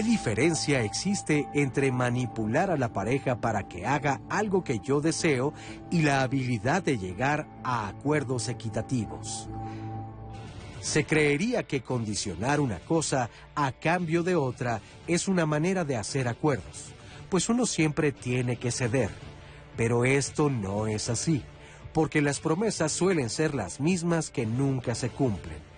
¿Qué diferencia existe entre manipular a la pareja para que haga algo que yo deseo y la habilidad de llegar a acuerdos equitativos? Se creería que condicionar una cosa a cambio de otra es una manera de hacer acuerdos, pues uno siempre tiene que ceder. Pero esto no es así, porque las promesas suelen ser las mismas que nunca se cumplen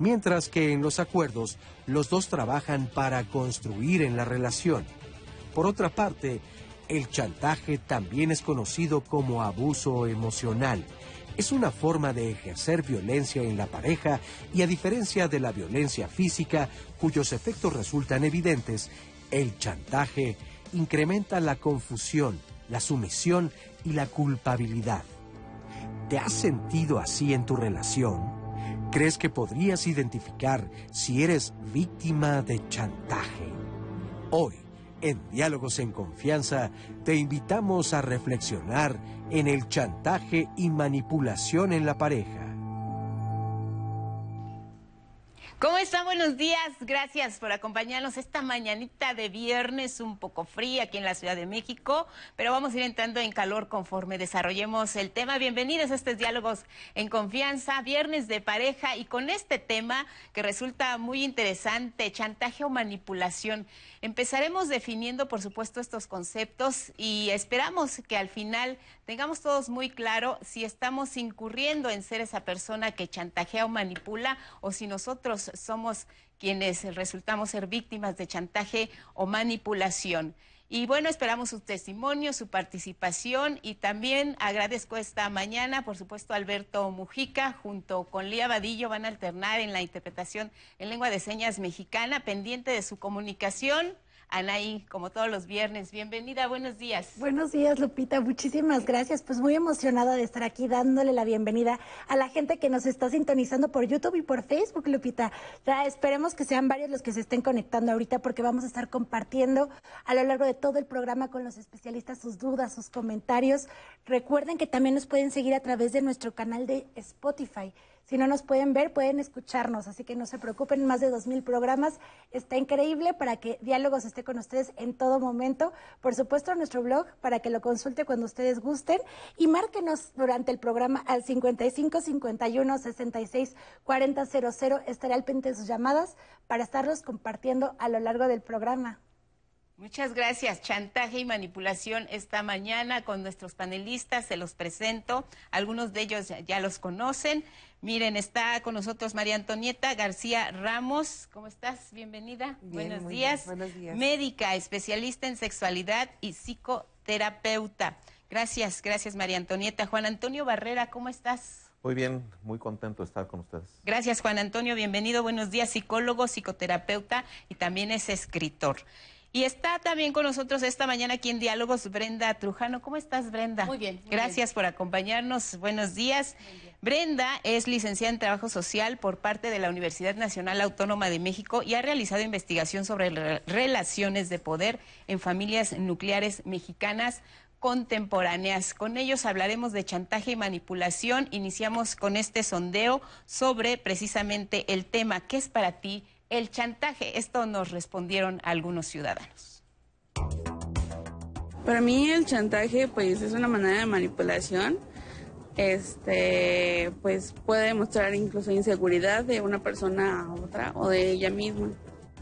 mientras que en los acuerdos los dos trabajan para construir en la relación. Por otra parte, el chantaje también es conocido como abuso emocional. Es una forma de ejercer violencia en la pareja y a diferencia de la violencia física, cuyos efectos resultan evidentes, el chantaje incrementa la confusión, la sumisión y la culpabilidad. ¿Te has sentido así en tu relación? ¿Crees que podrías identificar si eres víctima de chantaje? Hoy, en Diálogos en Confianza, te invitamos a reflexionar en el chantaje y manipulación en la pareja. ¿Cómo están? Buenos días. Gracias por acompañarnos esta mañanita de viernes un poco fría aquí en la Ciudad de México, pero vamos a ir entrando en calor conforme desarrollemos el tema. Bienvenidos a estos diálogos en confianza, viernes de pareja y con este tema que resulta muy interesante, chantaje o manipulación. Empezaremos definiendo, por supuesto, estos conceptos y esperamos que al final tengamos todos muy claro si estamos incurriendo en ser esa persona que chantajea o manipula o si nosotros somos quienes resultamos ser víctimas de chantaje o manipulación. Y bueno, esperamos su testimonio, su participación y también agradezco esta mañana, por supuesto, Alberto Mujica junto con Lía Vadillo van a alternar en la interpretación en lengua de señas mexicana, pendiente de su comunicación. Anaí, como todos los viernes. Bienvenida, buenos días. Buenos días, Lupita. Muchísimas gracias. Pues muy emocionada de estar aquí dándole la bienvenida a la gente que nos está sintonizando por YouTube y por Facebook, Lupita. Ya esperemos que sean varios los que se estén conectando ahorita porque vamos a estar compartiendo a lo largo de todo el programa con los especialistas sus dudas, sus comentarios. Recuerden que también nos pueden seguir a través de nuestro canal de Spotify. Si no nos pueden ver, pueden escucharnos, así que no se preocupen, más de 2.000 programas. Está increíble para que Diálogos esté con ustedes en todo momento. Por supuesto, nuestro blog para que lo consulte cuando ustedes gusten y márquenos durante el programa al 55 51 66 40 00. Estaré al pendiente de sus llamadas para estarlos compartiendo a lo largo del programa. Muchas gracias. Chantaje y manipulación esta mañana con nuestros panelistas. Se los presento. Algunos de ellos ya, los conocen. Miren, está con nosotros María Antonieta García Ramos. ¿Cómo estás? Bienvenida. Buenos días. Buenos días. Médica, especialista en sexualidad y psicoterapeuta. Gracias, gracias María Antonieta. Juan Antonio Barrera, ¿cómo estás? Muy bien, muy contento de estar con ustedes. Gracias Juan Antonio, bienvenido. Buenos días, psicólogo, psicoterapeuta y también es escritor. Y está también con nosotros esta mañana aquí en Diálogos Brenda Trujano. ¿Cómo estás, Brenda? Muy bien. Gracias por acompañarnos. Buenos días. Brenda es licenciada en Trabajo Social por parte de la Universidad Nacional Autónoma de México y ha realizado investigación sobre relaciones de poder en familias nucleares mexicanas contemporáneas. Con ellos hablaremos de chantaje y manipulación. Iniciamos con este sondeo sobre precisamente el tema. ¿Qué es para ti el chantaje? Esto nos respondieron algunos ciudadanos. Para mí el chantaje pues es una manera de manipulación. Este, pues puede demostrar incluso inseguridad de una persona a otra o de ella misma.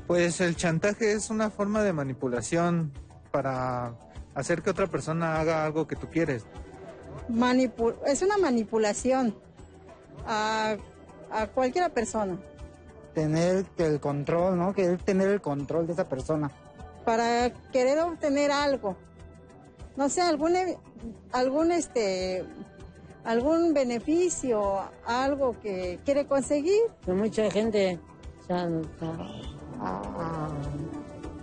Pues el chantaje es una forma de manipulación para hacer que otra persona haga algo que tú quieres. es una manipulación a, a cualquiera persona tener el control, ¿no? Querer tener el control de esa persona. Para querer obtener algo. No sé, algún, algún, este, algún beneficio, algo que quiere conseguir. mucha gente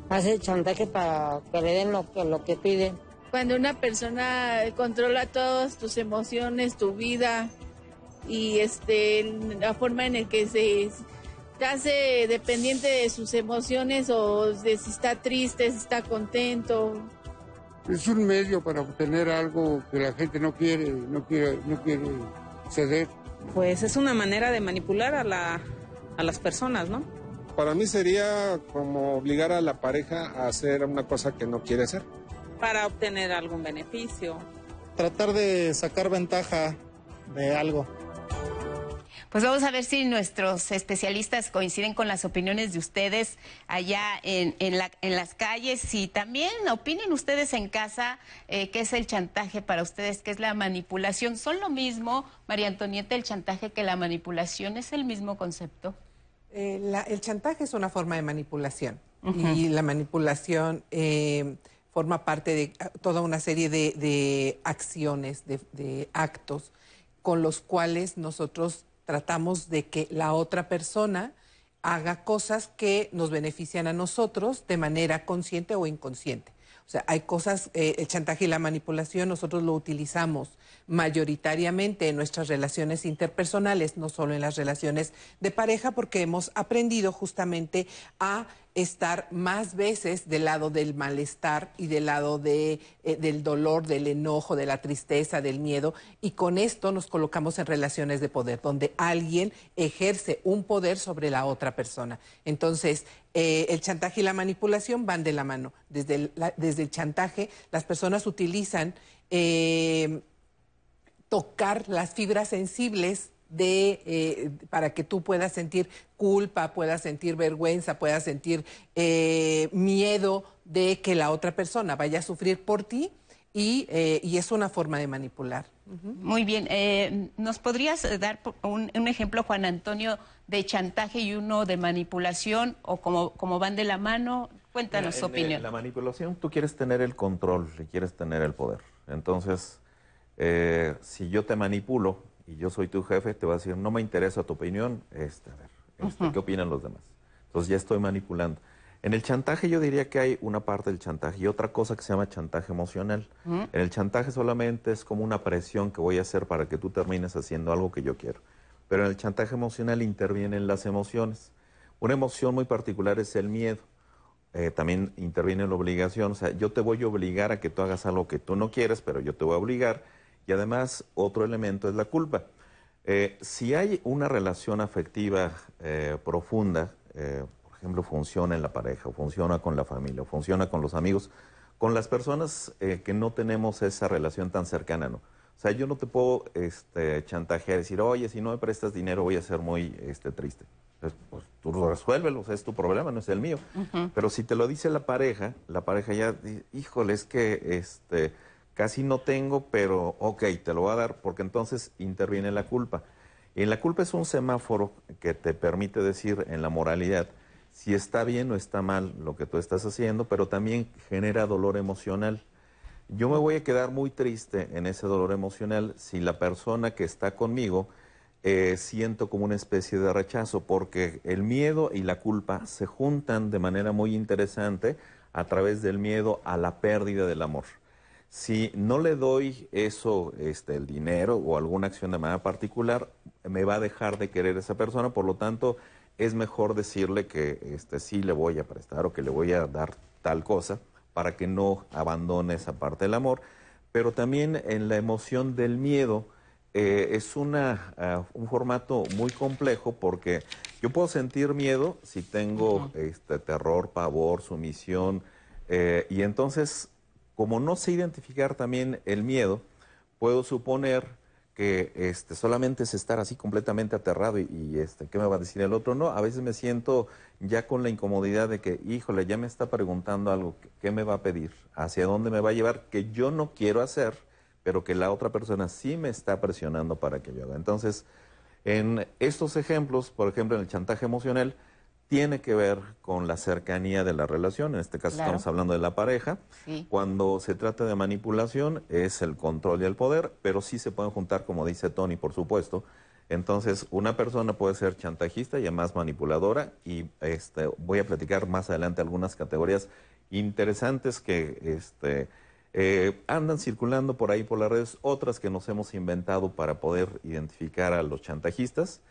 hace chantaje para que le den lo que, lo que piden. Cuando una persona controla todas tus emociones, tu vida y este, la forma en la que se te hace dependiente de sus emociones o de si está triste, si está contento. Es un medio para obtener algo que la gente no quiere, no quiere, no quiere ceder. Pues es una manera de manipular a, la, a las personas, ¿no? Para mí sería como obligar a la pareja a hacer una cosa que no quiere hacer. Para obtener algún beneficio. Tratar de sacar ventaja de algo. Pues vamos a ver si nuestros especialistas coinciden con las opiniones de ustedes allá en, en, la- en las calles y también opinen ustedes en casa eh, qué es el chantaje para ustedes, qué es la manipulación. ¿Son lo mismo, María Antonieta, el chantaje que la manipulación? ¿Es el mismo concepto? Eh, la- el chantaje es una forma de manipulación y la manipulación eh, forma parte de ah, toda una serie de, de acciones, de, de actos con los cuales nosotros tratamos de que la otra persona haga cosas que nos benefician a nosotros de manera consciente o inconsciente. O sea, hay cosas, eh, el chantaje y la manipulación nosotros lo utilizamos mayoritariamente en nuestras relaciones interpersonales, no solo en las relaciones de pareja, porque hemos aprendido justamente a estar más veces del lado del malestar y del lado de, eh, del dolor, del enojo, de la tristeza, del miedo, y con esto nos colocamos en relaciones de poder, donde alguien ejerce un poder sobre la otra persona. Entonces, eh, el chantaje y la manipulación van de la mano. Desde el, desde el chantaje, las personas utilizan eh, tocar las fibras sensibles de eh, para que tú puedas sentir culpa, puedas sentir vergüenza, puedas sentir eh, miedo de que la otra persona vaya a sufrir por ti y, eh, y es una forma de manipular. Muy bien. eh, ¿Nos podrías eh, dar un, un ejemplo, Juan Antonio, de chantaje y uno de manipulación o como, como van de la mano? Cuéntanos Mira, su en, eh, opinión. La manipulación, tú quieres tener el control y quieres tener el poder. Entonces, eh, si yo te manipulo y yo soy tu jefe, te voy a decir, no me interesa tu opinión, este, a ver, este, Ujú. ¿qué opinan los demás? Entonces ya estoy manipulando. En el chantaje yo diría que hay una parte del chantaje y otra cosa que se llama chantaje emocional. En el chantaje solamente es como una presión que voy a hacer para que tú termines haciendo algo que yo quiero. Pero en el chantaje emocional intervienen las emociones. Una emoción muy particular es el miedo. Eh, también interviene la obligación. O sea, yo te voy a obligar a que tú hagas algo que tú no quieres, pero yo te voy a obligar. Y además, otro elemento es la culpa. Eh, si hay una relación afectiva eh, profunda, eh, por ejemplo, funciona en la pareja, o funciona con la familia, o funciona con los amigos, con las personas que no tenemos esa relación tan cercana, ¿no? O sea, yo no te puedo este, chantajear, decir, oye, si no me prestas dinero voy a ser muy este, triste. Entonces, pues tú lo resuélvelo, o sea, es tu problema, no es el mío. Pero si te lo dice la pareja, la pareja ya, híjole, es que este, casi no tengo, pero ok, te lo voy a dar, porque entonces interviene la culpa. Y la culpa es un semáforo que te permite decir en la moralidad si está bien o está mal lo que tú estás haciendo, pero también genera dolor emocional. Yo me voy a quedar muy triste en ese dolor emocional si la persona que está conmigo eh, siento como una especie de rechazo, porque el miedo y la culpa se juntan de manera muy interesante a través del miedo a la pérdida del amor. Si no le doy eso, este, el dinero o alguna acción de manera particular, me va a dejar de querer esa persona, por lo tanto, es mejor decirle que este, sí le voy a prestar o que le voy a dar tal cosa para que no abandone esa parte del amor. Pero también en la emoción del miedo eh, es una, ah, un formato muy complejo porque yo puedo sentir miedo si tengo este, terror, pavor, sumisión, eh, y entonces, como no sé identificar también el miedo, puedo suponer que este, solamente es estar así completamente aterrado y, este, ¿qué me va a decir el otro? No, a veces me siento ya con la incomodidad de que, híjole, ya me está preguntando algo, ¿qué- ¿qué me va a pedir? ¿Hacia dónde me va a llevar? Que yo no quiero hacer, pero que la otra persona sí me está presionando para que yo haga. Entonces, en estos ejemplos, por ejemplo, en el chantaje emocional, tiene que ver con la cercanía de la relación, en este caso Claro. estamos hablando de la pareja. Sí. Cuando se trata de manipulación es el control y el poder, pero sí se pueden juntar, como dice Tony, por supuesto. Entonces, una persona puede ser chantajista y además manipuladora, y este, voy a platicar más adelante algunas categorías interesantes que este, eh, andan circulando por ahí por las redes, otras que nos hemos inventado para poder identificar a los chantajistas.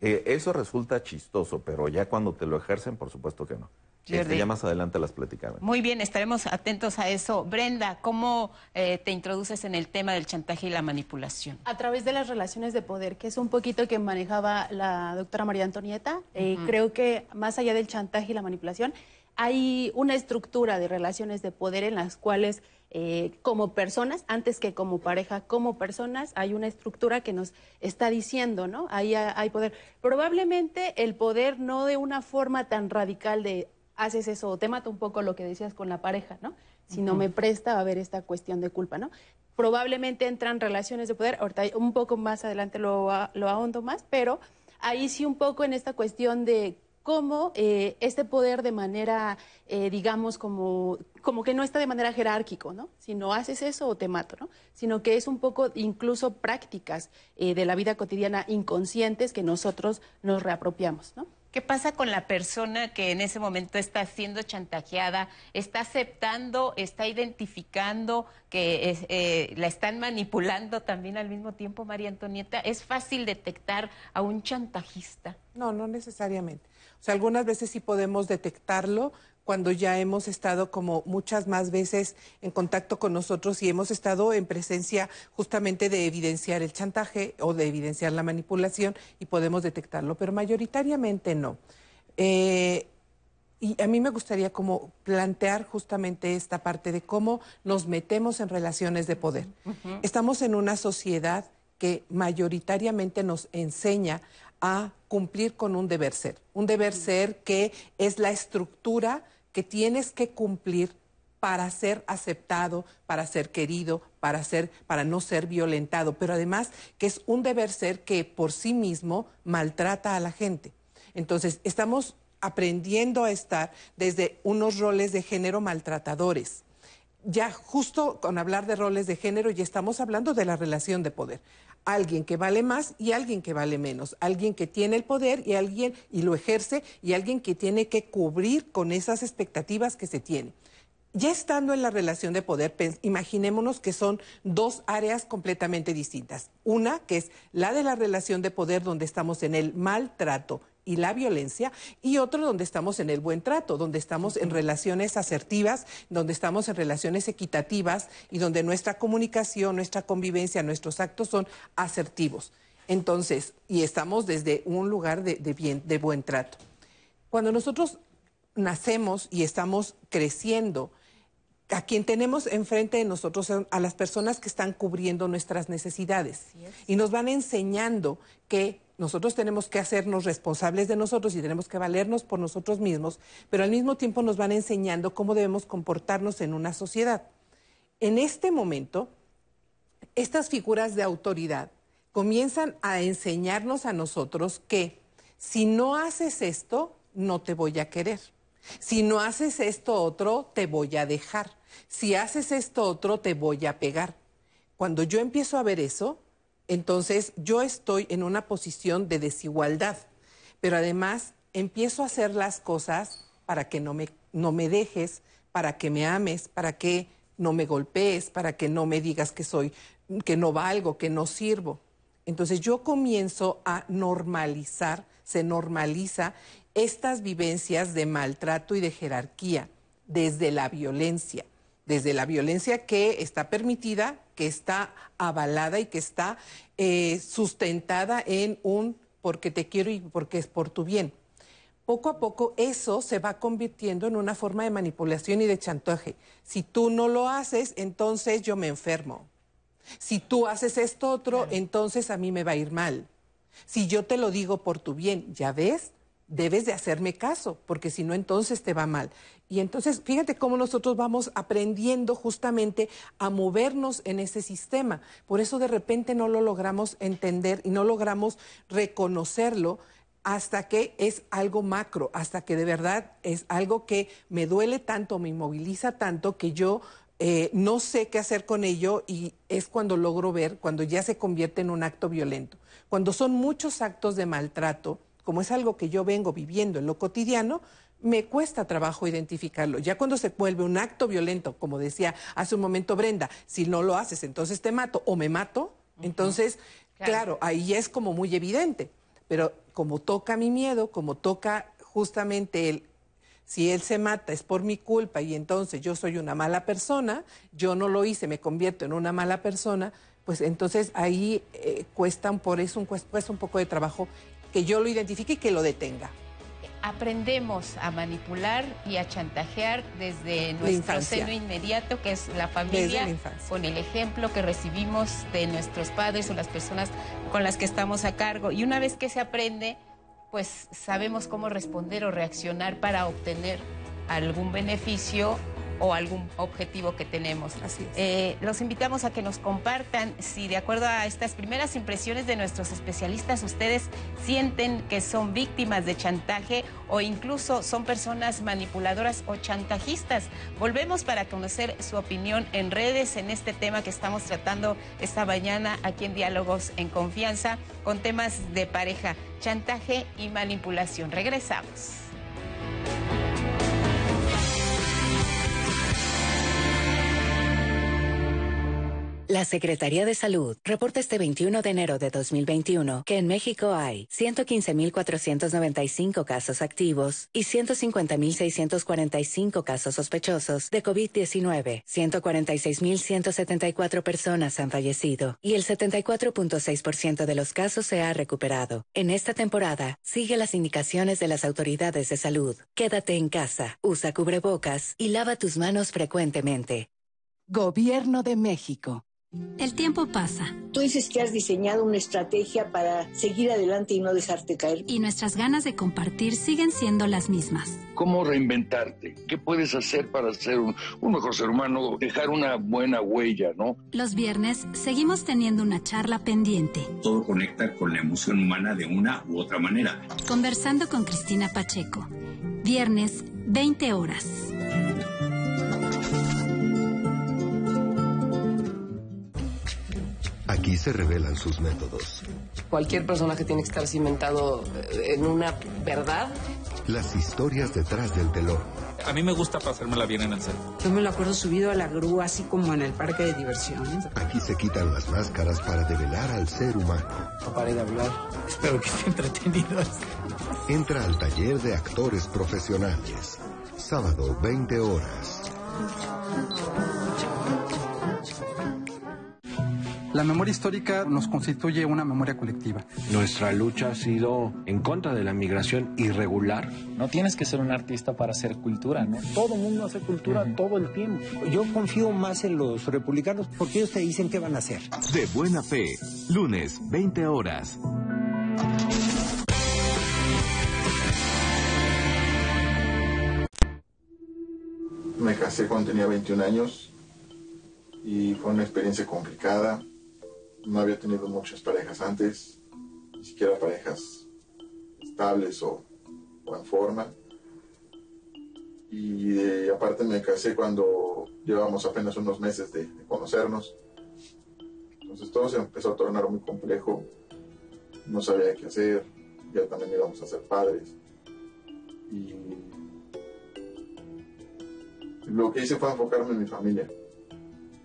Eh, eso resulta chistoso, pero ya cuando te lo ejercen, por supuesto que no. Este, ya más adelante las platicamos. Muy bien, estaremos atentos a eso. Brenda, ¿cómo eh, te introduces en el tema del chantaje y la manipulación? A través de las relaciones de poder, que es un poquito que manejaba la doctora María Antonieta. Eh, creo que más allá del chantaje y la manipulación, hay una estructura de relaciones de poder en las cuales eh, como personas, antes que como pareja, como personas, hay una estructura que nos está diciendo, ¿no? Ahí hay poder. Probablemente el poder no de una forma tan radical de haces eso, te mata un poco lo que decías con la pareja, ¿no? Si no me presta, va a haber esta cuestión de culpa, ¿no? Probablemente entran relaciones de poder, ahorita un poco más adelante lo, lo ahondo más, pero ahí sí un poco en esta cuestión de cómo eh, este poder de manera, eh, digamos, como, como que no está de manera jerárquico, ¿no? Si no haces eso o te mato, ¿no? Sino que es un poco incluso prácticas eh, de la vida cotidiana inconscientes que nosotros nos reapropiamos, ¿no? ¿Qué pasa con la persona que en ese momento está siendo chantajeada, está aceptando, está identificando que la están manipulando también al mismo tiempo, María Antonieta? ¿Es fácil detectar a un chantajista? No, no necesariamente. O sea, algunas veces sí podemos detectarlo cuando ya hemos estado como muchas más veces en contacto con nosotros y hemos estado en presencia justamente de evidenciar el chantaje o de evidenciar la manipulación y podemos detectarlo, pero mayoritariamente no. Eh, y a mí me gustaría como plantear justamente esta parte de cómo nos metemos en relaciones de poder. Estamos en una sociedad que mayoritariamente nos enseña a cumplir con un deber ser. Un deber ser que es la estructura que tienes que cumplir para ser aceptado, para ser querido, para ser para no ser violentado, pero además que es un deber ser que por sí mismo maltrata a la gente. Entonces, estamos aprendiendo a estar desde unos roles de género maltratadores. Ya justo con hablar de roles de género ya estamos hablando de la relación de poder alguien que vale más y alguien que vale menos, alguien que tiene el poder y alguien y lo ejerce y alguien que tiene que cubrir con esas expectativas que se tiene. Ya estando en la relación de poder, imaginémonos que son dos áreas completamente distintas. Una, que es la de la relación de poder, donde estamos en el maltrato y la violencia, y otro donde estamos en el buen trato, donde estamos en relaciones asertivas, donde estamos en relaciones equitativas y donde nuestra comunicación, nuestra convivencia, nuestros actos son asertivos. Entonces, y estamos desde un lugar de, bien, de buen trato. Cuando nosotros nacemos y estamos creciendo, a quien tenemos enfrente de nosotros a las personas que están cubriendo nuestras necesidades y nos van enseñando que nosotros tenemos que hacernos responsables de nosotros y tenemos que valernos por nosotros mismos, pero al mismo tiempo nos van enseñando cómo debemos comportarnos en una sociedad. En este momento, estas figuras de autoridad comienzan a enseñarnos a nosotros que si no haces esto, no te voy a querer. Si no haces esto otro, te voy a dejar. Si haces esto otro, te voy a pegar. Cuando yo empiezo a ver eso, entonces yo estoy en una posición de desigualdad, pero además empiezo a hacer las cosas para que no me, no me dejes, para que me ames, para que no me golpees, para que no me digas que soy, que no valgo, que no sirvo. Entonces yo comienzo a normalizar, se normaliza estas vivencias de maltrato y de jerarquía desde la violencia desde la violencia que está permitida, que está avalada y que está eh, sustentada en un porque te quiero y porque es por tu bien. Poco a poco eso se va convirtiendo en una forma de manipulación y de chantaje. Si tú no lo haces, entonces yo me enfermo. Si tú haces esto otro, entonces a mí me va a ir mal. Si yo te lo digo por tu bien, ¿ya ves? debes de hacerme caso, porque si no, entonces te va mal. Y entonces, fíjate cómo nosotros vamos aprendiendo justamente a movernos en ese sistema. Por eso de repente no lo logramos entender y no logramos reconocerlo hasta que es algo macro, hasta que de verdad es algo que me duele tanto, me inmoviliza tanto que yo eh, no sé qué hacer con ello y es cuando logro ver, cuando ya se convierte en un acto violento. Cuando son muchos actos de maltrato, como es algo que yo vengo viviendo en lo cotidiano, me cuesta trabajo identificarlo. Ya cuando se vuelve un acto violento, como decía hace un momento Brenda, si no lo haces, entonces te mato o me mato, entonces, claro. ahí es como muy evidente. Pero como toca mi miedo, como toca justamente el si él se mata es por mi culpa y entonces yo soy una mala persona, yo no lo hice, me convierto en una mala persona, pues entonces ahí eh, cuesta por eso un, cuesta un poco de trabajo que yo lo identifique y que lo detenga aprendemos a manipular y a chantajear desde nuestro seno inmediato, que es la familia, con el ejemplo que recibimos de nuestros padres o las personas con las que estamos a cargo. Y una vez que se aprende, pues sabemos cómo responder o reaccionar para obtener algún beneficio o algún objetivo que tenemos. Así es. Eh, los invitamos a que nos compartan si de acuerdo a estas primeras impresiones de nuestros especialistas ustedes sienten que son víctimas de chantaje o incluso son personas manipuladoras o chantajistas. Volvemos para conocer su opinión en redes en este tema que estamos tratando esta mañana aquí en Diálogos en Confianza con temas de pareja, chantaje y manipulación. Regresamos. La Secretaría de Salud reporta este 21 de enero de 2021 que en México hay 115.495 casos activos y 150.645 casos sospechosos de COVID-19. 146.174 personas han fallecido y el 74.6% de los casos se ha recuperado. En esta temporada, sigue las indicaciones de las autoridades de salud. Quédate en casa, usa cubrebocas y lava tus manos frecuentemente. Gobierno de México. El tiempo pasa. Tú dices que has diseñado una estrategia para seguir adelante y no dejarte caer. Y nuestras ganas de compartir siguen siendo las mismas. ¿Cómo reinventarte? ¿Qué puedes hacer para ser un, mejor ser humano? Dejar una buena huella, ¿no? Los viernes seguimos teniendo una charla pendiente. Todo conecta con la emoción humana de una u otra manera. Conversando con Cristina Pacheco. Viernes, 20 horas. Aquí se revelan sus métodos. Cualquier personaje tiene que estar cimentado eh, en una verdad. Las historias detrás del telón. A mí me gusta pasármela bien en el set. Yo me lo acuerdo subido a la grúa, así como en el parque de diversiones. Aquí se quitan las máscaras para develar al ser humano. No pare de hablar. Espero que esté entretenido. Entra al taller de actores profesionales. Sábado, 20 horas. La memoria histórica nos constituye una memoria colectiva. Nuestra lucha ha sido en contra de la migración irregular. No tienes que ser un artista para hacer cultura, ¿no? Todo el mundo hace cultura todo el tiempo. Yo confío más en los republicanos porque ellos te dicen qué van a hacer. De buena fe, lunes, 20 horas. Me casé cuando tenía 21 años y fue una experiencia complicada no había tenido muchas parejas antes, ni siquiera parejas estables o, en forma. Y eh, aparte me casé cuando llevábamos apenas unos meses de, conocernos. Entonces todo se empezó a tornar muy complejo. No sabía qué hacer. Ya también íbamos a ser padres. Y lo que hice fue enfocarme en mi familia.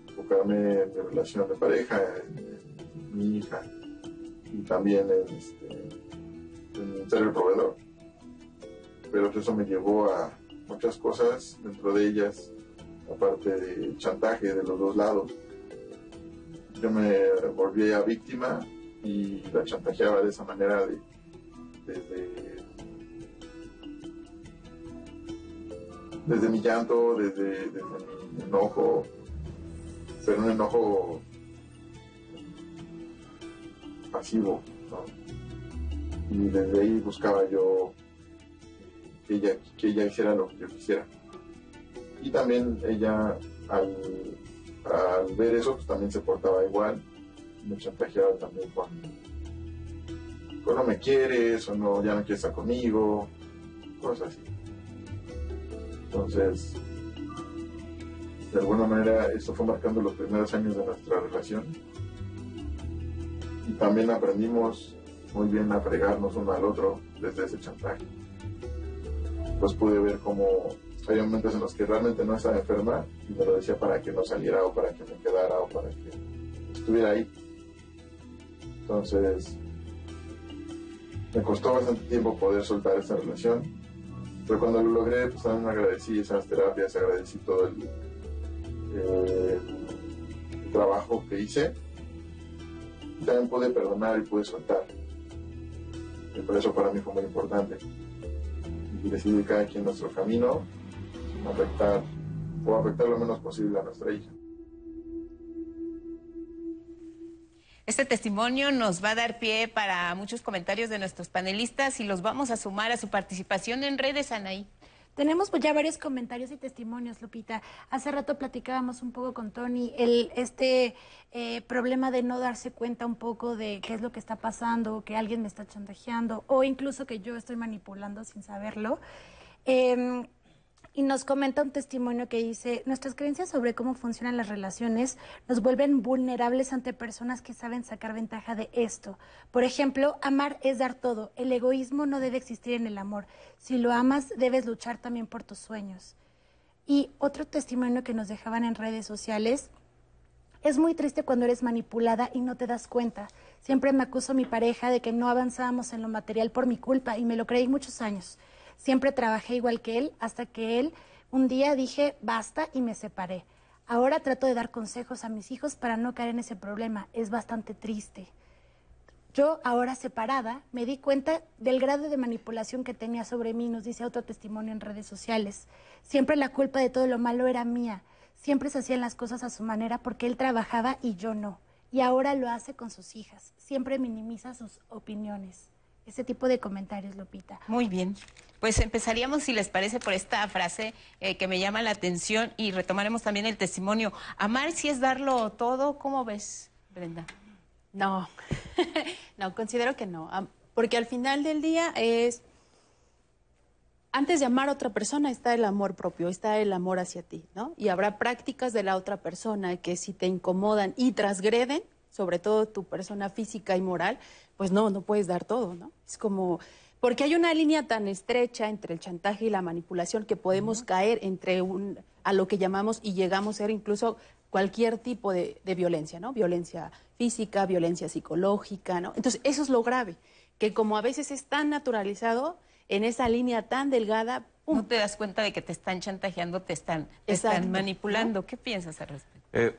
Enfocarme en mi relación de pareja, en, mi hija y también en, este, ser el proveedor. Pero eso me llevó a muchas cosas, dentro de ellas, aparte de chantaje de los dos lados. Yo me volví a víctima y la chantajeaba de esa manera de, desde, desde mi llanto, desde, desde mi enojo, pero un enojo pasivo, Y desde ahí buscaba yo que ella, que ella hiciera lo que yo quisiera. Y también ella, al, ver eso, pues también se portaba igual, me chantajeaba también con, no me quieres, o no, ya no quieres estar conmigo, cosas así. Entonces, de alguna manera, esto fue marcando los primeros años de nuestra relación y también aprendimos muy bien a fregarnos uno al otro desde ese chantaje. Pues pude ver cómo hay momentos en los que realmente no estaba enferma y me lo decía para que no saliera o para que me quedara o para que estuviera ahí. Entonces, me costó bastante tiempo poder soltar esta relación Pero cuando lo logré, pues también agradecí esas terapias, agradecí todo el, eh, el trabajo que hice. También pude perdonar y pude soltar. Y por eso para mí fue muy importante. Y cada quien nuestro camino, sin afectar, o afectar lo menos posible a nuestra hija. Este testimonio nos va a dar pie para muchos comentarios de nuestros panelistas y los vamos a sumar a su participación en redes, Anaí. Tenemos pues, ya varios comentarios y testimonios, Lupita. Hace rato platicábamos un poco con Tony el este eh, problema de no darse cuenta un poco de qué es lo que está pasando, que alguien me está chantajeando o incluso que yo estoy manipulando sin saberlo. Em, y nos comenta un testimonio que dice, nuestras creencias sobre cómo funcionan las relaciones nos vuelven vulnerables ante personas que saben sacar ventaja de esto. Por ejemplo, amar es dar todo. El egoísmo no debe existir en el amor. Si lo amas, debes luchar también por tus sueños. Y otro testimonio que nos dejaban en redes sociales, es muy triste cuando eres manipulada y no te das cuenta. Siempre me acuso mi pareja de que no avanzábamos en lo material por mi culpa y me lo creí muchos años. Siempre trabajé igual que él hasta que él un día dije basta y me separé. Ahora trato de dar consejos a mis hijos para no caer en ese problema. Es bastante triste. Yo, ahora separada, me di cuenta del grado de manipulación que tenía sobre mí, nos dice otro testimonio en redes sociales. Siempre la culpa de todo lo malo era mía. Siempre se hacían las cosas a su manera porque él trabajaba y yo no. Y ahora lo hace con sus hijas. Siempre minimiza sus opiniones. Ese tipo de comentarios, Lupita. Muy bien. Pues empezaríamos, si les parece, por esta frase eh, que me llama la atención y retomaremos también el testimonio. Amar si es darlo todo, ¿cómo ves, Brenda? No, no, considero que no. Porque al final del día es, antes de amar a otra persona está el amor propio, está el amor hacia ti, ¿no? Y habrá prácticas de la otra persona que si te incomodan y transgreden, sobre todo tu persona física y moral, pues no, no puedes dar todo, ¿no? Es como, porque hay una línea tan estrecha entre el chantaje y la manipulación que podemos caer entre un, a lo que llamamos y llegamos a ser incluso cualquier tipo de, de violencia, ¿no? Violencia física, violencia psicológica, ¿no? Entonces, eso es lo grave, que como a veces es tan naturalizado, en esa línea tan delgada, ¡pum! No te das cuenta de que te están chantajeando, te están, te están Exacto, manipulando. ¿Qué piensas al respecto? Eh,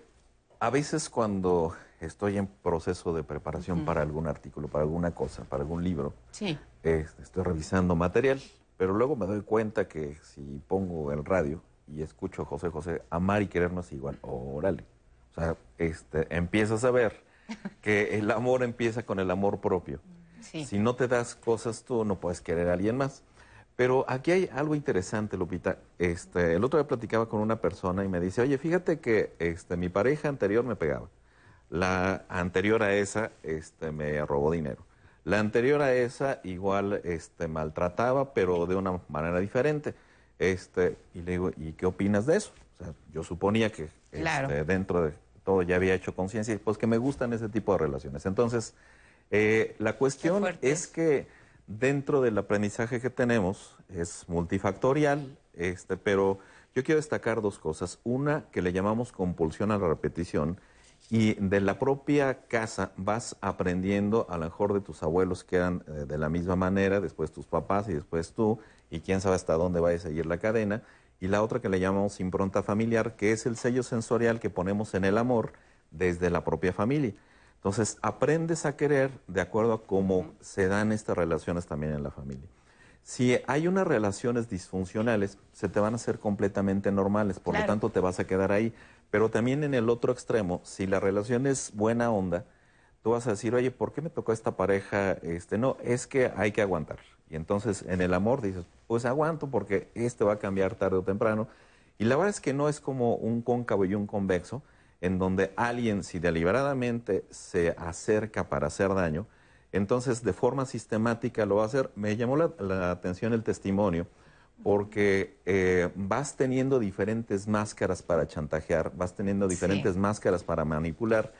a veces cuando estoy en proceso de preparación para algún artículo, para alguna cosa, para algún libro, Sí. eh, estoy revisando material, pero luego me doy cuenta que si pongo el radio y escucho José José, amar y querer no es igual, órale. O sea, este, empiezas a ver que el amor empieza con el amor propio. Sí. Si no te das cosas tú, no puedes querer a alguien más. Pero aquí hay algo interesante, Lupita. Este, el otro día platicaba con una persona y me dice, oye, fíjate que este, mi pareja anterior me pegaba. La anterior a esa este, me robó dinero. La anterior a esa igual este, maltrataba, pero de una manera diferente. Este, y le digo, ¿y qué opinas de eso? O sea, yo suponía que Claro. este, dentro de todo ya había hecho conciencia y pues que me gustan ese tipo de relaciones. Entonces, eh, la cuestión es que dentro del aprendizaje que tenemos es multifactorial, este, pero yo quiero destacar dos cosas. Una, que le llamamos compulsión a la repetición, y de la propia casa vas aprendiendo a lo mejor de tus abuelos que eran eh, de la misma manera, después tus papás y después tú, y quién sabe hasta dónde vaya a seguir la cadena. Y la otra que le llamamos impronta familiar, que es el sello sensorial que ponemos en el amor desde la propia familia. Entonces, aprendes a querer de acuerdo a cómo se dan estas relaciones también en la familia. Si hay unas relaciones disfuncionales, se te van a hacer completamente normales, por Claro. lo tanto te vas a quedar ahí. Pero también en el otro extremo, si la relación es buena onda, tú vas a decir, oye, ¿por qué me tocó esta pareja? Este, no, es que hay que aguantar. Y entonces en el amor dices, pues aguanto porque este va a cambiar tarde o temprano. Y la verdad es que no es como un cóncavo y un convexo, en donde alguien, si deliberadamente se acerca para hacer daño, entonces de forma sistemática lo va a hacer. Me llamó la, la atención el testimonio porque eh, vas teniendo diferentes máscaras para chantajear, vas teniendo diferentes máscaras para manipular.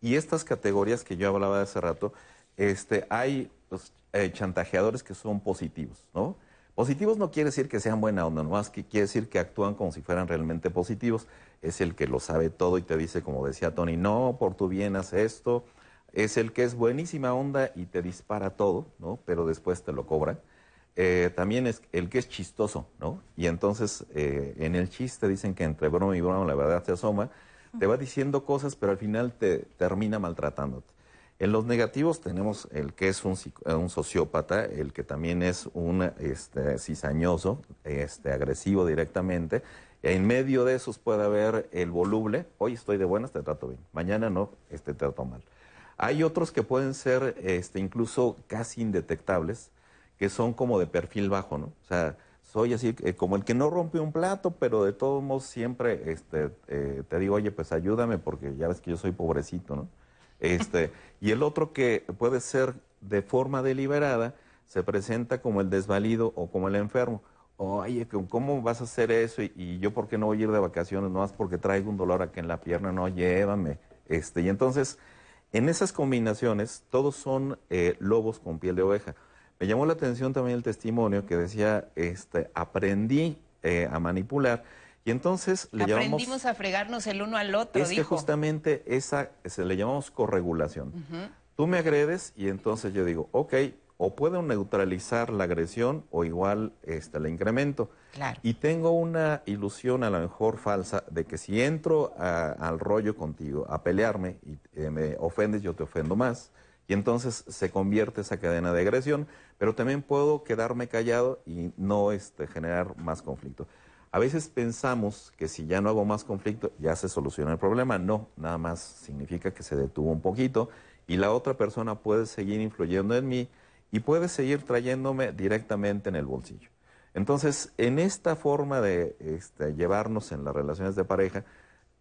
Y estas categorías que yo hablaba de hace rato, este, hay pues, eh, chantajeadores que son positivos, ¿no? Positivos no quiere decir que sean buena onda, nomás que quiere decir que actúan como si fueran realmente positivos. Es el que lo sabe todo y te dice, como decía Tony, no, por tu bien haz esto. Es el que es buenísima onda y te dispara todo, ¿no? Pero después te lo cobra. Eh, también es el que es chistoso, ¿no? Y entonces eh, en el chiste dicen que entre broma y broma la verdad se asoma, te va diciendo cosas, pero al final te termina maltratándote. En los negativos tenemos el que es un, un sociópata, el que también es un este, cizañoso, este, agresivo directamente. En medio de esos puede haber el voluble, hoy estoy de buenas, te trato bien, mañana no, este, te trato mal. Hay otros que pueden ser este, incluso casi indetectables, que son como de perfil bajo, ¿no? O sea, soy así eh, como el que no rompe un plato, pero de todos modos siempre este, eh, te digo, oye, pues ayúdame porque ya ves que yo soy pobrecito, ¿no? Este, y el otro que puede ser de forma deliberada, se presenta como el desvalido o como el enfermo. Oye, ¿cómo vas a hacer eso? Y, yo, ¿por qué no voy a ir de vacaciones? No más porque traigo un dolor aquí en la pierna, no, llévame. Este, y entonces, en esas combinaciones, todos son eh, lobos con piel de oveja. Me llamó la atención también el testimonio que decía, este, aprendí eh, a manipular y entonces le Aprendimos a fregarnos el uno al otro, Es que justamente esa se le llamamos corregulación. Tú me agredes y entonces yo digo, ok, o puedo neutralizar la agresión o igual este, la incremento. Claro. Y tengo una ilusión a lo mejor falsa de que si entro al rollo contigo, a pelearme y eh, me ofendes, yo te ofendo más y entonces se convierte esa cadena de agresión, pero también puedo quedarme callado y no este, generar más conflicto. A veces pensamos que si ya no hago más conflicto, ya se soluciona el problema. No, nada más significa que se detuvo un poquito y la otra persona puede seguir influyendo en mí y puede seguir trayéndome directamente en el bolsillo. Entonces, en esta forma de este, llevarnos en las relaciones de pareja,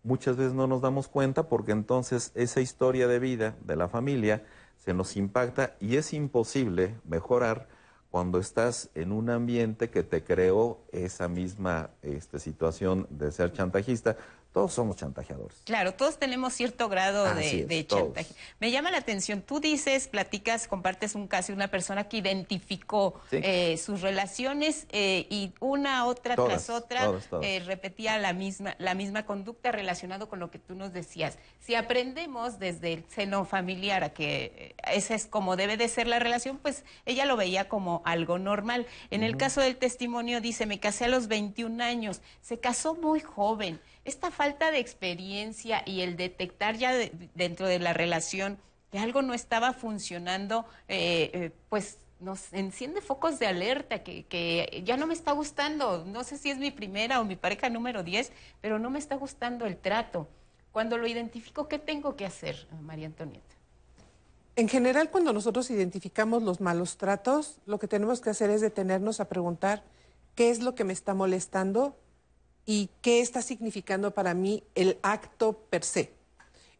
muchas veces no nos damos cuenta porque entonces esa historia de vida de la familia se nos impacta y es imposible mejorar cuando estás en un ambiente que te creó esa misma este, situación de ser chantajista todos somos chantajeadores. Claro, todos tenemos cierto grado de, chantaje. Me llama la atención, tú dices, platicas, compartes un caso de una persona que identificó eh, sus relaciones eh, y una otra tras otra eh, repetía la misma, la misma conducta relacionado con lo que tú nos decías. Si aprendemos desde el seno familiar a que esa es como debe de ser la relación, pues ella lo veía como algo normal. En el caso del testimonio dice, me casé a los 21 años, se casó muy joven esta falta de experiencia y el detectar ya dentro de la relación que algo no estaba funcionando, eh, eh, pues nos enciende focos de alerta, que, ya no me está gustando, no sé si es mi primera o mi pareja número 10, pero no me está gustando el trato. Cuando lo identifico, ¿qué tengo que hacer, María Antonieta? En general, cuando nosotros identificamos los malos tratos, lo que tenemos que hacer es detenernos a preguntar qué es lo que me está molestando y qué está significando para mí el acto per se.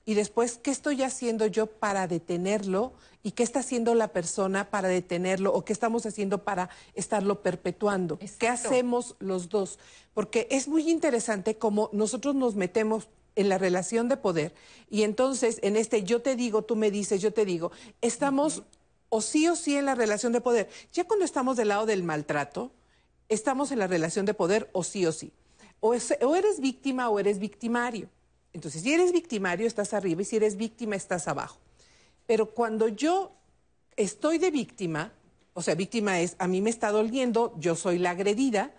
Y después, ¿qué estoy haciendo yo para detenerlo? ¿Y qué está haciendo la persona para detenerlo? ¿O qué estamos haciendo para estarlo perpetuando? ¿Qué hacemos los dos? Porque es muy interesante cómo nosotros nos metemos en la relación de poder y entonces en este yo te digo, tú me dices, yo te digo, estamos o sí o sí en la relación de poder. Ya cuando estamos del lado del maltrato, estamos en la relación de poder o sí o sí. O, eres víctima o eres victimario. Entonces, si eres victimario, estás arriba y si eres víctima, estás abajo. Pero cuando yo estoy de víctima, o sea, víctima es, a mí me está doliendo, yo soy la agredida,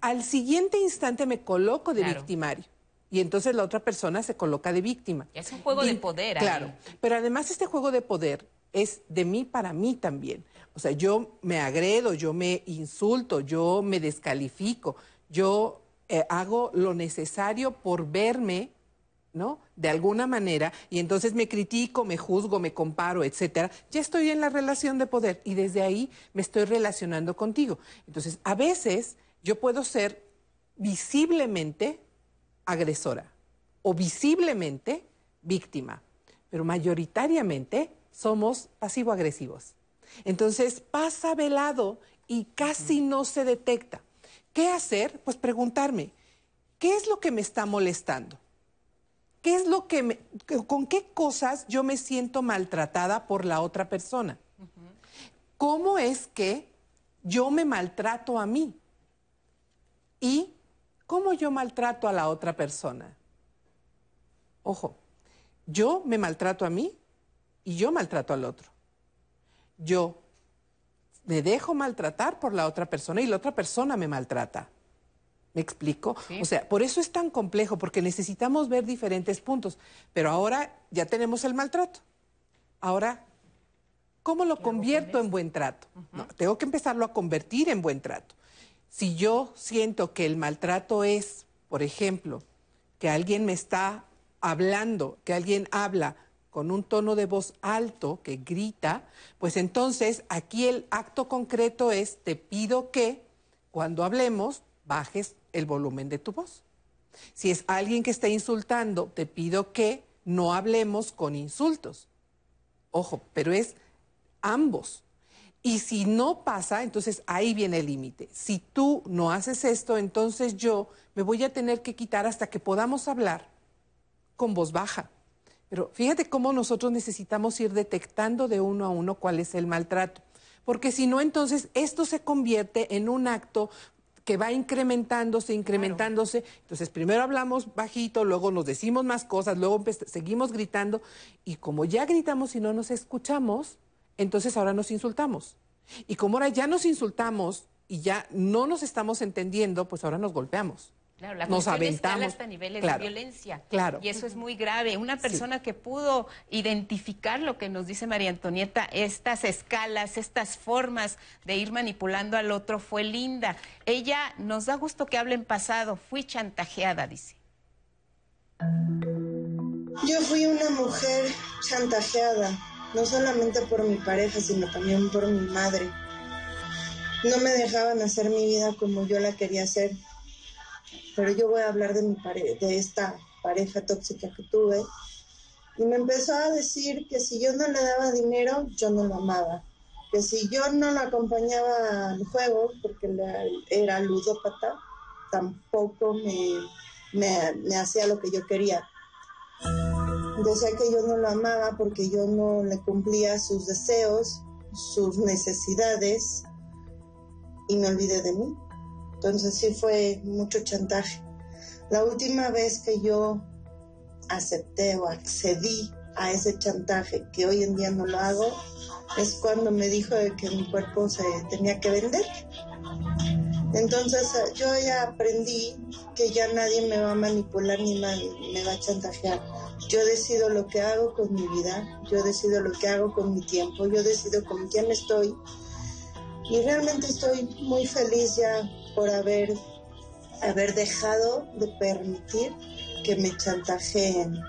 al siguiente instante me coloco de victimario. Y entonces la otra persona se coloca de víctima. Es un juego de poder. Claro, pero además este juego de poder es de mí para mí también. O sea, yo me agredo, yo me insulto, yo me descalifico, yo eh, hago lo necesario por verme, ¿no? De alguna manera, y entonces me critico, me juzgo, me comparo, etcétera. Ya estoy en la relación de poder y desde ahí me estoy relacionando contigo. Entonces, a veces yo puedo ser visiblemente agresora o visiblemente víctima, pero mayoritariamente somos pasivo-agresivos. Entonces pasa velado y casi no se detecta. ¿Qué hacer? Pues preguntarme, ¿qué es lo que me está molestando? ¿Qué es lo que con qué cosas yo me siento maltratada por la otra persona? ¿Cómo es que yo me maltrato a mí? ¿Y cómo yo maltrato a la otra persona? Ojo, yo me maltrato a mí y yo maltrato al otro. Yo me dejo maltratar por la otra persona y la otra persona me maltrata. ¿Me explico? O sea, por eso es tan complejo, porque necesitamos ver diferentes puntos. Pero ahora ya tenemos el maltrato. Ahora, ¿cómo lo convierto en buen trato? no, tengo que empezarlo a convertir en buen trato. Si yo siento que el maltrato es, por ejemplo, que alguien me está hablando, que alguien habla con un tono de voz alto, que grita, pues entonces aquí el acto concreto es, te pido que cuando hablemos bajes el volumen de tu voz. Si es alguien que está insultando, te pido que no hablemos con insultos. Ojo, pero es ambos. Y si no pasa, entonces ahí viene el límite. Si tú no haces esto, entonces yo me voy a tener que quitar hasta que podamos hablar con voz baja. Pero fíjate cómo nosotros necesitamos ir detectando de uno a uno cuál es el maltrato. Porque si no, entonces esto se convierte en un acto que va incrementándose, incrementándose. Entonces, primero hablamos bajito, luego nos decimos más cosas, luego seguimos gritando. Y como ya gritamos y no nos escuchamos, entonces ahora nos insultamos. Y como ahora ya nos insultamos y ya no nos estamos entendiendo, pues ahora nos golpeamos. Claro, la nos aventamos hasta niveles de violencia. Claro. Y eso es muy grave. Una persona que pudo identificar lo que nos dice María Antonieta, estas escalas, estas formas de ir manipulando al otro, fue linda. Ella nos da gusto que hable en pasado. Fui chantajeada, dice. Yo fui una mujer chantajeada, no solamente por mi pareja, sino también por mi madre. No me dejaban hacer mi vida como yo la quería hacer pero yo voy a hablar de, mi de esta pareja tóxica que tuve. Y me empezó a decir que si yo no le daba dinero, yo no lo amaba. Que si yo no lo acompañaba al juego, porque era ludópata, tampoco me, me hacía lo que yo quería. Decía que yo no lo amaba porque yo no le cumplía sus deseos, sus necesidades, y me olvidé de mí. Entonces sí fue mucho chantaje. La última vez que yo acepté o accedí a ese chantaje, que hoy en día no lo hago, es cuando me dijo que mi cuerpo se tenía que vender. Entonces eh, yo ya aprendí que ya nadie me va a manipular ni me va a chantajear. Yo decido lo que hago con mi vida, yo decido lo que hago con mi tiempo, yo decido con quién estoy. Y realmente estoy muy feliz ya por haber, haber dejado de permitir que me chantajeen.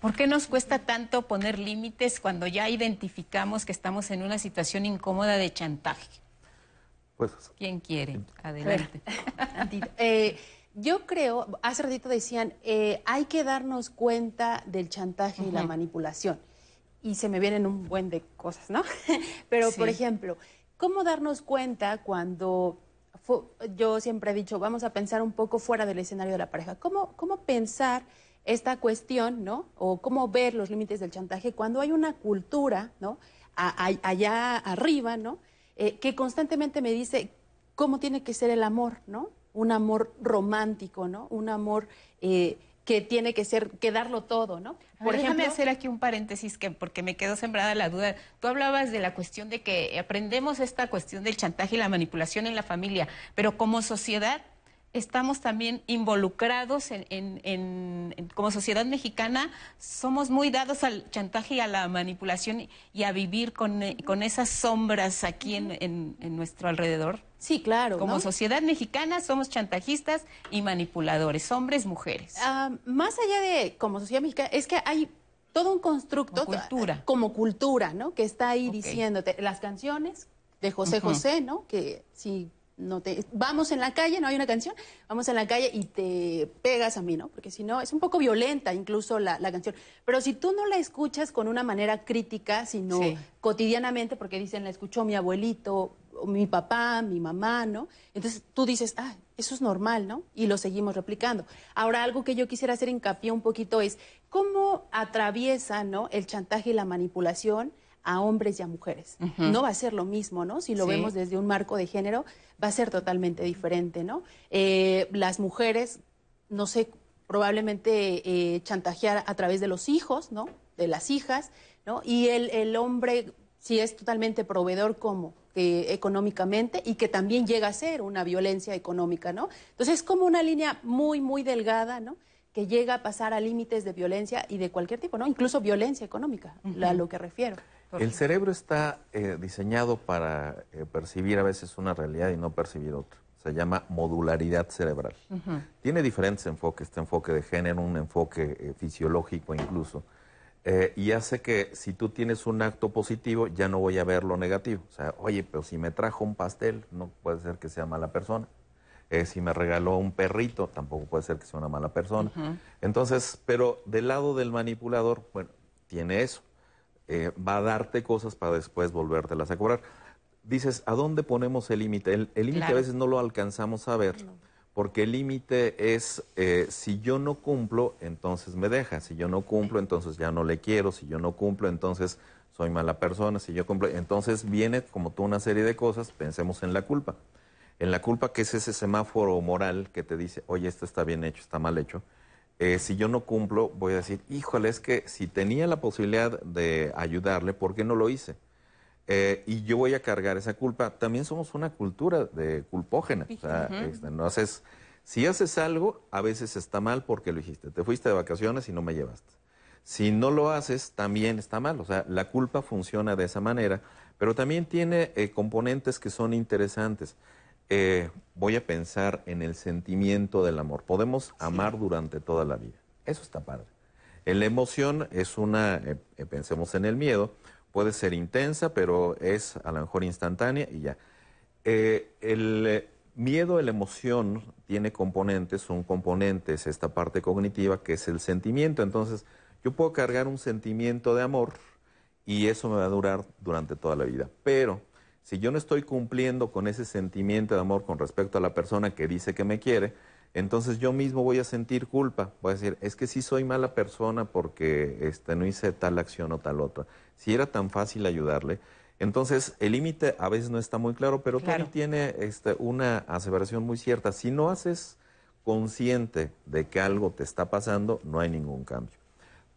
¿Por qué nos cuesta tanto poner límites cuando ya identificamos que estamos en una situación incómoda de chantaje? Pues, ¿Quién quiere? Adelante. eh, yo creo, hace ratito decían, eh, hay que darnos cuenta del chantaje y la manipulación. Y se me vienen un buen de cosas, ¿no? Pero, por ejemplo, ¿Cómo darnos cuenta cuando yo siempre he dicho, vamos a pensar un poco fuera del escenario de la pareja? ¿Cómo, cómo pensar esta cuestión, ¿no? O cómo ver los límites del chantaje cuando hay una cultura, ¿no? allá arriba, ¿no? Eh, que constantemente me dice cómo tiene que ser el amor, ¿no? Un amor romántico, ¿no? Un amor eh, que tiene que ser, que darlo todo, ¿no? Por ejemplo, déjame hacer aquí un paréntesis que porque me quedó sembrada la duda. Tú hablabas de la cuestión de que aprendemos esta cuestión del chantaje y la manipulación en la familia, pero como sociedad estamos también involucrados en, como sociedad mexicana, somos muy dados al chantaje y a la manipulación y a vivir con, con esas sombras aquí en, nuestro alrededor. Sí, claro. Como sociedad mexicana somos chantajistas y manipuladores, hombres, mujeres. Ah, más allá de como sociedad mexicana, es que hay todo un constructo como cultura, como cultura ¿no? Que está ahí diciéndote las canciones de José José, ¿no? Que si no te vamos en la calle, no hay una canción, vamos en la calle y te pegas a mí, ¿no? Porque si no, es un poco violenta incluso la, canción. Pero si tú no la escuchas con una manera crítica, sino cotidianamente, porque dicen, la escuchó mi abuelito, mi papá, mi mamá, ¿no? Entonces tú dices, ah, eso es normal, ¿no? Y lo seguimos replicando. Ahora, algo que yo quisiera hacer hincapié un poquito es cómo atraviesa, ¿no? El chantaje y la manipulación a hombres y a mujeres. No va a ser lo mismo, ¿no? Si lo vemos desde un marco de género, va a ser totalmente diferente, ¿no? Eh, las mujeres, no sé, probablemente eh, chantajear a través de los hijos, ¿no? De las hijas, ¿no? Y el, el hombre si es totalmente proveedor como económicamente y que también llega a ser una violencia económica, ¿no? Entonces es como una línea muy, muy delgada, ¿no? Que llega a pasar a límites de violencia y de cualquier tipo, ¿no? Incluso violencia económica, a lo que refiero. El cerebro está eh, diseñado para eh, percibir a veces una realidad y no percibir otra. Se llama modularidad cerebral. Tiene diferentes enfoques, este enfoque de género, un enfoque eh, fisiológico incluso. Y hace que si tú tienes un acto positivo, ya no voy a ver lo negativo. O sea, oye, pero si me trajo un pastel, no puede ser que sea mala persona. si me regaló un perrito, tampoco puede ser que sea una mala persona. Entonces, pero del lado del manipulador, bueno, tiene eso. Eh, va a darte cosas para después volvértelas a cobrar. Dices, ¿a dónde ponemos el límite? El límite a veces no lo alcanzamos a ver, porque el límite es, eh, si yo no cumplo, entonces me deja, si yo no cumplo, entonces ya no le quiero, si yo no cumplo, entonces soy mala persona, si yo cumplo, entonces viene como toda una serie de cosas, pensemos en la culpa. En la culpa que es ese semáforo moral que te dice, oye, esto está bien hecho, está mal hecho, eh, si yo no cumplo, voy a decir, híjole, es que si tenía la posibilidad de ayudarle, ¿por qué no lo hice? Eh, y yo voy a cargar esa culpa. También somos una cultura de culpógena. O sea, este, no haces, si haces algo, a veces está mal porque lo hiciste. Te fuiste de vacaciones y no me llevaste. Si no lo haces, también está mal. O sea, la culpa funciona de esa manera, pero también tiene eh, componentes que son interesantes. Eh, voy a pensar en el sentimiento del amor. Podemos amar durante toda la vida. Eso está padre. la emoción es una, eh, eh, pensemos en el miedo, puede ser intensa, pero es a lo mejor instantánea y ya. el miedo, la emoción, tiene componentes. Un componente es esta parte cognitiva que es el sentimiento. Entonces, yo puedo cargar un sentimiento de amor y eso me va a durar durante toda la vida. Pero si yo no estoy cumpliendo con ese sentimiento de amor con respecto a la persona que dice que me quiere, entonces yo mismo voy a sentir culpa. Voy a decir, es que sí soy mala persona porque este, no hice tal acción o tal otra. Si era tan fácil ayudarle. Entonces, el límite a veces no está muy claro, pero claro. tiene este, una aseveración muy cierta. Si no haces consciente de que algo te está pasando, no hay ningún cambio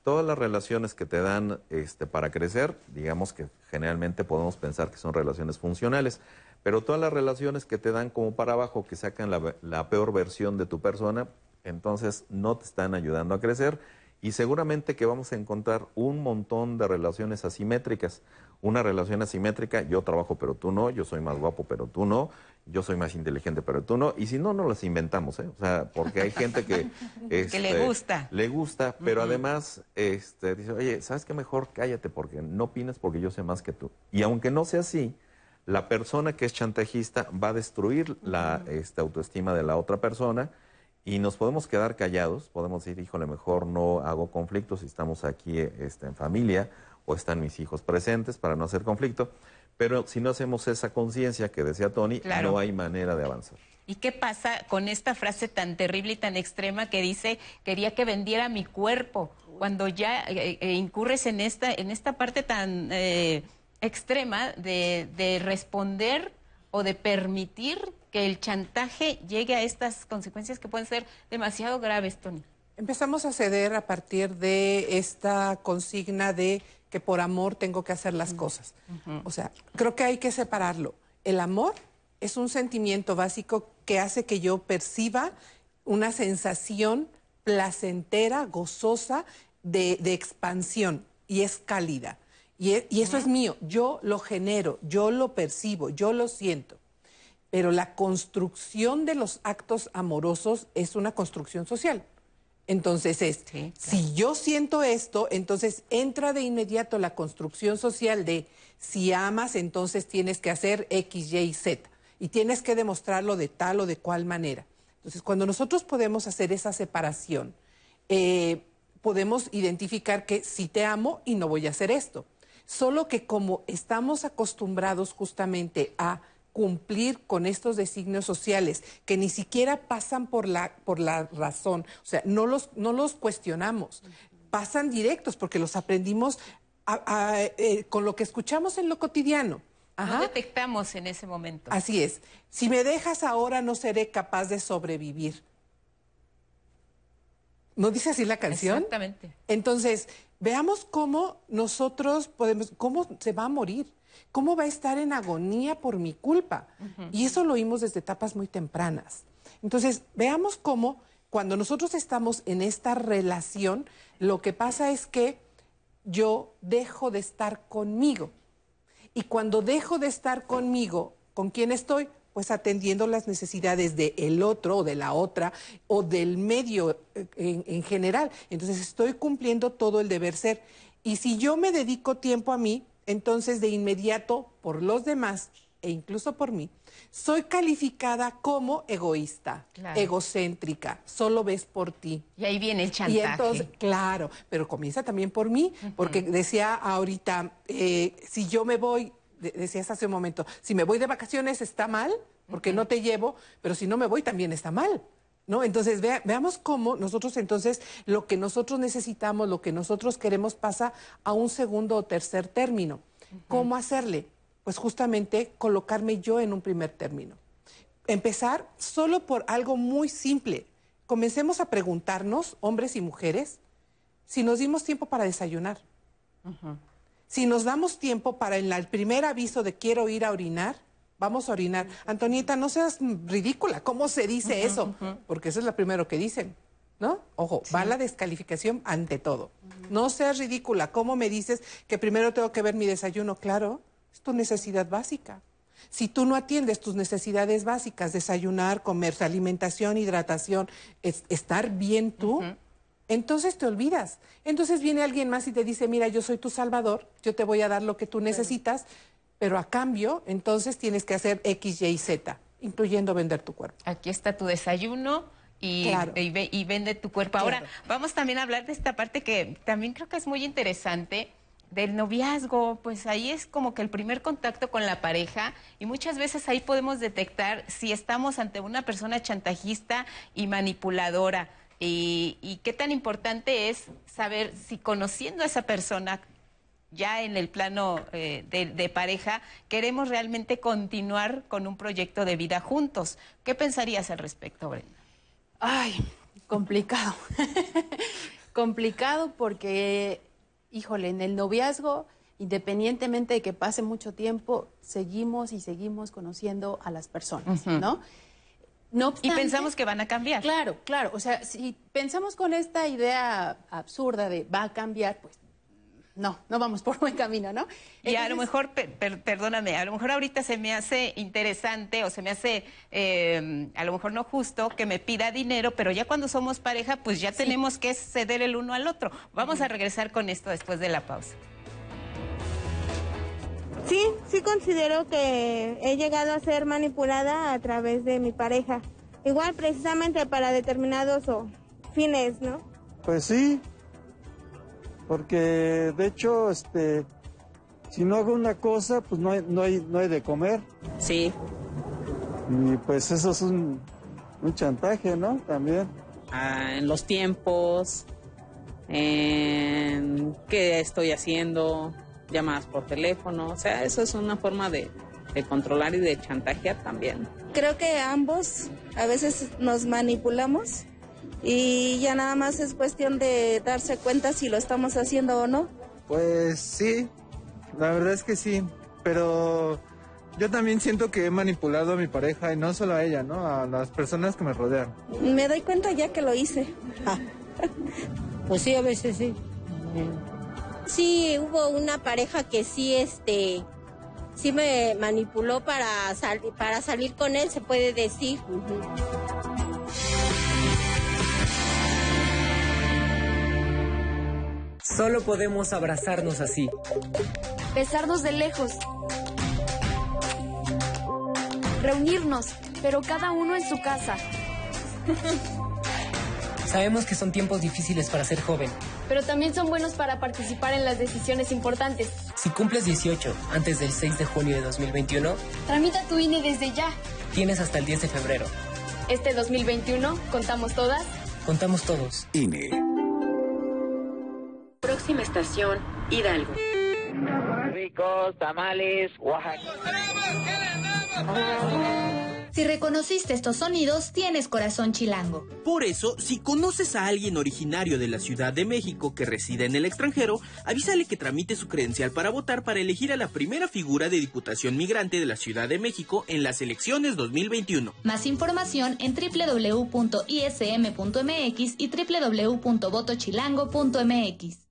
todas las relaciones que te dan este, para crecer, digamos que generalmente podemos pensar que son relaciones funcionales, pero todas las relaciones que te dan como para abajo, que sacan la, la peor versión de tu persona, entonces no te están ayudando a crecer y seguramente que vamos a encontrar un montón de relaciones asimétricas. Una relación asimétrica, yo trabajo pero tú no, yo soy más guapo pero tú no, yo soy más inteligente, pero tú no. Y si no, no las inventamos, ¿eh? O sea, porque hay gente que... que le este, gusta. Le gusta, pero además este, dice, oye, ¿sabes qué? Mejor cállate porque no opinas porque yo sé más que tú. Y aunque no sea así, la persona que es chantajista va a destruir la este, autoestima de la otra persona y nos podemos quedar callados, podemos decir, híjole, mejor no hago conflictos si estamos aquí este, en familia o están mis hijos presentes para no hacer conflicto. Pero si no hacemos esa conciencia que decía Tony, no hay manera de avanzar. ¿Y qué pasa con esta frase tan terrible y tan extrema que dice, quería que vendiera mi cuerpo? Cuando ya eh, eh, incurres en esta, en esta parte tan eh, extrema de, de responder o de permitir que el chantaje llegue a estas consecuencias que pueden ser demasiado graves, Tony. Empezamos a ceder a partir de esta consigna de que por amor tengo que hacer las cosas. O sea, creo que hay que separarlo. El amor es un sentimiento básico que hace que yo perciba una sensación placentera, gozosa, de, expansión y es cálida. Y, e, y eso es mío, yo lo genero, yo lo percibo, yo lo siento. Pero la construcción de los actos amorosos es una construcción social. Entonces, este, si yo siento esto, entonces entra de inmediato la construcción social de si amas, entonces tienes que hacer X, Y, Z. Y tienes que demostrarlo de tal o de cual manera. Entonces, cuando nosotros podemos hacer esa separación, eh, podemos identificar que sí te amo y no voy a hacer esto. Solo que como estamos acostumbrados justamente a cumplir con estos designios sociales que ni siquiera pasan por la, por la razón, o sea, no los, no los cuestionamos, pasan directos porque los aprendimos eh, con lo que escuchamos en lo cotidiano. No detectamos en ese momento. Así es. Si me dejas ahora no seré capaz de sobrevivir. ¿No dice así la canción? Exactamente. Entonces, veamos cómo nosotros podemos, cómo se va a morir, cómo va a estar en agonía por mi culpa. Y eso lo oímos desde etapas muy tempranas. Entonces, veamos cómo cuando nosotros estamos en esta relación, lo que pasa es que yo dejo de estar conmigo. Y cuando dejo de estar conmigo, ¿con quién estoy? Pues atendiendo las necesidades del el otro o de la otra o del medio eh, en, en general. Entonces estoy cumpliendo todo el deber ser. Y si yo me dedico tiempo a mí, entonces de inmediato por los demás e incluso por mí, soy calificada como egoísta, Claro. egocéntrica, solo ves por ti. Y ahí viene el chantaje. Y entonces, claro, pero comienza también por mí, porque decía ahorita, eh, si yo me voy, de- decías hace un momento, si me voy de vacaciones está mal, porque no te llevo, pero si no me voy también está mal. ¿No? Entonces, vea- veamos cómo nosotros entonces lo que nosotros necesitamos, lo que nosotros queremos pasa a un segundo o tercer término. ¿Cómo hacerle? Pues justamente colocarme yo en un primer término empezar solo por algo muy simple. Comencemos a preguntarnos, hombres y mujeres, si nos dimos tiempo para desayunar, si nos damos tiempo para en la- el primer aviso de quiero ir a orinar, vamos a orinar. Antonieta, no seas ridícula, ¿cómo se dice eso? Porque eso es lo primero que dicen, ¿no? Ojo, va la descalificación ante todo. No seas ridícula, ¿cómo me dices que primero tengo que ver mi desayuno? Claro, es tu necesidad básica. Si tú no atiendes tus necesidades básicas, desayunar, comer, alimentación, hidratación, es- estar bien tú, entonces te olvidas. Entonces viene alguien más y te dice, mira, yo soy tu salvador, yo te voy a dar lo que tú necesitas, pero a cambio, entonces tienes que hacer X, Y, Z, incluyendo vender tu cuerpo. Aquí está tu desayuno y, Claro. y ve- y vende tu cuerpo. Ahora, Claro. vamos también a hablar de esta parte que también creo que es muy interesante del noviazgo, pues ahí es como que el primer contacto con la pareja y muchas veces ahí podemos detectar si estamos ante una persona chantajista y manipuladora y, y qué tan importante es saber si conociendo a esa persona ya en el plano eh, de, de pareja, queremos realmente continuar con un proyecto de vida juntos. ¿Qué pensarías al respecto, Brenda? Ay, complicado. complicado porque, híjole, en el noviazgo, independientemente de que pase mucho tiempo, seguimos y seguimos conociendo a las personas. ¿no? No Y pensamos que van a cambiar. Claro, claro. O sea, si pensamos con esta idea absurda de va a cambiar, pues no, no vamos por buen camino, ¿no? Y a lo mejor, per- per- perdóname, a lo mejor ahorita se me hace interesante o se me hace, eh, a lo mejor no justo que me pida dinero, pero ya cuando somos pareja, pues ya tenemos que ceder el uno al otro. Vamos a regresar con esto después de la pausa. Sí, sí considero que he llegado a ser manipulada a través de mi pareja. Igual precisamente para determinados o, fines, ¿no? Pues sí, porque de hecho, este, si no hago una cosa, pues no hay, no hay, no hay de comer. Sí. Y pues eso es un, un chantaje, ¿no? También. Ah, en los tiempos, en qué estoy haciendo, llamadas por teléfono, o sea, eso es una forma de, de controlar y de chantajear también. Creo que ambos a veces nos manipulamos y ya nada más es cuestión de darse cuenta si lo estamos haciendo o no. Pues sí, la verdad es que sí, pero yo también siento que he manipulado a mi pareja y no solo a ella, ¿no? A las personas que me rodean. Me doy cuenta ya que lo hice. Pues sí, a veces sí. Sí, hubo una pareja que sí, este, sí me manipuló para, sal- para salir con él, se puede decir. Solo podemos abrazarnos así. Besarnos de lejos. Reunirnos, pero cada uno en su casa. Sabemos que son tiempos difíciles para ser joven. Pero también son buenos para participar en las decisiones importantes. Si cumples 18 antes del 6 de junio de 2021, Tramita tu INE desde ya. tienes hasta el 10 de febrero. Este 2021, contamos todas. Contamos todos. INE. Próxima estación, Hidalgo. Ricos tamales, Oaxaca. Si reconociste estos sonidos, tienes corazón chilango. Por eso, si conoces a alguien originario de la Ciudad de México que reside en el extranjero, avísale que tramite su credencial para votar para elegir a la primera figura de Diputación Migrante de la Ciudad de México en las elecciones 2021. Más información en www.ism.mx y www.votochilango.mx.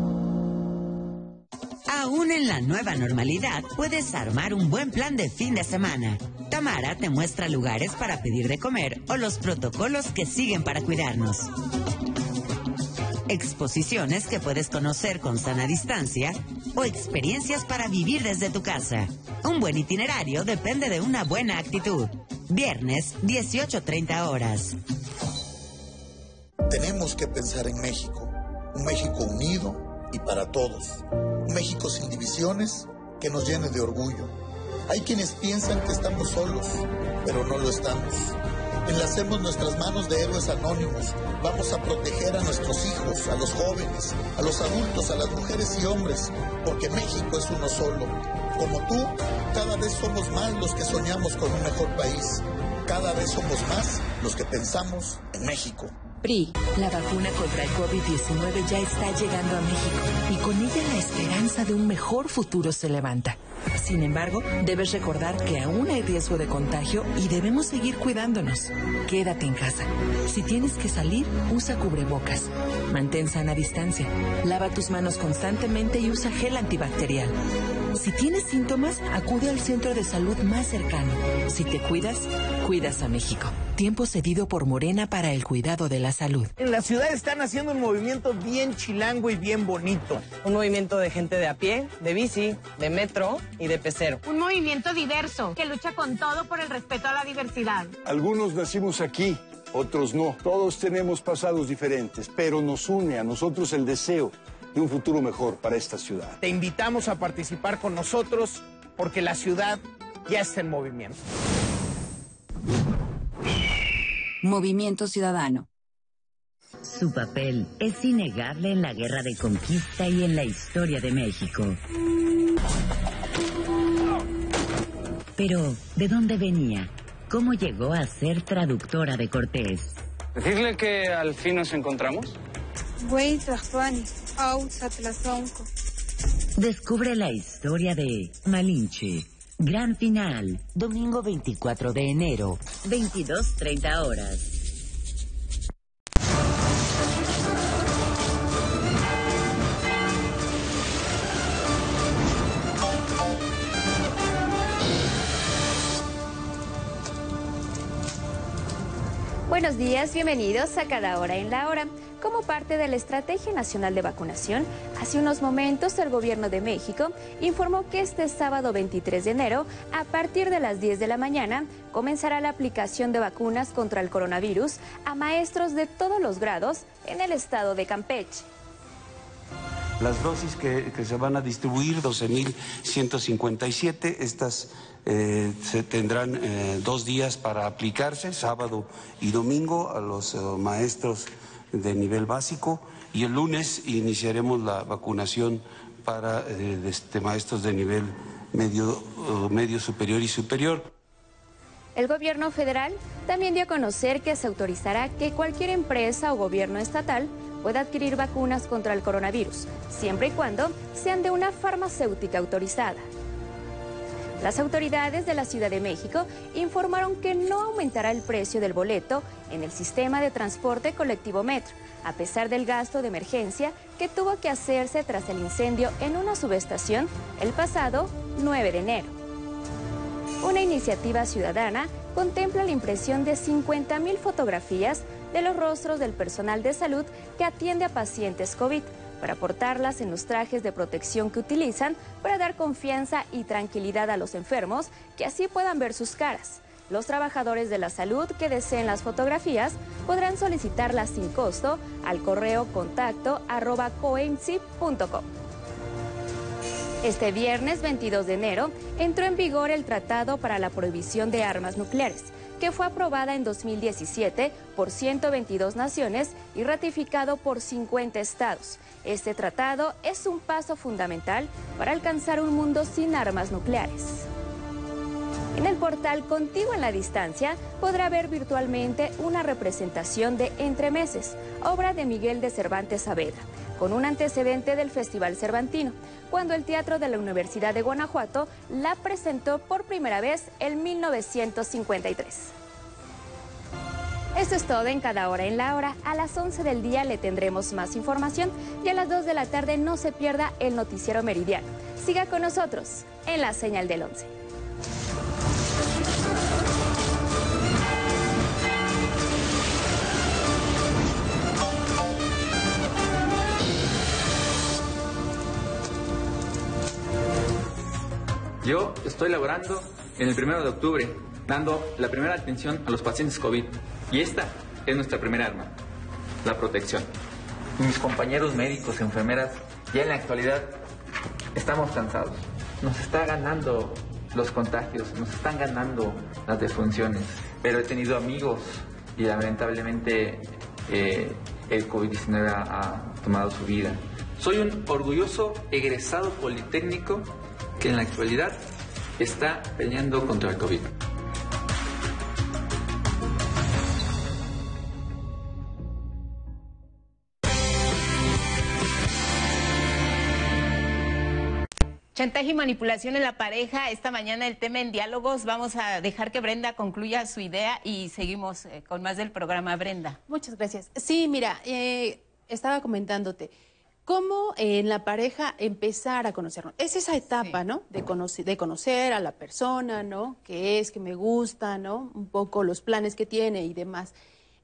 Aún en la nueva normalidad, puedes armar un buen plan de fin de semana. Tamara te muestra lugares para pedir de comer o los protocolos que siguen para cuidarnos. Exposiciones que puedes conocer con sana distancia o experiencias para vivir desde tu casa. Un buen itinerario depende de una buena actitud. Viernes, 18.30 horas. Tenemos que pensar en México, un México unido y para todos. Un México sin divisiones que nos llene de orgullo. Hay quienes piensan que estamos solos, pero no lo estamos. Enlacemos nuestras manos de héroes anónimos. Vamos a proteger a nuestros hijos, a los jóvenes, a los adultos, a las mujeres y hombres, porque México es uno solo. Como tú, cada vez somos más los que soñamos con un mejor país. Cada vez somos más los que pensamos en México. PRI, la vacuna contra el COVID-19 ya está llegando a México y con ella la esperanza de un mejor futuro se levanta. Sin embargo, debes recordar que aún hay riesgo de contagio y debemos seguir cuidándonos. Quédate en casa. Si tienes que salir, usa cubrebocas. Mantén sana distancia. Lava tus manos constantemente y usa gel antibacterial. Si tienes síntomas, acude al centro de salud más cercano. Si te cuidas, cuidas a México. Tiempo cedido por Morena para el cuidado de la salud. En la ciudad están haciendo un movimiento bien chilango y bien bonito. Un movimiento de gente de a pie, de bici, de metro y de pecero. Un movimiento diverso que lucha con todo por el respeto a la diversidad. Algunos nacimos aquí, otros no. Todos tenemos pasados diferentes, pero nos une a nosotros el deseo de un futuro mejor para esta ciudad. Te invitamos a participar con nosotros porque la ciudad ya está en movimiento. Movimiento Ciudadano. Su papel es innegable en la guerra de conquista y en la historia de México. Pero, ¿de dónde venía? ¿Cómo llegó a ser traductora de Cortés? Decirle que al fin nos encontramos. Descubre la historia de Malinche. Gran final, domingo 24 de enero, 22.30 horas. Buenos días, bienvenidos a Cada Hora en la Hora. Como parte de la Estrategia Nacional de Vacunación, hace unos momentos el Gobierno de México informó que este sábado 23 de enero, a partir de las 10 de la mañana, comenzará la aplicación de vacunas contra el coronavirus a maestros de todos los grados en el estado de Campeche. Las dosis que, se van a distribuir, 12.157, estas eh, se tendrán eh, dos días para aplicarse, sábado y domingo, a los eh, maestros de nivel básico y el lunes iniciaremos la vacunación para este, maestros de nivel medio, medio superior y superior. El gobierno federal también dio a conocer que se autorizará que cualquier empresa o gobierno estatal pueda adquirir vacunas contra el coronavirus, siempre y cuando sean de una farmacéutica autorizada. Las autoridades de la Ciudad de México informaron que no aumentará el precio del boleto en el sistema de transporte colectivo Metro, a pesar del gasto de emergencia que tuvo que hacerse tras el incendio en una subestación el pasado 9 de enero. Una iniciativa ciudadana contempla la impresión de 50.000 fotografías de los rostros del personal de salud que atiende a pacientes COVID para portarlas en los trajes de protección que utilizan para dar confianza y tranquilidad a los enfermos que así puedan ver sus caras. Los trabajadores de la salud que deseen las fotografías podrán solicitarlas sin costo al correo contacto arroba. Este viernes 22 de enero entró en vigor el Tratado para la Prohibición de Armas Nucleares, que fue aprobada en 2017 por 122 naciones y ratificado por 50 estados. Este tratado es un paso fundamental para alcanzar un mundo sin armas nucleares. En el portal Contigo en la Distancia podrá ver virtualmente una representación de Entre Meses, obra de Miguel de Cervantes Saavedra, con un antecedente del Festival Cervantino, cuando el Teatro de la Universidad de Guanajuato la presentó por primera vez en 1953. Esto es todo en cada hora en la hora. A las 11 del día le tendremos más información y a las 2 de la tarde no se pierda el noticiero meridiano. Siga con nosotros en la señal del 11. Yo estoy laborando en el primero de octubre, dando la primera atención a los pacientes COVID. Y esta es nuestra primera arma, la protección. Mis compañeros médicos, enfermeras, ya en la actualidad estamos cansados. Nos está ganando los contagios, nos están ganando las defunciones. Pero he tenido amigos y lamentablemente eh, el COVID-19 ha tomado su vida. Soy un orgulloso egresado politécnico que en la actualidad está peleando contra el COVID. Chantaje y manipulación en la pareja. Esta mañana el tema en diálogos. Vamos a dejar que Brenda concluya su idea y seguimos eh, con más del programa. Brenda. Muchas gracias. Sí, mira, eh, estaba comentándote cómo en la pareja empezar a conocernos. Es esa etapa, ¿no? De, conocer, de conocer a la persona, ¿no? Qué es, qué me gusta, ¿no? Un poco los planes que tiene y demás.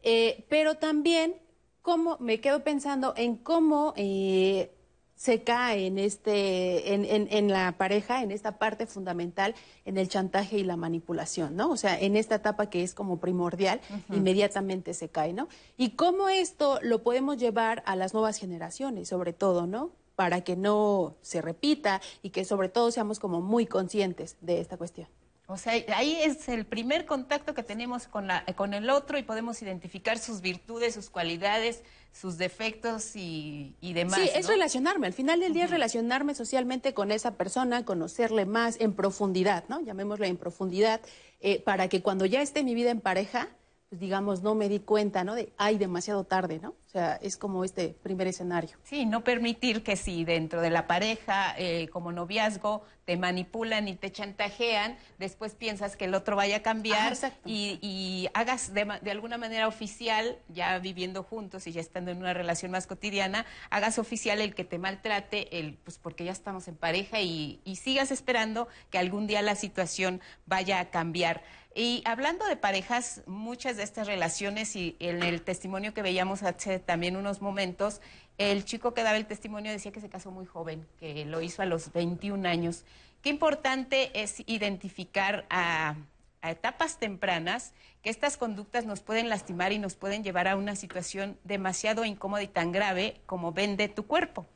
Eh, pero también, cómo me quedo pensando en cómo eh, se cae en, este, en, en, la pareja, en esta parte fundamental, en el chantaje y la manipulación, ¿no? O sea, en esta etapa que es como primordial, inmediatamente se cae, ¿no? Y cómo esto lo podemos llevar a las nuevas generaciones, sobre todo, ¿no? Para que no se repita y que sobre todo seamos como muy conscientes de esta cuestión. O sea, ahí es el primer contacto que tenemos con, la, con el otro y podemos identificar sus virtudes, sus cualidades, sus defectos y, demás. Sí, es relacionarme. Al final del día es relacionarme socialmente con esa persona, conocerle más en profundidad, ¿no? Llamémosle en profundidad, eh, para que cuando ya esté mi vida en pareja, pues digamos, no me di cuenta, ¿no? De, ay, demasiado tarde, ¿no? O sea, es como este primer escenario. Sí, no permitir que si dentro de la pareja, eh, como noviazgo, te manipulan y te chantajean, después piensas que el otro vaya a cambiar y, hagas de, alguna manera oficial, ya viviendo juntos y ya estando en una relación más cotidiana, hagas oficial el que te maltrate, el, pues porque ya estamos en pareja y, y sigas esperando que algún día la situación vaya a cambiar. Y hablando de parejas, muchas de estas relaciones y en el testimonio que veíamos hace también unos momentos, el chico que daba el testimonio decía que se casó muy joven, que lo hizo a los 21 años. Qué importante es identificar a, etapas tempranas que estas conductas nos pueden lastimar y nos pueden llevar a una situación demasiado incómoda y tan grave como vende tu cuerpo.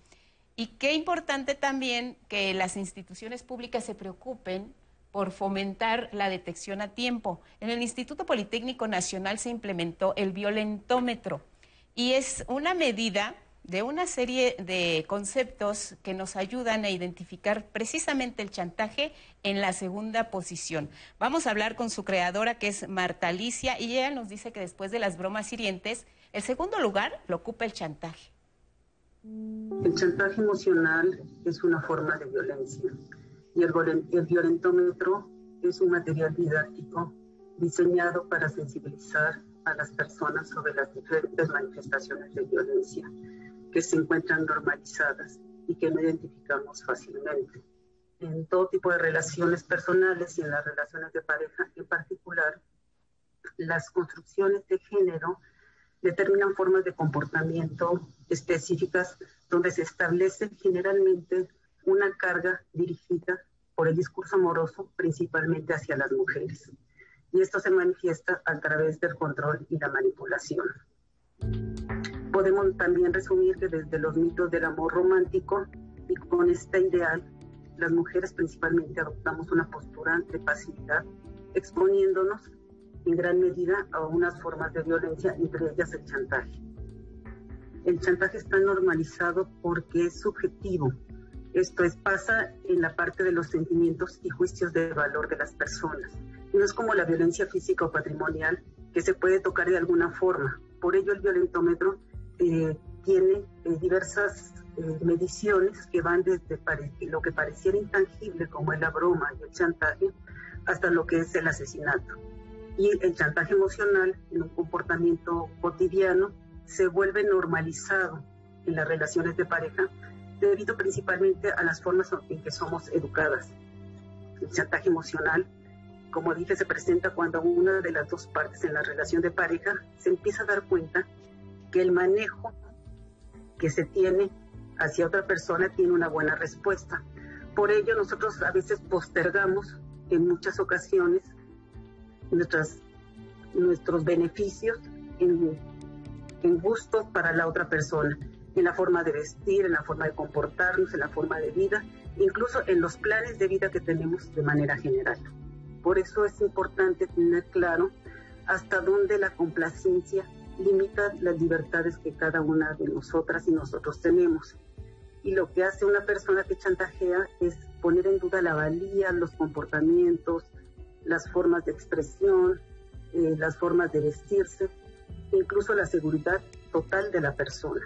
Y qué importante también que las instituciones públicas se preocupen por fomentar la detección a tiempo. En el Instituto Politécnico Nacional se implementó el violentómetro y es una medida de una serie de conceptos que nos ayudan a identificar precisamente el chantaje en la segunda posición. Vamos a hablar con su creadora, que es Marta Alicia, y ella nos dice que después de las bromas hirientes, el segundo lugar lo ocupa el chantaje. El chantaje emocional es una forma de violencia y el, violentómetro es un material didáctico diseñado para sensibilizar a las personas sobre las diferentes manifestaciones de violencia que se encuentran normalizadas y que no identificamos fácilmente. En todo tipo de relaciones personales y en las relaciones de pareja en particular, las construcciones de género determinan formas de comportamiento específicas donde se establece generalmente una carga dirigida por el discurso amoroso principalmente hacia las mujeres. y esto se manifiesta a través del control y la manipulación. Podemos también resumir que desde los mitos del amor romántico y con este ideal, las mujeres principalmente adoptamos una postura de pasividad, exponiéndonos en gran medida a unas formas de violencia, entre ellas el chantaje. El chantaje está normalizado porque es subjetivo. Esto es, pasa en la parte de los sentimientos y juicios de valor de las personas. No es como la violencia física o patrimonial que se puede tocar de alguna forma. Por ello el violentómetro eh, tiene eh, diversas eh, mediciones que van desde lo que pareciera intangible como es la broma y el chantaje hasta lo que es el asesinato. Y el chantaje emocional en un comportamiento cotidiano se vuelve normalizado en las relaciones de pareja debido principalmente a las formas en que somos educadas. El chantaje emocional, como dije, se presenta cuando una de las dos partes en la relación de pareja se empieza a dar cuenta que el manejo que se tiene hacia otra persona tiene una buena respuesta. Por ello, nosotros a veces postergamos en muchas ocasiones nuestras, nuestros beneficios en en gustos para la otra persona, en la forma de vestir, en la forma de comportarnos, en la forma de vida, incluso en los planes de vida que tenemos de manera general. Por eso es importante tener claro hasta dónde la complacencia limita las libertades que cada una de nosotras y nosotros tenemos. Y lo que hace una persona que chantajea es poner en duda la valía, los comportamientos, las formas de expresión, eh, las formas de vestirse, incluso la seguridad total de la persona.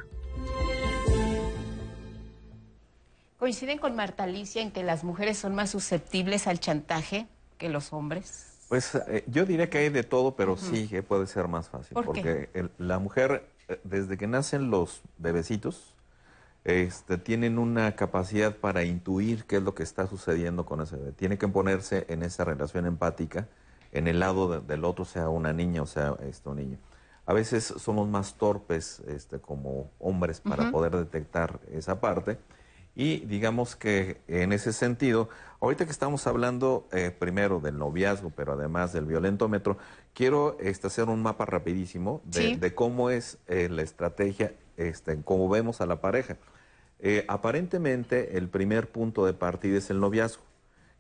¿Coinciden con Marta Alicia en que las mujeres son más susceptibles al chantaje que los hombres? Pues eh, yo diría que hay de todo, pero sí que puede ser más fácil. porque la mujer, eh, desde que nacen los bebecitos, este, tienen una capacidad para intuir qué es lo que está sucediendo con ese bebé. Tiene que ponerse en esa relación empática, en el lado del otro, sea una niña o sea este, un niño a veces somos más torpes este, como hombres para poder detectar esa parte. Y digamos que en ese sentido, ahorita que estamos hablando eh, primero del noviazgo, pero además del violentómetro, quiero este, hacer un mapa rapidísimo de, cómo es eh, la estrategia, este, cómo vemos a la pareja. Eh, aparentemente el primer punto de partida es el noviazgo.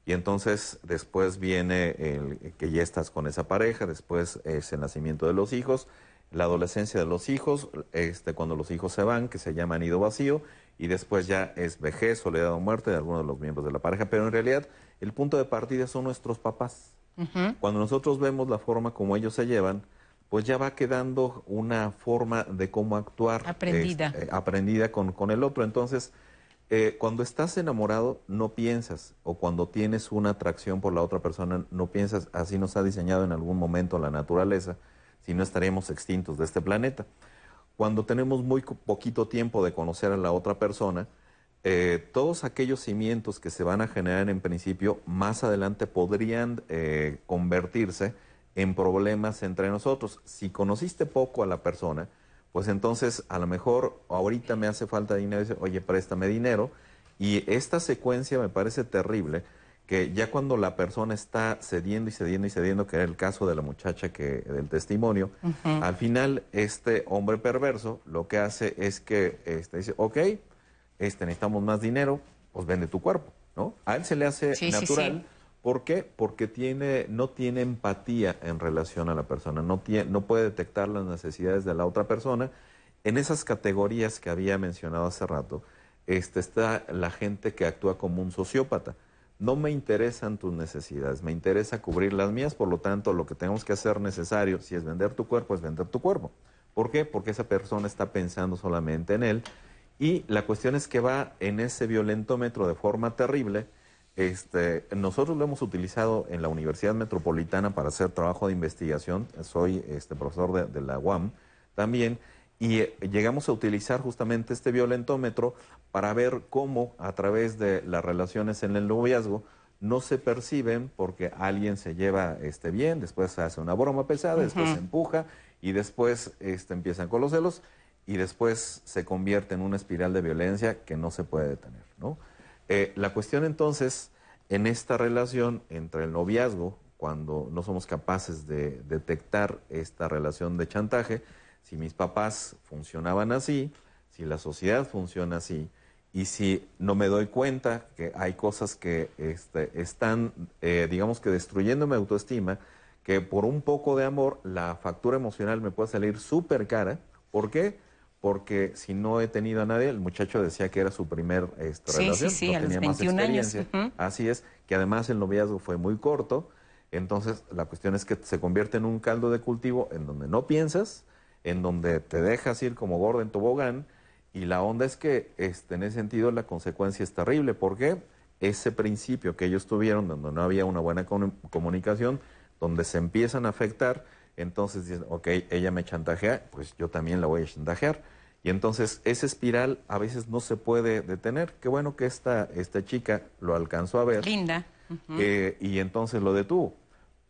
Y entonces después viene el que ya estás con esa pareja, después es el nacimiento de los hijos, la adolescencia de los hijos, este, cuando los hijos se van, que se llama nido vacío, y después ya es vejez, soledad o muerte de alguno de los miembros de la pareja. Pero en realidad el punto de partida son nuestros papás. Cuando nosotros vemos la forma como ellos se llevan, pues ya va quedando una forma de cómo actuar. Aprendida. Este, aprendida con, con, el otro. Entonces, eh, cuando estás enamorado, no piensas, o cuando tienes una atracción por la otra persona, no piensas, así nos ha diseñado en algún momento la naturaleza si no estaríamos extintos de este planeta. Cuando tenemos muy poquito tiempo de conocer a la otra persona, eh, todos aquellos cimientos que se van a generar en principio, más adelante podrían eh, convertirse en problemas entre nosotros. Si conociste poco a la persona, pues entonces a lo mejor ahorita me hace falta dinero y dice, oye, préstame dinero. Y esta secuencia me parece terrible que ya cuando la persona está cediendo y cediendo y cediendo, que era el caso de la muchacha que del testimonio, al final este hombre perverso lo que hace es que este, dice, ok, este, necesitamos más dinero, pues vende tu cuerpo, ¿no? A él se le hace natural. ¿Por qué? Porque tiene, no tiene empatía en relación a la persona, no, tiene, no puede detectar las necesidades de la otra persona. En esas categorías que había mencionado hace rato, este, está la gente que actúa como un sociópata no me interesan tus necesidades, me interesa cubrir las mías, por lo tanto lo que tenemos que hacer necesario, si es vender tu cuerpo, es vender tu cuerpo. ¿Por qué? Porque esa persona está pensando solamente en él y la cuestión es que va en ese violentómetro de forma terrible. Este, nosotros lo hemos utilizado en la Universidad Metropolitana para hacer trabajo de investigación, soy este, profesor de, de la UAM también, y eh, llegamos a utilizar justamente este violentómetro para ver cómo a través de las relaciones en el noviazgo no se perciben porque alguien se lleva este bien, después se hace una broma pesada, después se empuja y después este, empiezan con los celos y después se convierte en una espiral de violencia que no se puede detener. ¿no? Eh, la cuestión entonces en esta relación entre el noviazgo, cuando no somos capaces de detectar esta relación de chantaje, si mis papás funcionaban así, si la sociedad funciona así, y si no me doy cuenta que hay cosas que este, están, eh, digamos que destruyendo mi autoestima, que por un poco de amor la factura emocional me puede salir súper cara. ¿Por qué? Porque si no he tenido a nadie, el muchacho decía que era su primer este, Sí, relación, sí, sí, no a los tenía más 21 años. Así es, que además el noviazgo fue muy corto, entonces la cuestión es que se convierte en un caldo de cultivo en donde no piensas, en donde te dejas ir como gordo en tobogán, y la onda es que este, en ese sentido la consecuencia es terrible, porque ese principio que ellos tuvieron, donde no había una buena comu- comunicación, donde se empiezan a afectar, entonces dicen, ok, ella me chantajea, pues yo también la voy a chantajear. Y entonces esa espiral a veces no se puede detener. Qué bueno que esta, esta chica lo alcanzó a ver. Linda. Eh, y entonces lo detuvo.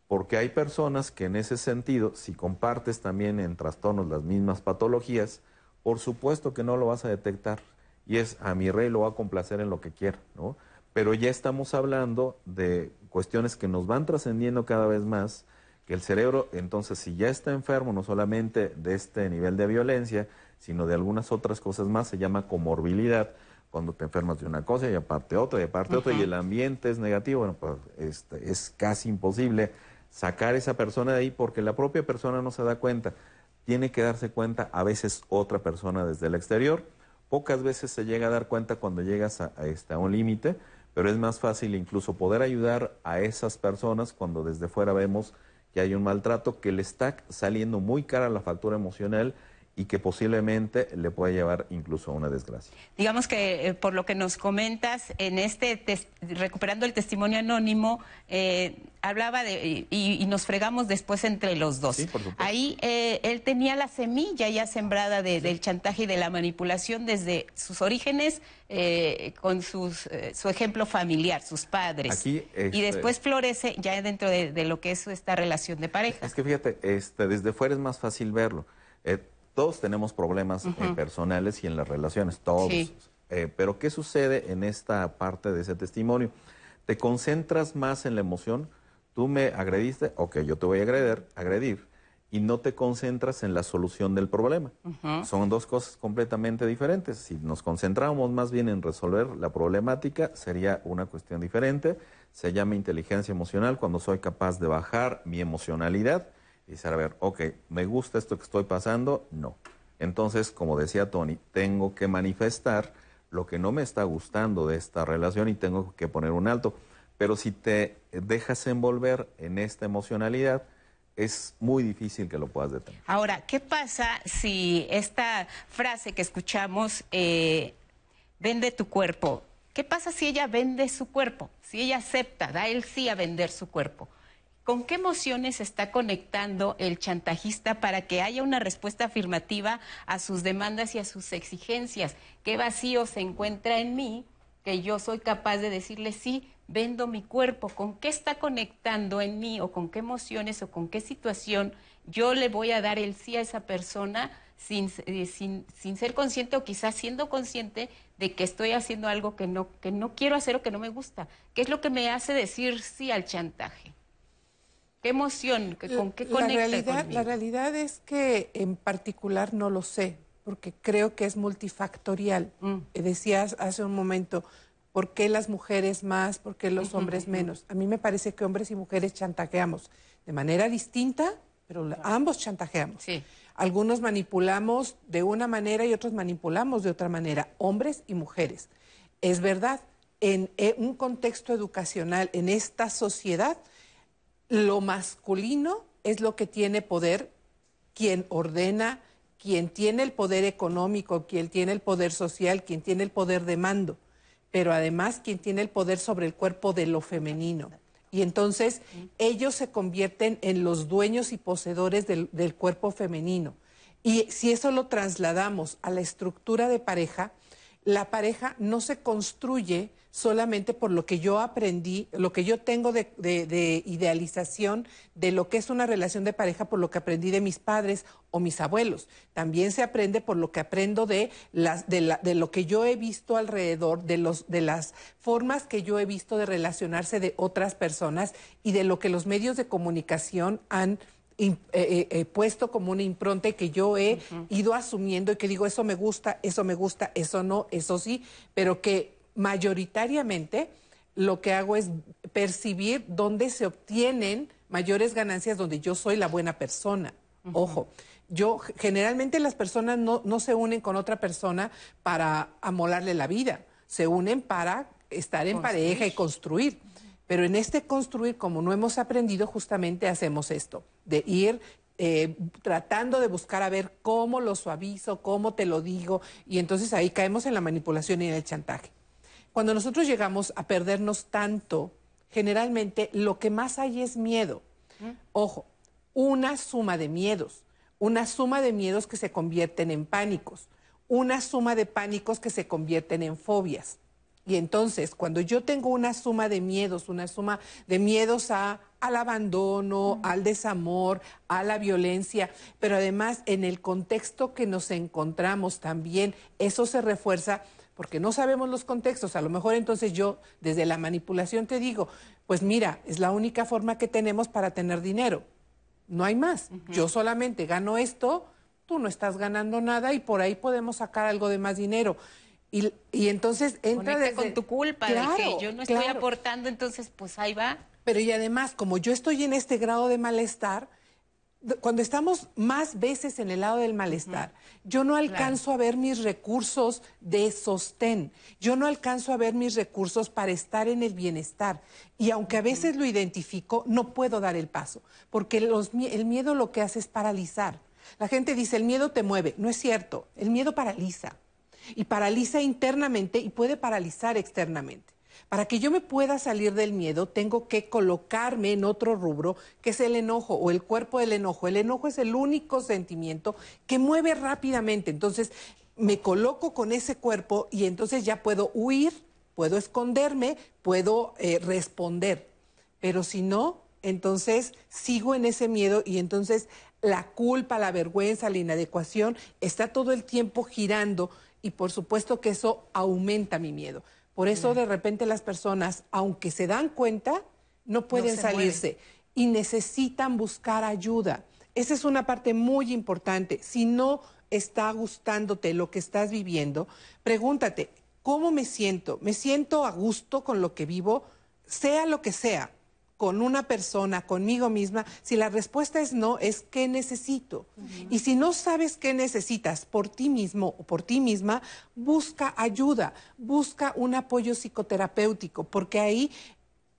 Porque hay personas que en ese sentido, si compartes también en trastornos las mismas patologías, por supuesto que no lo vas a detectar. Y es a mi rey lo va a complacer en lo que quiera, ¿no? Pero ya estamos hablando de cuestiones que nos van trascendiendo cada vez más, que el cerebro, entonces, si ya está enfermo, no solamente de este nivel de violencia, sino de algunas otras cosas más, se llama comorbilidad, cuando te enfermas de una cosa y aparte otra y aparte otra y el ambiente es negativo, bueno, pues este, es casi imposible sacar esa persona de ahí porque la propia persona no se da cuenta. Tiene que darse cuenta a veces otra persona desde el exterior. Pocas veces se llega a dar cuenta cuando llegas a, este, a un límite, pero es más fácil incluso poder ayudar a esas personas cuando desde fuera vemos que hay un maltrato que le está saliendo muy cara la factura emocional y que posiblemente le puede llevar incluso a una desgracia. Digamos que eh, por lo que nos comentas, en este recuperando el testimonio anónimo, eh, hablaba de y, y nos fregamos después entre los dos. Ahí eh, él tenía la semilla ya sembrada de- del chantaje y de la manipulación desde sus orígenes con sus, su ejemplo familiar, sus padres. Aquí, este- Y después florece ya dentro de, de lo que es esta relación de pareja. Es que fíjate, este, desde fuera es más fácil verlo. Eh, todos tenemos problemas eh, personales y en las relaciones, todos. Sí. Eh, pero ¿qué sucede en esta parte de ese testimonio? Te concentras más en la emoción. Tú me agrediste, ok, yo te voy a agredir, agredir y no te concentras en la solución del problema. Son dos cosas completamente diferentes. Si nos concentramos más bien en resolver la problemática, sería una cuestión diferente. Se llama inteligencia emocional cuando soy capaz de bajar mi emocionalidad decir, a ver, ok, ¿me gusta esto que estoy pasando? No. Entonces, como decía Tony, tengo que manifestar lo que no me está gustando de esta relación y tengo que poner un alto. Pero si te dejas envolver en esta emocionalidad, es muy difícil que lo puedas detener. Ahora, ¿qué pasa si esta frase que escuchamos, eh, vende tu cuerpo? ¿Qué pasa si ella vende su cuerpo? Si ella acepta, da el sí a vender su cuerpo. ¿Con qué emociones está conectando el chantajista para que haya una respuesta afirmativa a sus demandas y a sus exigencias? ¿Qué vacío se encuentra en mí que yo soy capaz de decirle sí, vendo mi cuerpo? ¿Con qué está conectando en mí o con qué emociones o con qué situación yo le voy a dar el sí a esa persona sin, eh, sin, sin ser consciente o quizás siendo consciente de que estoy haciendo algo que no, que no quiero hacer o que no me gusta? ¿Qué es lo que me hace decir sí al chantaje? ¿Qué emoción? ¿Qué- ¿Con qué la conecta realidad, conmigo? la realidad es que en particular no lo sé, porque creo que es multifactorial. Mm. Eh, Decías hace un momento, ¿por qué las mujeres más? ¿Por qué los hombres menos? A mí me parece que hombres y mujeres chantajeamos de manera distinta, pero ambos chantajeamos. Algunos manipulamos de una manera y otros manipulamos de otra manera, hombres y mujeres. Es verdad, en eh, un contexto educacional, en esta sociedad, lo masculino es lo que tiene poder, quien ordena, quien tiene el poder económico, quien tiene el poder social, quien tiene el poder de mando, pero además quien tiene el poder sobre el cuerpo de lo femenino. Y entonces ellos se convierten en los dueños y poseedores del, cuerpo femenino. Y si eso lo trasladamos a la estructura de pareja, la pareja no se construye solamente por lo que yo aprendí, lo que yo tengo de, de, idealización de lo que es una relación de pareja, por lo que aprendí de mis padres o mis abuelos. También se aprende por lo que aprendo de, las, de, la, de lo que yo he visto alrededor, de, los, de las formas que yo he visto de relacionarse de otras personas y de lo que los medios de comunicación han eh, eh, eh, puesto como una impronta y que yo he ido asumiendo y que digo, eso me gusta, eso me gusta, eso no, eso sí, pero que mayoritariamente lo que hago es percibir dónde se obtienen mayores ganancias donde yo soy la buena persona. Ojo, yo generalmente las personas no, no, se unen con otra persona para amolarle la vida, se unen para estar en pareja y construir. Pero en este construir, como no hemos aprendido, justamente hacemos esto, de ir eh, tratando de buscar a ver cómo lo suavizo, cómo te lo digo, y entonces ahí caemos en la manipulación y en el chantaje. Cuando nosotros llegamos a perdernos tanto, generalmente lo que más hay es miedo. Ojo, una suma de miedos, una suma de miedos que se convierten en pánicos, una suma de pánicos que se convierten en fobias. Y entonces, cuando yo tengo una suma de miedos, una suma de miedos a, al abandono, al desamor, a la violencia, pero además en el contexto que nos encontramos también, eso se refuerza porque no sabemos los contextos. A lo mejor entonces yo desde la manipulación te digo, pues mira, es la única forma que tenemos para tener dinero. No hay más. Yo solamente gano esto, tú no estás ganando nada y por ahí podemos sacar algo de más dinero. Y, y entonces entra desde... con tu culpa de que yo no estoy aportando, entonces pues ahí va. Pero y además, como yo estoy en este grado de malestar, cuando estamos más veces en el lado del malestar, yo no alcanzo a ver mis recursos de sostén, yo no alcanzo a ver mis recursos para estar en el bienestar. Y aunque a veces lo identifico, no puedo dar el paso, porque el miedo lo que hace es paralizar. La gente dice, el miedo te mueve. No es cierto, el miedo paraliza. Y paraliza internamente y puede paralizar externamente. Para que yo me pueda salir del miedo, tengo que colocarme en otro rubro, que es el enojo o el cuerpo del enojo. El enojo es el único sentimiento que mueve rápidamente. Entonces, me coloco con ese cuerpo y entonces ya puedo huir, puedo esconderme, puedo eh, responder. Pero si no, entonces sigo en ese miedo y entonces la culpa, la vergüenza, la inadecuación está todo el tiempo girando y por supuesto que eso aumenta mi miedo. Por eso de repente las personas, aunque se dan cuenta, no pueden salirse y necesitan buscar ayuda. Esa es una parte muy importante. Si no está gustándote lo que estás viviendo, pregúntate, ¿cómo me siento? ¿Me siento a gusto con lo que vivo? Sea lo que sea con una persona, conmigo misma, si la respuesta es no, es qué necesito. Y si no sabes qué necesitas por ti mismo o por ti misma, busca ayuda, busca un apoyo psicoterapéutico, porque ahí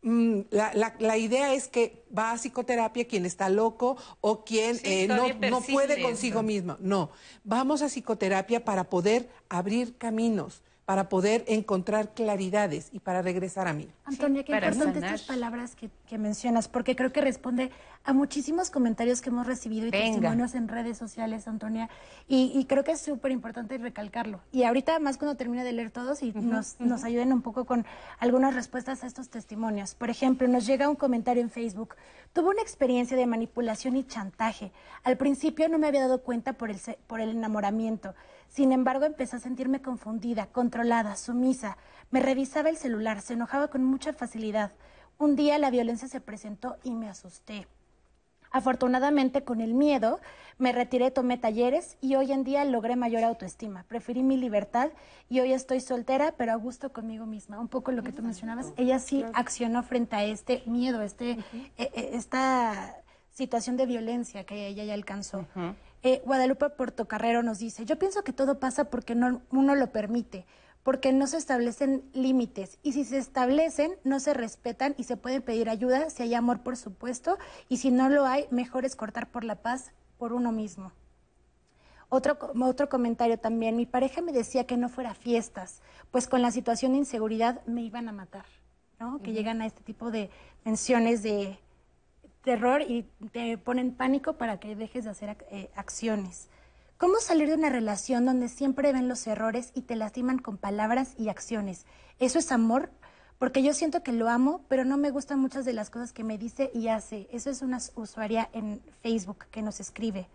mm, la, idea es que va a psicoterapia quien está loco o quien eh, no, no, puede consigo mismo. No, vamos a psicoterapia para poder abrir caminos para poder encontrar claridades y para regresar a mí. Antonia, qué importante estas palabras que, mencionas, porque creo que responde a muchísimos comentarios que hemos recibido y testimonios en redes sociales, Antonia, y, creo que es súper importante recalcarlo. Y ahorita más cuando termine de leer todos y nos, nos ayuden un poco con algunas respuestas a estos testimonios. Por ejemplo, nos llega un comentario en Facebook, tuve una experiencia de manipulación y chantaje. Al principio no me había dado cuenta por el, por el enamoramiento. Sin embargo, empecé a sentirme confundida, controlada, sumisa. Me revisaba el celular, se enojaba con mucha facilidad. Un día la violencia se presentó y me asusté. Afortunadamente, con el miedo, me retiré, tomé talleres y hoy en día logré mayor autoestima. Preferí mi libertad y hoy estoy soltera, pero a gusto conmigo misma. Un poco lo que tú mencionabas. Ella sí accionó frente a este miedo, este, e, e, esta situación de violencia que ella ya alcanzó. Eh, Guadalupe Portocarrero nos dice, yo pienso que todo pasa porque no, uno lo permite, porque no se establecen límites y si se establecen no se respetan y se puede pedir ayuda si hay amor por supuesto y si no lo hay mejor es cortar por la paz por uno mismo. Otro, otro comentario también, mi pareja me decía que no fuera fiestas, pues con la situación de inseguridad me iban a matar, ¿no? Que llegan a este tipo de menciones de terror y te ponen pánico para que dejes de hacer eh, acciones. ¿Cómo salir de una relación donde siempre ven los errores y te lastiman con palabras y acciones? ¿Eso es amor? porque yo siento que lo amo, pero no me gustan muchas de las cosas que me dice y hace. Eso es una usuaria en Facebook que nos escribe.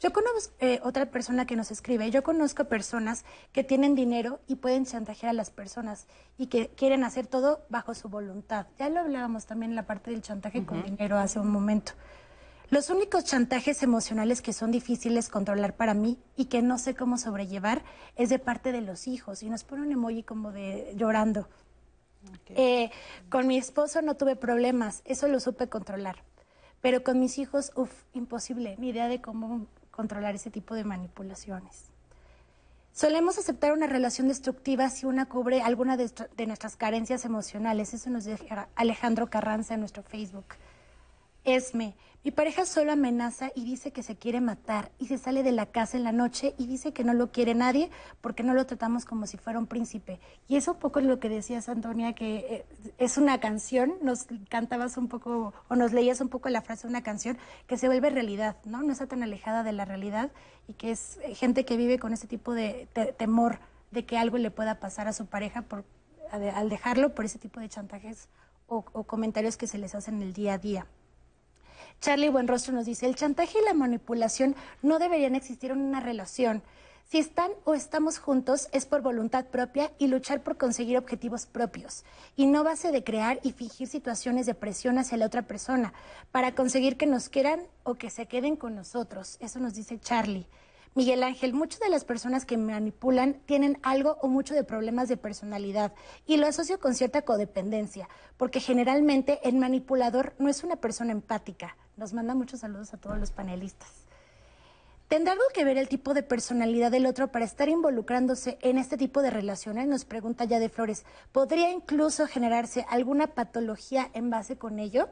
Yo conozco eh, otra persona que nos escribe. Yo conozco personas que tienen dinero y pueden chantajear a las personas y que quieren hacer todo bajo su voluntad. Ya lo hablábamos también en la parte del chantaje con dinero hace un momento. Los únicos chantajes emocionales que son difíciles controlar para mí y que no sé cómo sobrellevar es de parte de los hijos. Y nos pone un emoji como de llorando. Eh, con mi esposo no tuve problemas, eso lo supe controlar. Pero con mis hijos, uff, imposible. Mi idea de cómo controlar ese tipo de manipulaciones. Solemos aceptar una relación destructiva si una cubre alguna de, nuestras carencias emocionales. Eso nos dice Alejandro Carranza en nuestro Facebook. Esme, mi pareja solo amenaza y dice que se quiere matar y se sale de la casa en la noche y dice que no lo quiere nadie porque no lo tratamos como si fuera un príncipe. Y eso un poco es lo que decías, Antonia, que eh, es una canción, nos cantabas un poco o nos leías un poco la frase de una canción que se vuelve realidad, ¿no? No está tan alejada de la realidad y que es gente que vive con ese tipo de temor de que algo le pueda pasar a su pareja por, al dejarlo por ese tipo de chantajes o, o comentarios que se les hacen el día a día. Charlie Buenrostro nos dice, el chantaje y la manipulación no deberían existir en una relación. Si están o estamos juntos es por voluntad propia y luchar por conseguir objetivos propios, y no base de crear y fingir situaciones de presión hacia la otra persona para conseguir que nos quieran o que se queden con nosotros. Eso nos dice Charlie. Miguel Ángel, muchas de las personas que manipulan tienen algo o mucho de problemas de personalidad y lo asocio con cierta codependencia, porque generalmente el manipulador no es una persona empática. Nos manda muchos saludos a todos los panelistas. ¿Tendrá algo que ver el tipo de personalidad del otro para estar involucrándose en este tipo de relaciones? Nos pregunta ya de Flores. ¿Podría incluso generarse alguna patología en base con ello?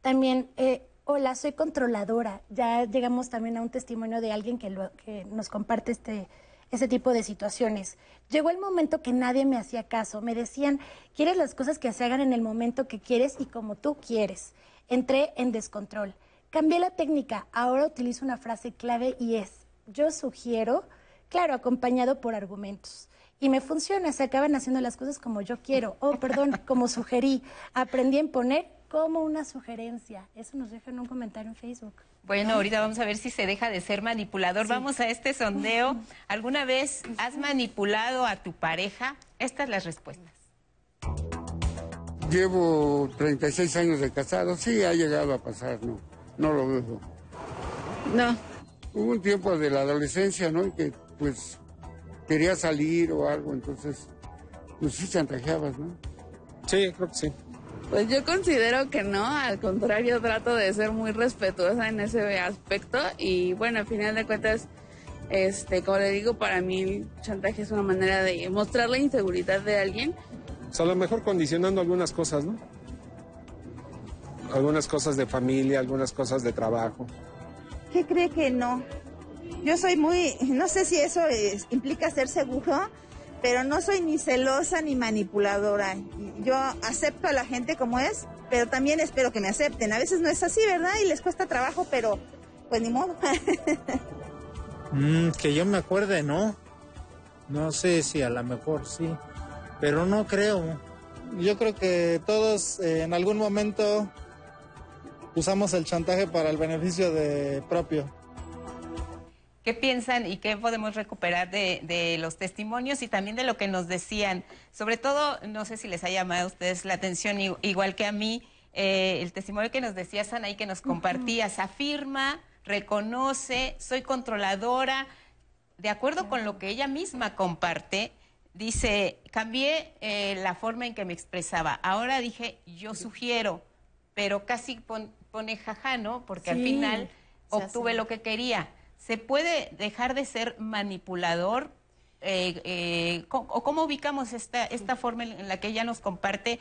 También, eh, hola, soy controladora. Ya llegamos también a un testimonio de alguien que, que nos comparte este, ese tipo de situaciones. Llegó el momento que nadie me hacía caso. Me decían, quieres las cosas que se hagan en el momento que quieres y como tú quieres. Entré en descontrol. Cambié la técnica. Ahora utilizo una frase clave y es, yo sugiero, claro, acompañado por argumentos. Y me funciona, se acaban haciendo las cosas como yo quiero. Oh, perdón, como sugerí. Aprendí a imponer como una sugerencia. Eso nos deja en un comentario en Facebook. Bueno, ahorita vamos a ver si se deja de ser manipulador. Vamos a este sondeo. ¿Alguna vez has manipulado a tu pareja? Estas las respuestas. Llevo 36 años de casado. Sí, ha llegado a pasar, no. No lo dudo. No. Hubo un tiempo de la adolescencia, ¿no? Y que, pues, quería salir o algo, entonces, pues sí chantajeabas, ¿no? Sí, creo que sí. Pues yo considero que no, al contrario trato de ser muy respetuosa en ese aspecto y bueno, al final de cuentas, este, como le digo, para mí el chantaje es una manera de mostrar la inseguridad de alguien. O sea, a lo mejor condicionando algunas cosas, ¿no? Algunas cosas de familia, algunas cosas de trabajo. ¿Qué cree que no? Yo soy muy, no sé si eso implica ser seguro, pero no soy ni celosa ni manipuladora. Yo acepto a la gente como es, pero también espero que me acepten. A veces no es así, ¿verdad? Y les cuesta trabajo, pero pues ni modo. Mm, que yo me acuerde, no. No sé si a lo mejor sí, pero no creo. Yo creo que todos eh, en algún momento usamos el chantaje para el beneficio de propio. ¿Qué piensan y qué podemos recuperar de, los testimonios y también de lo que nos decían? Sobre todo, no sé si les ha llamado a ustedes la atención, igual que a mí, eh, el testimonio que nos decía Sanaí, que nos compartías, afirma, reconoce, soy controladora, de acuerdo con lo que ella misma comparte, dice, cambié eh, la forma en que me expresaba, ahora dije, yo sugiero, pero casi pone jaja, ¿no? Porque al final obtuve lo que quería. ¿Se puede dejar de ser manipulador? Eh, eh, ¿O cómo ubicamos esta, esta forma en la que ella nos comparte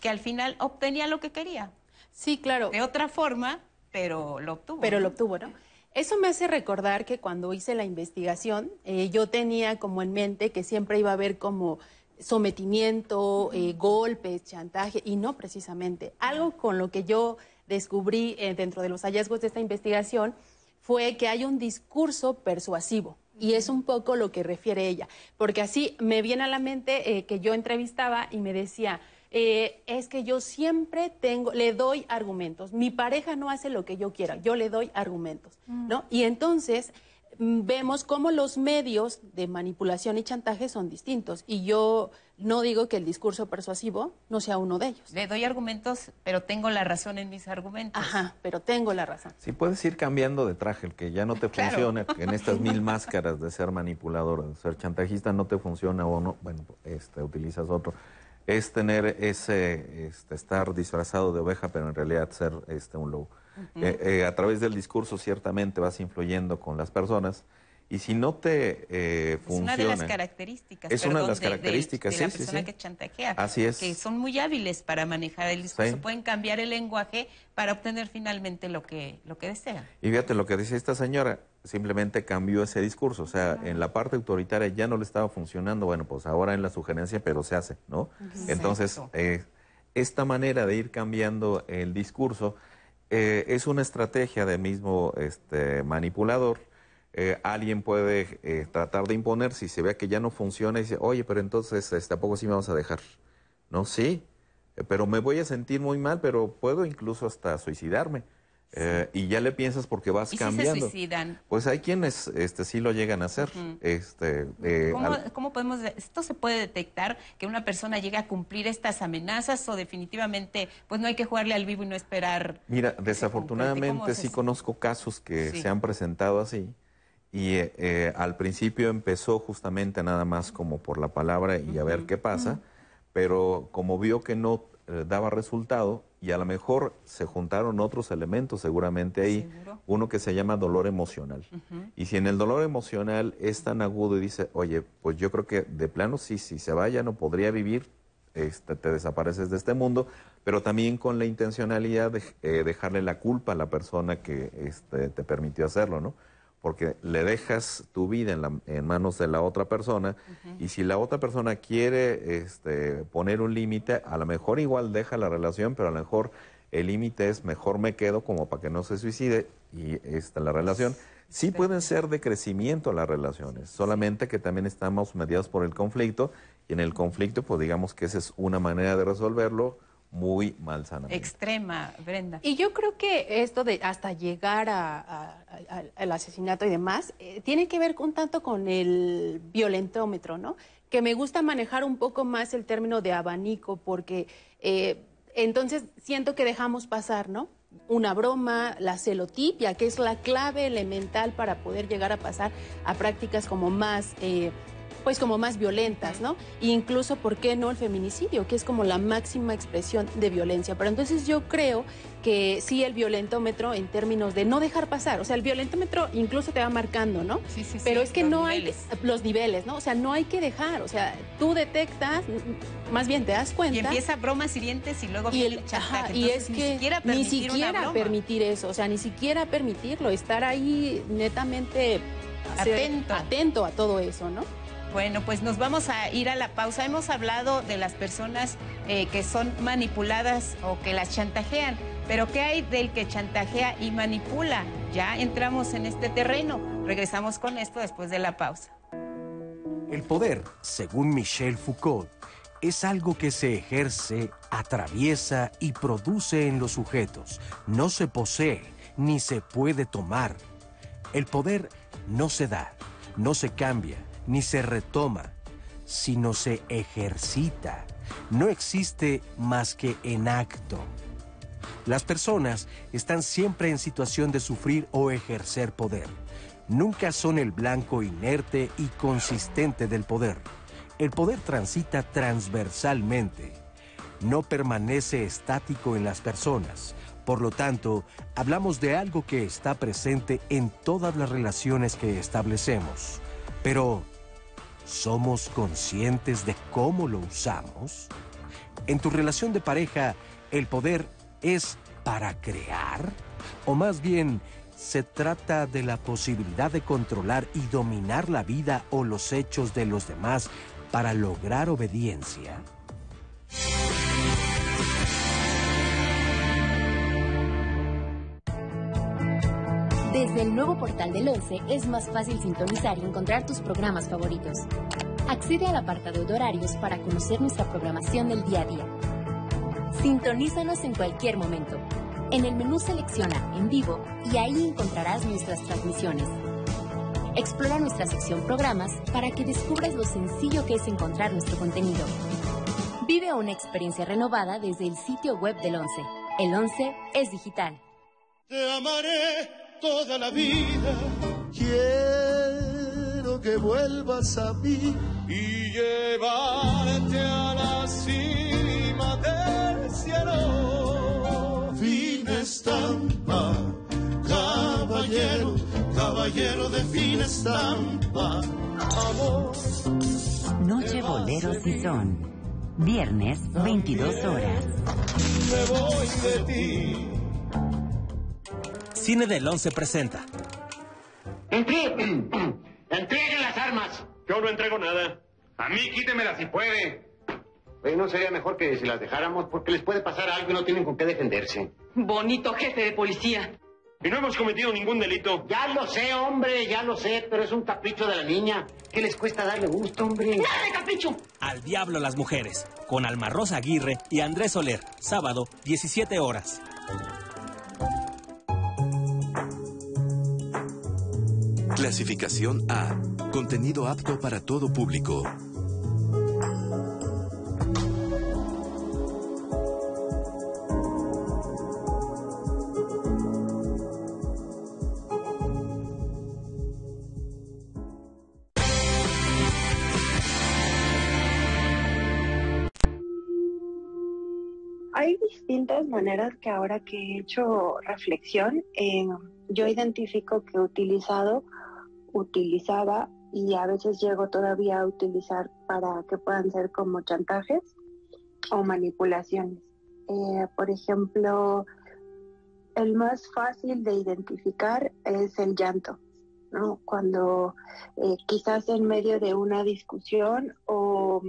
que al final obtenía lo que quería? Sí, claro. De otra forma, pero lo obtuvo. Pero lo obtuvo, ¿no? Eso me hace recordar que cuando hice la investigación, eh, yo tenía como en mente que siempre iba a haber como sometimiento, golpes, chantaje, y no precisamente. Algo con lo que yo descubrí dentro de los hallazgos de esta investigación fue que hay un discurso persuasivo. Y es un poco lo que refiere ella, porque así me viene a la mente eh, que yo entrevistaba y me decía, eh, es que yo siempre tengo, le doy argumentos. Mi pareja no hace lo que yo quiera, yo le doy argumentos, mm. ¿no? Y entonces mm, vemos cómo los medios de manipulación y chantaje son distintos. Y yo no digo que el discurso persuasivo no sea uno de ellos. Le doy argumentos, pero tengo la razón en mis argumentos. Ajá, pero tengo la razón. Sí, puedes ir cambiando de traje, el que ya no te funciona, en estas mil máscaras de ser manipulador, de ser chantajista, no te funciona o no, bueno, este, utilizas otro es tener ese, este, estar disfrazado de oveja, pero en realidad ser este, un lobo. Eh, eh, a través del discurso ciertamente vas influyendo con las personas y si no te eh, funciona... Es una de las características. Es una de las características, de, la persona que chantajea. Así es. Que son muy hábiles para manejar el discurso. Pueden cambiar el lenguaje para obtener finalmente lo que, lo que desean. Y fíjate lo que dice esta señora, simplemente cambió ese discurso. O sea, en la parte autoritaria ya no le estaba funcionando. Bueno, pues ahora en la sugerencia, pero se hace, ¿no? Entonces, eh, esta manera de ir cambiando el discurso eh, es una estrategia de mismo este, manipulador eh, alguien puede eh, tratar de imponer si se ve que ya no funciona y dice, oye, pero entonces este, ¿a poco sí me vamos a dejar? No, sí, eh, pero me voy a sentir muy mal, pero puedo incluso hasta suicidarme. Y ya le piensas porque vas ¿Y cambiando. Si se suicidan? Pues hay quienes este, sí lo llegan a hacer. este, ¿Cómo, ¿Cómo, podemos, esto se puede detectar que una persona llegue a cumplir estas amenazas o definitivamente pues no hay que jugarle al vivo y no esperar? Mira, desafortunadamente sí conozco casos que se han presentado así y eh, al principio empezó justamente nada más como por la palabra y a ver qué pasa, pero como vio que no eh, daba resultado y a lo mejor se juntaron otros elementos seguramente ahí, uno que se llama dolor emocional. Y si en el dolor emocional es tan agudo y dice, oye, pues yo creo que de plano sí, si se vaya no podría vivir, este, te desapareces de este mundo, pero también con la intencionalidad de eh, dejarle la culpa a la persona que este, te permitió hacerlo, ¿no? Porque le dejas tu vida en, manos de la otra persona y si la otra persona quiere este, poner un límite, a lo mejor igual deja la relación, pero a lo mejor el límite es mejor me quedo como para que no se suicide y esta la relación. Sí pueden ser de crecimiento las relaciones, solamente que también estamos mediados por el conflicto y en el conflicto pues digamos que esa es una manera de resolverlo muy malsana. Extrema, Brenda. Y yo creo que esto de hasta llegar al asesinato y demás, eh, tiene que ver un tanto con el violentómetro, ¿no? Que me gusta manejar un poco más el término de abanico, porque eh, entonces siento que dejamos pasar, ¿no? Una broma, la celotipia, que es la clave elemental para poder llegar a pasar a prácticas como más... Eh, pues como más violentas, ¿no? E incluso, ¿por qué no el feminicidio, que es como la máxima expresión de violencia? Pero entonces yo creo que sí el violentómetro en términos de no dejar pasar, o sea, el violentómetro incluso te va marcando, ¿no? Sí, sí, sí. Pero es que no hay los niveles, ¿no? O sea, no hay que dejar, o sea, tú detectas, más bien te das cuenta. Y empieza bromas hirientes y luego y el, y es que ni siquiera permitir eso, o sea, ni siquiera permitirlo, estar ahí netamente atento, atento a todo eso, ¿no? Bueno, pues nos vamos a ir a la pausa. Hemos hablado de las personas eh, que son manipuladas o que las chantajean, pero ¿qué hay del que chantajea y manipula? Ya entramos en este terreno. Regresamos con esto después de la pausa. El poder, según Michel Foucault, es algo que se ejerce, atraviesa y produce en los sujetos. No se posee ni se puede tomar. El poder no se da, no se cambia ni se retoma, sino se ejercita. No existe más que en acto. Las personas están siempre en situación de sufrir o ejercer poder. Nunca son el blanco inerte y consistente del poder. El poder transita transversalmente. No permanece estático en las personas. Por lo tanto, hablamos de algo que está presente en todas las relaciones que establecemos. Pero, ¿Somos conscientes de cómo lo usamos? En tu relación de pareja, ¿el poder es para crear? ¿O más bien se trata de la posibilidad de controlar y dominar la vida o los hechos de los demás para lograr obediencia? Desde el nuevo portal del 11 es más fácil sintonizar y encontrar tus programas favoritos. Accede al apartado de horarios para conocer nuestra programación del día a día. Sintonízanos en cualquier momento. En el menú selecciona En vivo y ahí encontrarás nuestras transmisiones. Explora nuestra sección Programas para que descubras lo sencillo que es encontrar nuestro contenido. Vive una experiencia renovada desde el sitio web del 11. El 11 es digital. Te amaré toda la vida. Quiero que vuelvas a mí y llevarte a la cima del cielo. Fina estampa, caballero, caballero de fina estampa. Amor. Noche Boleros y Son. Viernes, 22 horas. Me voy de ti. Cine del 11 presenta. Entreguen las armas. Yo no entrego nada. A mí quítemelas si puede. Oye, ¿no sería mejor que si las dejáramos? Porque les puede pasar algo y no tienen con qué defenderse. Bonito jefe de policía. Y no hemos cometido ningún delito. Ya lo sé, hombre, ya lo sé, pero es un capricho de la niña. ¿Qué les cuesta darle gusto, hombre? ¡Nada de capricho! Al diablo las mujeres, con Alma Rosa Aguirre y Andrés Soler, sábado, 17 horas. Clasificación A. Contenido apto para todo público. Hay distintas maneras que ahora que he hecho reflexión, eh, yo identifico que he utilizado, utilizaba y a veces llego todavía a utilizar para que puedan ser como chantajes o manipulaciones. Eh, por ejemplo, el más fácil de identificar es el llanto, ¿no? Cuando eh, quizás en medio de una discusión o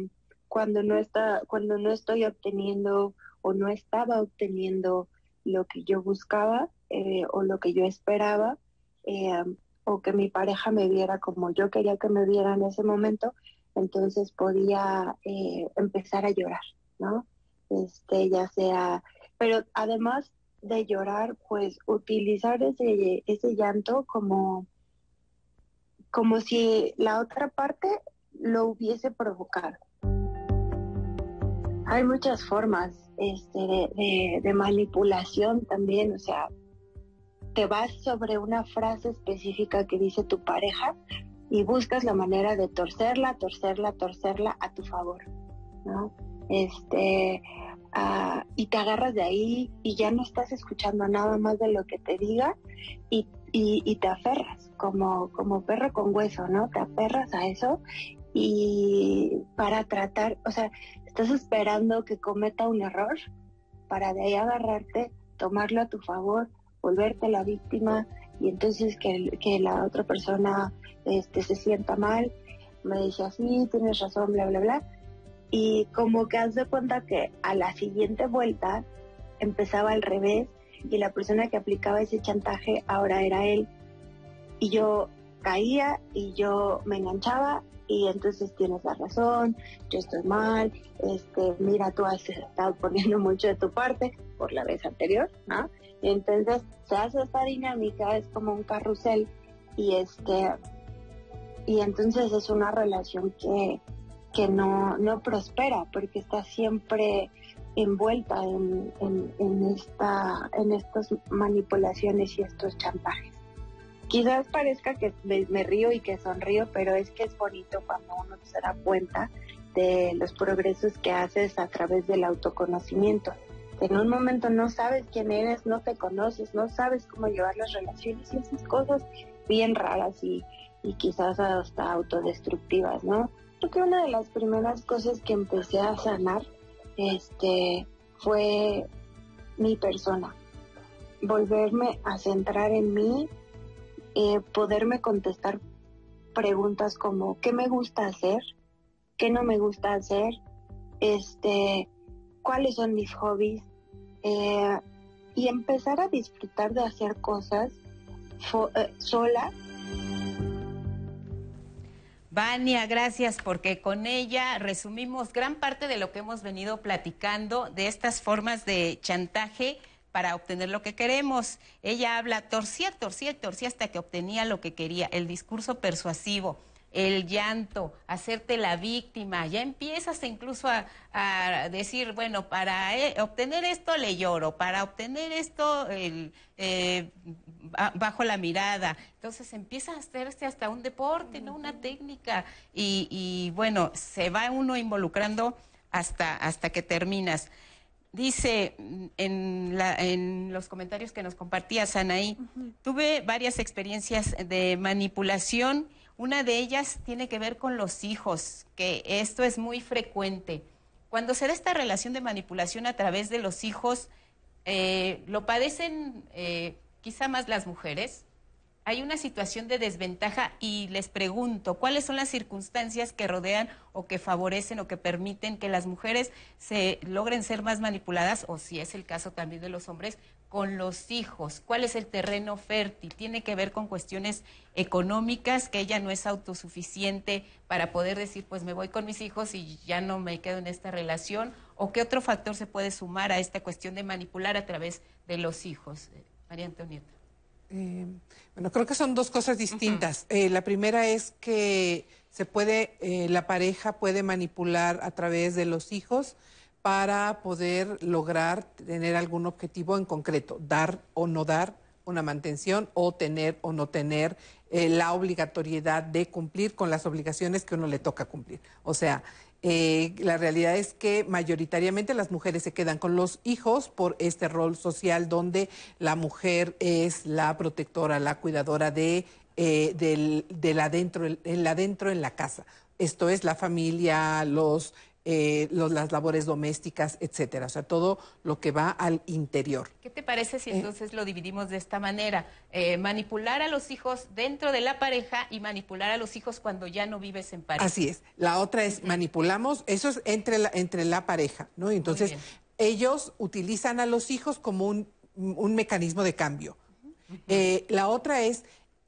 cuando no está, cuando no estoy obteniendo o no estaba obteniendo lo que yo buscaba eh, o lo que yo esperaba, o que mi pareja me viera como yo quería que me viera en ese momento, entonces podía eh, empezar a llorar, ¿no? Este, ya sea, pero además de llorar, pues utilizar ese, ese llanto como, como si la otra parte lo hubiese provocado. Hay muchas formas este, de, de, manipulación también, o sea, te vas sobre una frase específica que dice tu pareja y buscas la manera de torcerla, torcerla, torcerla a tu favor, ¿no? Este, uh, y te agarras de ahí y ya no estás escuchando nada más de lo que te diga y, y, y te aferras como, como perro con hueso, ¿no? Te aferras a eso y para tratar, o sea, estás esperando que cometa un error para de ahí agarrarte, tomarlo a tu favor, volverte la víctima y entonces que, la otra persona este, se sienta mal, me dice así, tienes razón, bla, bla, bla. Y como que haz de cuenta que a la siguiente vuelta empezaba al revés y la persona que aplicaba ese chantaje ahora era él. Y yo caía y yo me enganchaba y entonces tienes la razón, yo estoy mal, este, mira, tú has estado poniendo mucho de tu parte por la vez anterior, ¿no? Entonces se hace esta dinámica, es como un carrusel y este, y entonces es una relación que, que no, no prospera porque está siempre envuelta en, en, esta, en estas manipulaciones y estos chantajes. Quizás parezca que me, río y que sonrío, pero es que es bonito cuando uno se da cuenta de los progresos que haces a través del autoconocimiento. En un momento no sabes quién eres, no te conoces, no sabes cómo llevar las relaciones y esas cosas bien raras y, y quizás hasta autodestructivas, ¿no? Creo que una de las primeras cosas que empecé a sanar este, fue mi persona, volverme a centrar en mí, eh, poderme contestar preguntas como ¿qué me gusta hacer? ¿Qué no me gusta hacer? Este, ¿Cuáles son mis hobbies? Eh, y empezar a disfrutar de hacer cosas eh, sola. Vania, gracias porque con ella resumimos gran parte de lo que hemos venido platicando de estas formas de chantaje para obtener lo que queremos. Ella habla, torcía, torcía, torcía hasta que obtenía lo que quería, el discurso persuasivo el llanto, hacerte la víctima, ya empiezas incluso a, decir, bueno, para eh, obtener esto le lloro, para obtener esto eh, bajo la mirada. Entonces empieza a hacerse hasta un deporte, ¿no? Una técnica. Y, bueno, se va uno involucrando hasta, hasta que terminas. Dice en, en, los comentarios que nos compartía Sanaí, tuve varias experiencias de manipulación una de ellas tiene que ver con los hijos, que esto es muy frecuente. Cuando se da esta relación de manipulación a través de los hijos, eh, lo padecen eh, quizá más las mujeres, hay una situación de desventaja y les pregunto, ¿cuáles son las circunstancias que rodean o que favorecen o que permiten que las mujeres se logren ser más manipuladas o si es el caso también de los hombres con los hijos? ¿Cuál es el terreno fértil? Tiene que ver con cuestiones económicas, que ella no es autosuficiente para poder decir, pues me voy con mis hijos y ya no me quedo en esta relación, o qué otro factor se puede sumar a esta cuestión de manipular a través de los hijos. María Antonieta. Eh, bueno, creo que son dos cosas distintas. Eh, la primera es que se puede, eh, la pareja puede manipular a través de los hijos para poder lograr tener algún objetivo en concreto, dar o no dar una mantención o tener o no tener la obligatoriedad de cumplir con las obligaciones que uno le toca cumplir. O sea, eh, la realidad es que mayoritariamente las mujeres se quedan con los hijos por este rol social donde la mujer es la protectora, la cuidadora de, eh, del, adentro, el adentro en la casa. Esto es la familia, los eh, las labores domésticas, etcétera. O sea, todo lo que va al interior. ¿Qué te parece si eh, entonces lo dividimos de esta manera? Eh, manipular a los hijos dentro de la pareja y manipular a los hijos cuando ya no vives en pareja. Así es. La otra es manipulamos, eso es entre la, entre la pareja, ¿no? Entonces, ellos utilizan a los hijos como un, mecanismo de cambio. la otra es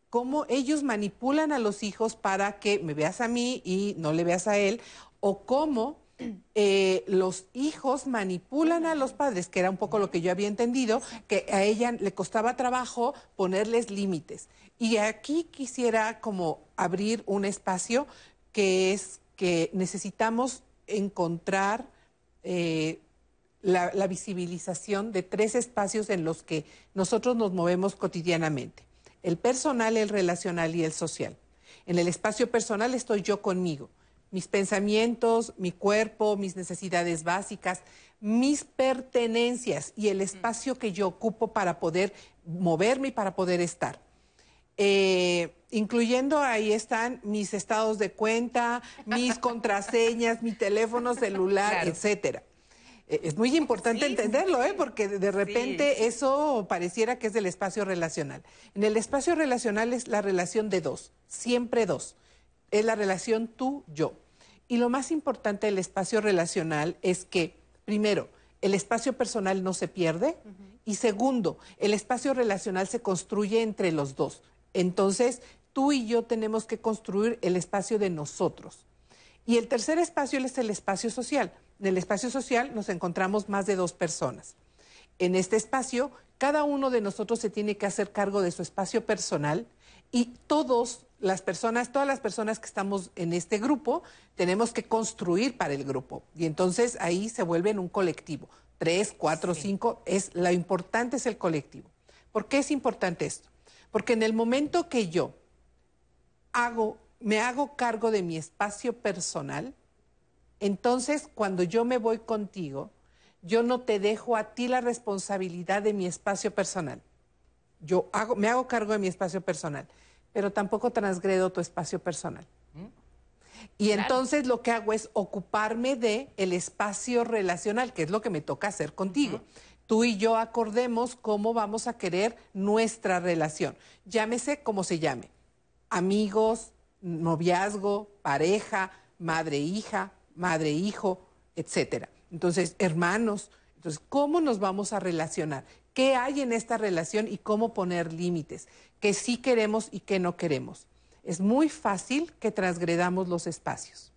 cómo ellos manipulan a los hijos para que me veas a mí y no le veas a él, o cómo eh, los hijos manipulan a los padres, que era un poco lo que yo había entendido, que a ella le costaba trabajo ponerles límites. Y aquí quisiera como abrir un espacio que es que necesitamos encontrar eh, la, la visibilización de tres espacios en los que nosotros nos movemos cotidianamente. El personal, el relacional y el social. En el espacio personal estoy yo conmigo mis pensamientos, mi cuerpo, mis necesidades básicas, mis pertenencias y el espacio que yo ocupo para poder moverme y para poder estar. Eh, incluyendo ahí están mis estados de cuenta, mis contraseñas, mi teléfono celular, etcétera. Eh, es muy importante entenderlo, ¿eh? porque de repente eso pareciera que es del espacio relacional. En el espacio relacional es la relación de dos, siempre dos es la relación tú-yo. Y lo más importante del espacio relacional es que, primero, el espacio personal no se pierde y segundo, el espacio relacional se construye entre los dos. Entonces, tú y yo tenemos que construir el espacio de nosotros. Y el tercer espacio es el espacio social. En el espacio social nos encontramos más de dos personas. En este espacio, cada uno de nosotros se tiene que hacer cargo de su espacio personal y todos las personas, todas las personas que estamos en este grupo, tenemos que construir para el grupo. Y entonces ahí se vuelve en un colectivo. Tres, cuatro, cinco, es, lo importante es el colectivo. ¿Por qué es importante esto? Porque en el momento que yo hago, me hago cargo de mi espacio personal, entonces cuando yo me voy contigo, yo no te dejo a ti la responsabilidad de mi espacio personal. Yo hago, me hago cargo de mi espacio personal pero tampoco transgredo tu espacio personal. Y entonces lo que hago es ocuparme de el espacio relacional, que es lo que me toca hacer contigo. Tú y yo acordemos cómo vamos a querer nuestra relación. Llámese como se llame. Amigos, noviazgo, pareja, madre-hija, madre-hijo, etcétera. Entonces, hermanos. Entonces, ¿cómo nos vamos a relacionar? Qué hay en esta relación y cómo poner límites, qué sí queremos y qué no queremos. Es muy fácil que transgredamos los espacios.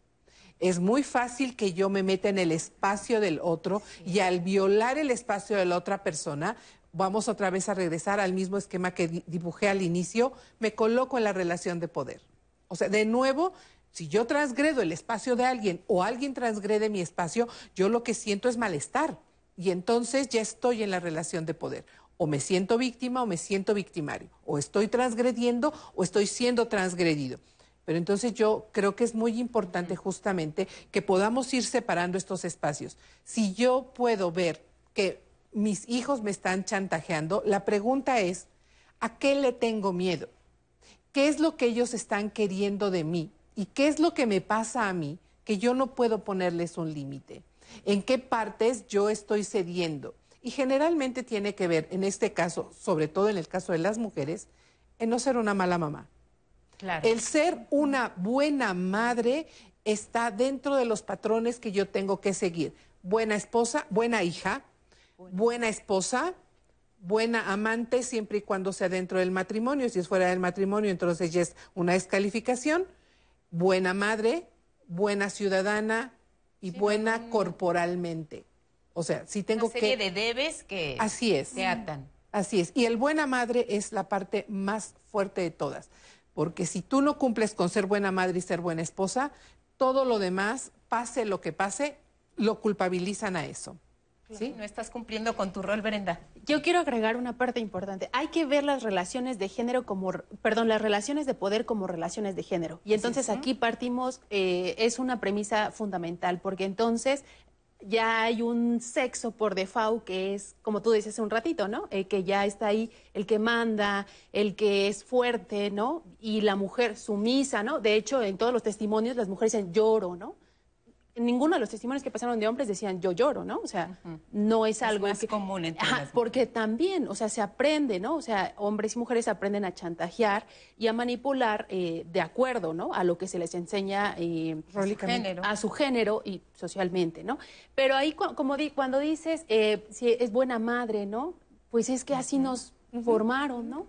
Es muy fácil que yo me meta en el espacio del otro y al violar el espacio de la otra persona, vamos otra vez a regresar al mismo esquema que dibujé al inicio, me coloco en la relación de poder. O sea, de nuevo, si yo transgredo el espacio de alguien o alguien transgrede mi espacio, yo lo que siento es malestar. Y entonces ya estoy en la relación de poder. O me siento víctima o me siento victimario. O estoy transgrediendo o estoy siendo transgredido. Pero entonces yo creo que es muy importante justamente que podamos ir separando estos espacios. Si yo puedo ver que mis hijos me están chantajeando, la pregunta es, ¿a qué le tengo miedo? ¿Qué es lo que ellos están queriendo de mí? ¿Y qué es lo que me pasa a mí que yo no puedo ponerles un límite? ¿En qué partes yo estoy cediendo? Y generalmente tiene que ver, en este caso, sobre todo en el caso de las mujeres, en no ser una mala mamá. El ser una buena madre está dentro de los patrones que yo tengo que seguir. Buena esposa, buena hija, buena esposa, buena amante siempre y cuando sea dentro del matrimonio. Si es fuera del matrimonio, entonces ya es una descalificación. Buena madre, buena ciudadana y buena corporalmente. O sea, si tengo una serie de debes que Así es. se atan. Así es. Y el buena madre es la parte más fuerte de todas. Porque si tú no cumples con ser buena madre y ser buena esposa, todo lo demás, pase lo que pase, lo culpabilizan a eso. ¿Sí? No estás cumpliendo con tu rol, Brenda. Yo quiero agregar una parte importante. Hay que ver las relaciones de género como, perdón, las relaciones de poder como relaciones de género. Y entonces aquí partimos, eh, es una premisa fundamental, porque entonces ya hay un sexo por default que es, como tú dices hace un ratito, ¿no? El que ya está ahí, el que manda, el que es fuerte, ¿no? Y la mujer sumisa, ¿no? De hecho, en todos los testimonios las mujeres dicen lloro, ¿no? Ninguno de los testimonios que pasaron de hombres decían yo lloro, ¿no? O sea, no es algo es común entre porque también, o sea, se aprende, ¿no? O sea, hombres y mujeres aprenden a chantajear y a manipular eh, de acuerdo, ¿no? A lo que se les enseña eh, a, su género. a su género y socialmente, ¿no? Pero ahí, como di, cuando dices eh, si es buena madre, ¿no? Pues es que así nos formaron, ¿no?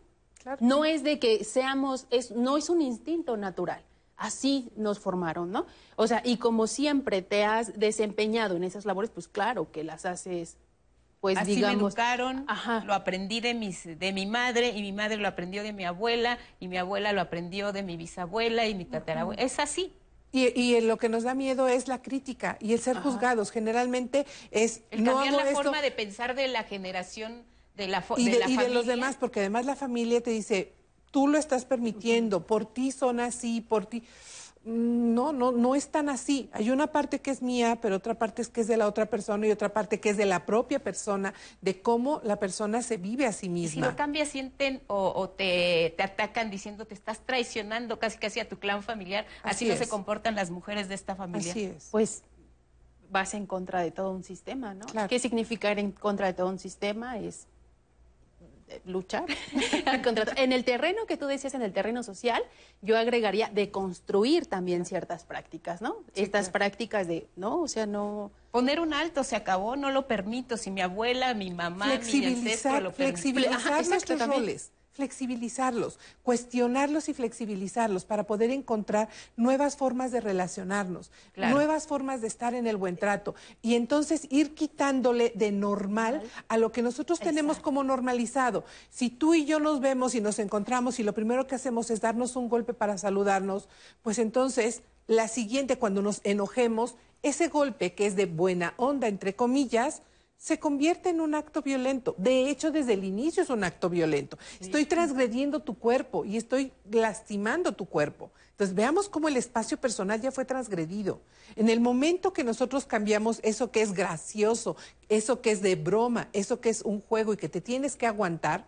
No es de que seamos, es, no es un instinto natural así nos formaron, ¿no? O sea, y como siempre te has desempeñado en esas labores, pues claro que las haces pues Así digamos. me educaron, lo aprendí de, mis, de mi madre y mi madre lo aprendió de mi abuela y mi abuela lo aprendió de mi bisabuela y mi tatarabuela. Es así. Y, y, lo que nos da miedo es la crítica y el ser juzgados. Generalmente es el cambiar la forma de pensar de la generación de la, y de, y de los demás, porque además la familia te dice, tú lo estás permitiendo, por ti son así, por ti. Mm, no, no, no es tan así. Hay una parte que es mía, pero otra parte es que es de la otra persona y otra parte que es de la propia persona, de cómo la persona se vive a sí misma. si lo cambias, sienten o, te, te, atacan diciendo te estás traicionando casi casi a tu clan familiar. Así, no se comportan las mujeres de esta familia. Así es. Pues vas en contra de todo un sistema, ¿no? ¿Qué significa ir en contra de todo un sistema? Es luchar En el terreno que tú decías, en el terreno social, yo agregaría de construir también ciertas prácticas, ¿no? Estas prácticas de, ¿no? O sea, no... Poner un alto, se acabó, no lo permito. Si mi abuela, mi mamá, flexibilizar, mi lo Flexibilizar nuestros roles flexibilizarlos, cuestionarlos y flexibilizarlos para poder encontrar nuevas formas de relacionarnos, nuevas formas de estar en el buen trato y entonces ir quitándole de normal a lo que nosotros tenemos como normalizado. Si tú y yo nos vemos y nos encontramos y lo primero que hacemos es darnos un golpe para saludarnos, pues entonces la siguiente cuando nos enojemos, ese golpe que es de buena onda, entre comillas, se convierte en un acto violento. De hecho, desde el inicio es un acto violento. Estoy transgrediendo tu cuerpo y estoy lastimando tu cuerpo. Entonces, veamos cómo el espacio personal ya fue transgredido. En el momento que nosotros cambiamos eso que es gracioso, eso que es de broma, eso que es un juego y que te tienes que aguantar,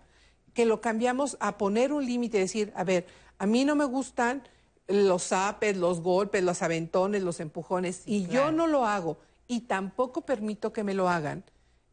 que lo cambiamos a poner un límite y decir, a ver, a mí no me gustan los zapes, los golpes, los aventones, los empujones, y yo no lo hago y tampoco permito que me lo hagan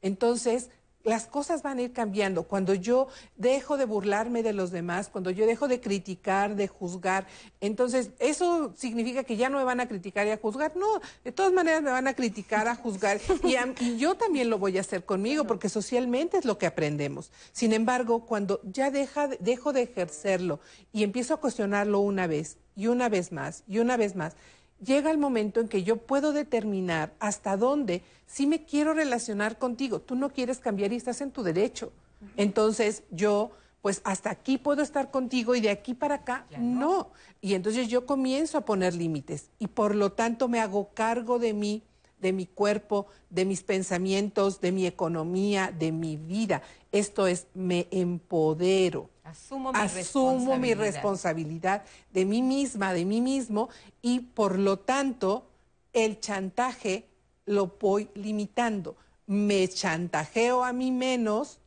entonces, las cosas van a ir cambiando. Cuando yo dejo de burlarme de los demás, cuando yo dejo de criticar, de juzgar, entonces eso significa que ya no me van a criticar y a juzgar. No, de todas maneras me van a criticar, a juzgar y, yo también lo voy a hacer conmigo porque socialmente es lo que aprendemos. Sin embargo, cuando ya deja, dejo de ejercerlo y empiezo a cuestionarlo una vez y una vez más y una vez más, llega el momento en que yo puedo determinar hasta dónde si me quiero relacionar contigo. Tú no quieres cambiar y estás en tu derecho. Entonces yo, pues hasta aquí puedo estar contigo y de aquí para acá no. Y entonces yo comienzo a poner límites y por lo tanto me hago cargo de mí, de mi cuerpo, de mis pensamientos, de mi economía, de mi vida. Esto es, me empodero. Asumo mi, Asumo responsabilidad. mi responsabilidad de mí misma, de mí mismo, y por lo tanto el chantaje lo voy limitando. Me chantajeo a mí menos,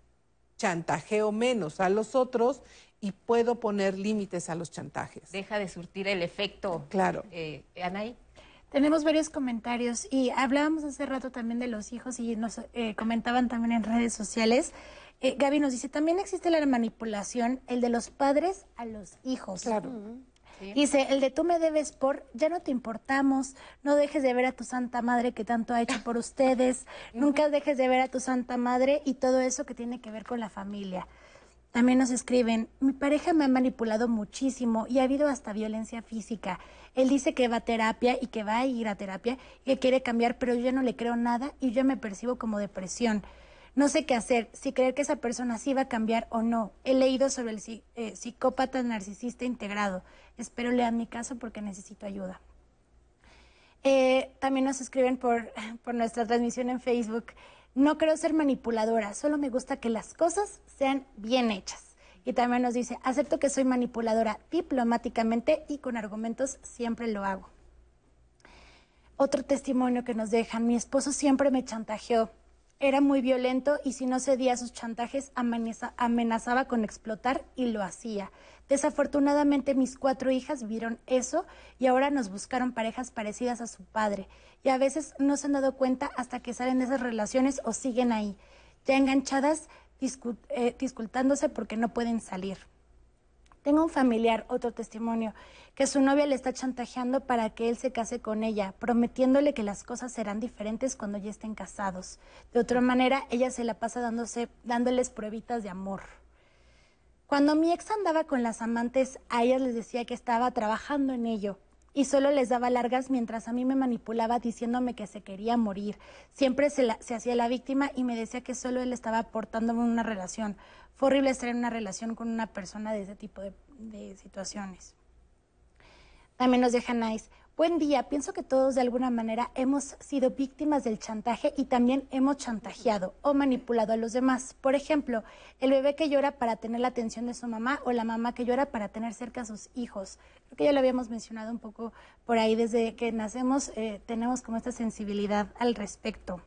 chantajeo menos a los otros y puedo poner límites a los chantajes. Deja de surtir el efecto. Claro. Eh, Anaí. Tenemos varios comentarios y hablábamos hace rato también de los hijos y nos eh, comentaban también en redes sociales. Eh, Gaby nos dice, también existe la manipulación, el de los padres a los hijos. Claro. Dice, el de tú me debes por, ya no te importamos, no dejes de ver a tu Santa Madre que tanto ha hecho por ustedes, nunca dejes de ver a tu Santa Madre y todo eso que tiene que ver con la familia. También nos escriben, mi pareja me ha manipulado muchísimo y ha habido hasta violencia física. Él dice que va a terapia y que va a ir a terapia y que quiere cambiar, pero yo ya no le creo nada y yo me percibo como depresión. No sé qué hacer, si creer que esa persona sí va a cambiar o no. He leído sobre el eh, psicópata narcisista integrado. Espero lean mi caso porque necesito ayuda. Eh, también nos escriben por, por nuestra transmisión en Facebook. No creo ser manipuladora, solo me gusta que las cosas sean bien hechas. Y también nos dice, acepto que soy manipuladora diplomáticamente y con argumentos siempre lo hago. Otro testimonio que nos dejan, mi esposo siempre me chantajeó. Era muy violento y si no cedía a sus chantajes amenazaba con explotar y lo hacía. Desafortunadamente mis cuatro hijas vieron eso y ahora nos buscaron parejas parecidas a su padre. Y a veces no se han dado cuenta hasta que salen de esas relaciones o siguen ahí, ya enganchadas, eh, discultándose porque no pueden salir. Tengo un familiar, otro testimonio, que su novia le está chantajeando para que él se case con ella, prometiéndole que las cosas serán diferentes cuando ya estén casados. De otra manera, ella se la pasa dándose, dándoles pruebitas de amor. Cuando mi ex andaba con las amantes, a ellas les decía que estaba trabajando en ello y solo les daba largas mientras a mí me manipulaba diciéndome que se quería morir. Siempre se, se hacía la víctima y me decía que solo él estaba aportándome una relación. Fue horrible estar en una relación con una persona de ese tipo de, de situaciones. También nos deja Nice. Buen día, pienso que todos de alguna manera hemos sido víctimas del chantaje y también hemos chantajeado o manipulado a los demás. Por ejemplo, el bebé que llora para tener la atención de su mamá o la mamá que llora para tener cerca a sus hijos. Creo que ya lo habíamos mencionado un poco por ahí, desde que nacemos eh, tenemos como esta sensibilidad al respecto.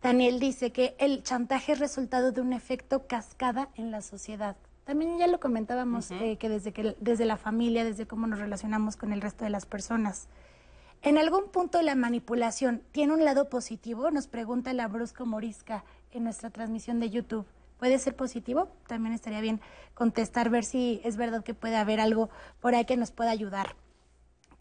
Daniel dice que el chantaje es resultado de un efecto cascada en la sociedad. También ya lo comentábamos, eh, que, desde que desde la familia, desde cómo nos relacionamos con el resto de las personas. En algún punto la manipulación tiene un lado positivo, nos pregunta la Brusco Morisca en nuestra transmisión de YouTube. ¿Puede ser positivo? También estaría bien contestar, ver si es verdad que puede haber algo por ahí que nos pueda ayudar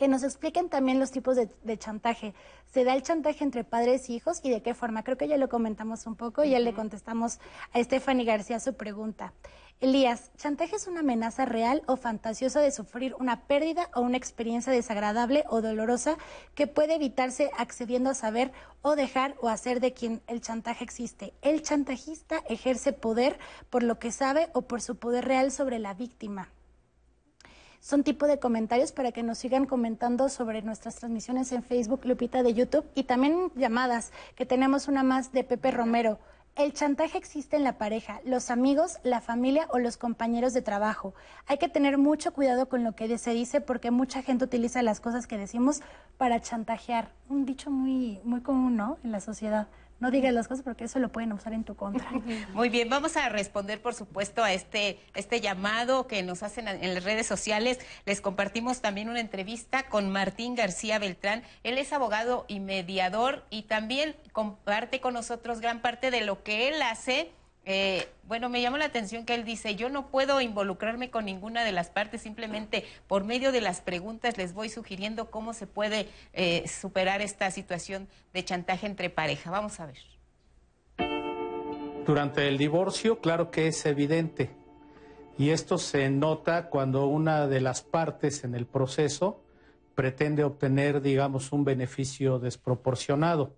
que nos expliquen también los tipos de, chantaje. ¿Se da el chantaje entre padres e hijos y de qué forma? Creo que ya lo comentamos un poco y ya le contestamos a Stephanie García su pregunta. Elías, ¿chantaje es una amenaza real o fantasiosa de sufrir una pérdida o una experiencia desagradable o dolorosa que puede evitarse accediendo a saber o dejar o hacer de quien el chantaje existe? El chantajista ejerce poder por lo que sabe o por su poder real sobre la víctima son tipo de comentarios para que nos sigan comentando sobre nuestras transmisiones en Facebook, Lupita de YouTube y también llamadas, que tenemos una más de Pepe Romero. El chantaje existe en la pareja, los amigos, la familia o los compañeros de trabajo. Hay que tener mucho cuidado con lo que se dice porque mucha gente utiliza las cosas que decimos para chantajear. Un dicho muy, muy común, ¿no? En la sociedad no digas las cosas porque eso lo pueden usar en tu contra. Muy bien, vamos a responder, por supuesto, a este, este llamado que nos hacen en las redes sociales. Les compartimos también una entrevista con Martín García Beltrán. Él es abogado y mediador y también comparte con nosotros gran parte de lo que él hace Eh, bueno, me llamó la atención que él dice, yo no puedo involucrarme con ninguna de las partes, simplemente por medio de las preguntas les voy sugiriendo cómo se puede eh, superar esta situación de chantaje entre pareja. Vamos a ver. Durante el divorcio, claro que es evidente, y esto se nota cuando una de las partes en el proceso pretende obtener, digamos, un beneficio desproporcionado.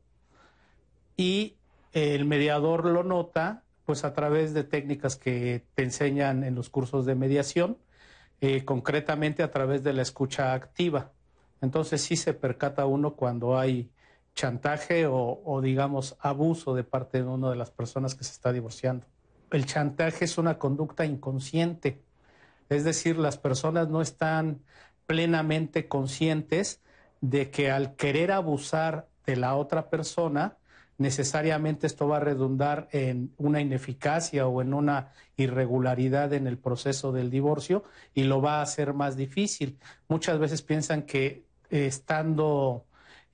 Y el mediador lo nota pues a través de técnicas que te enseñan en los cursos de mediación, eh, concretamente a través de la escucha activa. Entonces sí se percata uno cuando hay chantaje o, digamos abuso de parte de una de las personas que se está divorciando. El chantaje es una conducta inconsciente, es decir, las personas no están plenamente conscientes de que al querer abusar de la otra persona, necesariamente esto va a redundar en una ineficacia o en una irregularidad en el proceso del divorcio y lo va a hacer más difícil. Muchas veces piensan que eh, estando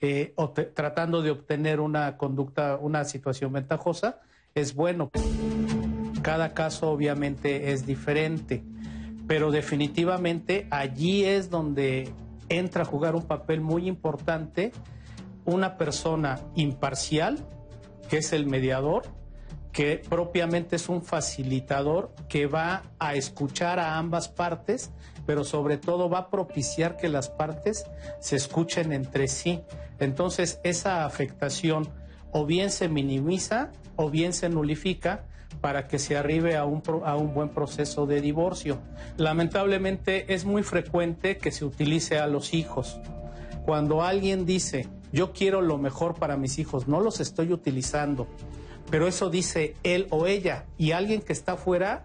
eh, o tratando de obtener una conducta, una situación ventajosa, es bueno. Cada caso obviamente es diferente, pero definitivamente allí es donde entra a jugar un papel muy importante una persona imparcial, que es el mediador, que propiamente es un facilitador que va a escuchar a ambas partes, pero sobre todo va a propiciar que las partes se escuchen entre sí. Entonces esa afectación o bien se minimiza o bien se nulifica para que se arribe a un, a un buen proceso de divorcio. Lamentablemente es muy frecuente que se utilice a los hijos. Cuando alguien dice, yo quiero lo mejor para mis hijos, no los estoy utilizando, pero eso dice él o ella y alguien que está afuera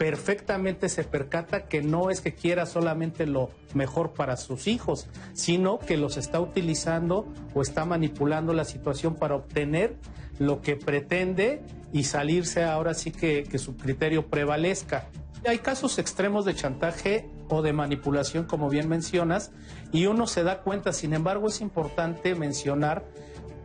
perfectamente se percata que no es que quiera solamente lo mejor para sus hijos, sino que los está utilizando o está manipulando la situación para obtener lo que pretende y salirse ahora sí que, que su criterio prevalezca. Hay casos extremos de chantaje o de manipulación, como bien mencionas, y uno se da cuenta, sin embargo, es importante mencionar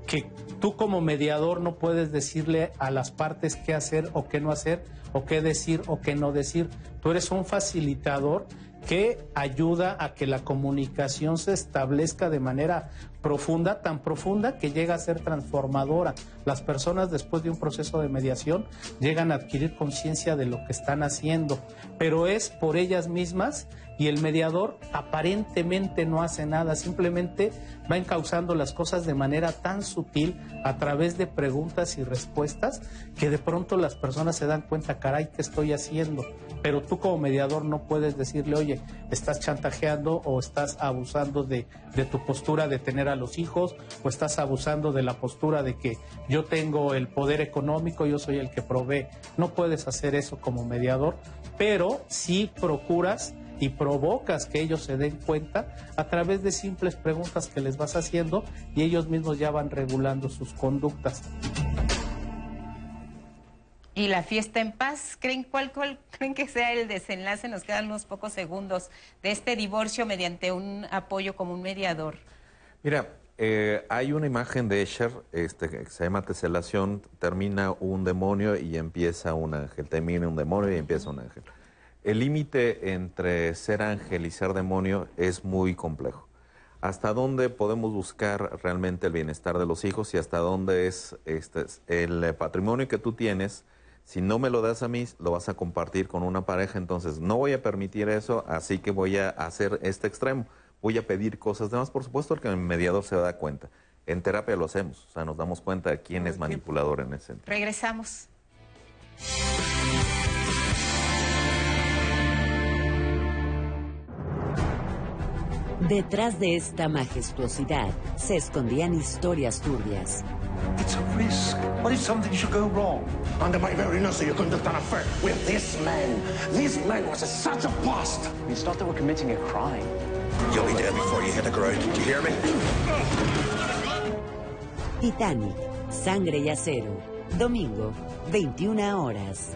que tú como mediador no puedes decirle a las partes qué hacer o qué no hacer, o qué decir o qué no decir. Tú eres un facilitador que ayuda a que la comunicación se establezca de manera profunda, tan profunda que llega a ser transformadora. Las personas después de un proceso de mediación llegan a adquirir conciencia de lo que están haciendo, pero es por ellas mismas y el mediador aparentemente no hace nada, simplemente va encauzando las cosas de manera tan sutil a través de preguntas y respuestas que de pronto las personas se dan cuenta, caray, ¿qué estoy haciendo? Pero tú como mediador no puedes decirle, oye, estás chantajeando o estás abusando de, tu postura de tener a los hijos o estás abusando de la postura de que yo tengo el poder económico, yo soy el que provee. No puedes hacer eso como mediador, pero sí procuras y provocas que ellos se den cuenta a través de simples preguntas que les vas haciendo y ellos mismos ya van regulando sus conductas. Y la fiesta en paz, ¿creen cuál, cuál creen que sea el desenlace? Nos quedan unos pocos segundos de este divorcio mediante un apoyo como un mediador. Mira, eh, hay una imagen de Escher este, que se llama teselación, termina un demonio y empieza un ángel, termina un demonio y empieza un ángel. El límite entre ser ángel y ser demonio es muy complejo. ¿Hasta dónde podemos buscar realmente el bienestar de los hijos y hasta dónde es este, el patrimonio que tú tienes? Si no me lo das a mí, lo vas a compartir con una pareja, entonces no voy a permitir eso, así que voy a hacer este extremo. Voy a pedir cosas demás. Por supuesto, el que el mediador se da cuenta. En terapia lo hacemos, o sea, nos damos cuenta de quién es manipulador en ese sentido. Regresamos. Detrás de esta majestuosidad se escondían historias turbias. It's a risk. What if something should go wrong? Under my very nose, you conduct an affair with this man. This man was a, such a bust. It's not that we're committing a crime. You'll be dead before you hit the ground. Do you hear me? Titanic, Sangre y Acero. Domingo, 21 horas.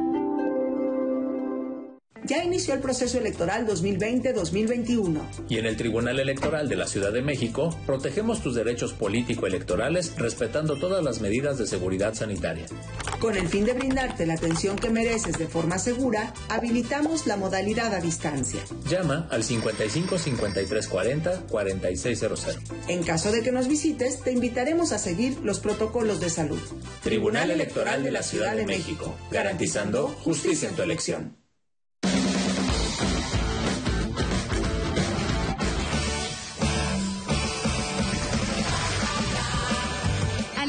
Ya inició el proceso electoral 2020-2021. Y en el Tribunal Electoral de la Ciudad de México, protegemos tus derechos político-electorales respetando todas las medidas de seguridad sanitaria. Con el fin de brindarte la atención que mereces de forma segura, habilitamos la modalidad a distancia. Llama al 55 53 40 4600. En caso de que nos visites, te invitaremos a seguir los protocolos de salud. Tribunal Electoral de la Ciudad de México, garantizando justicia en tu elección.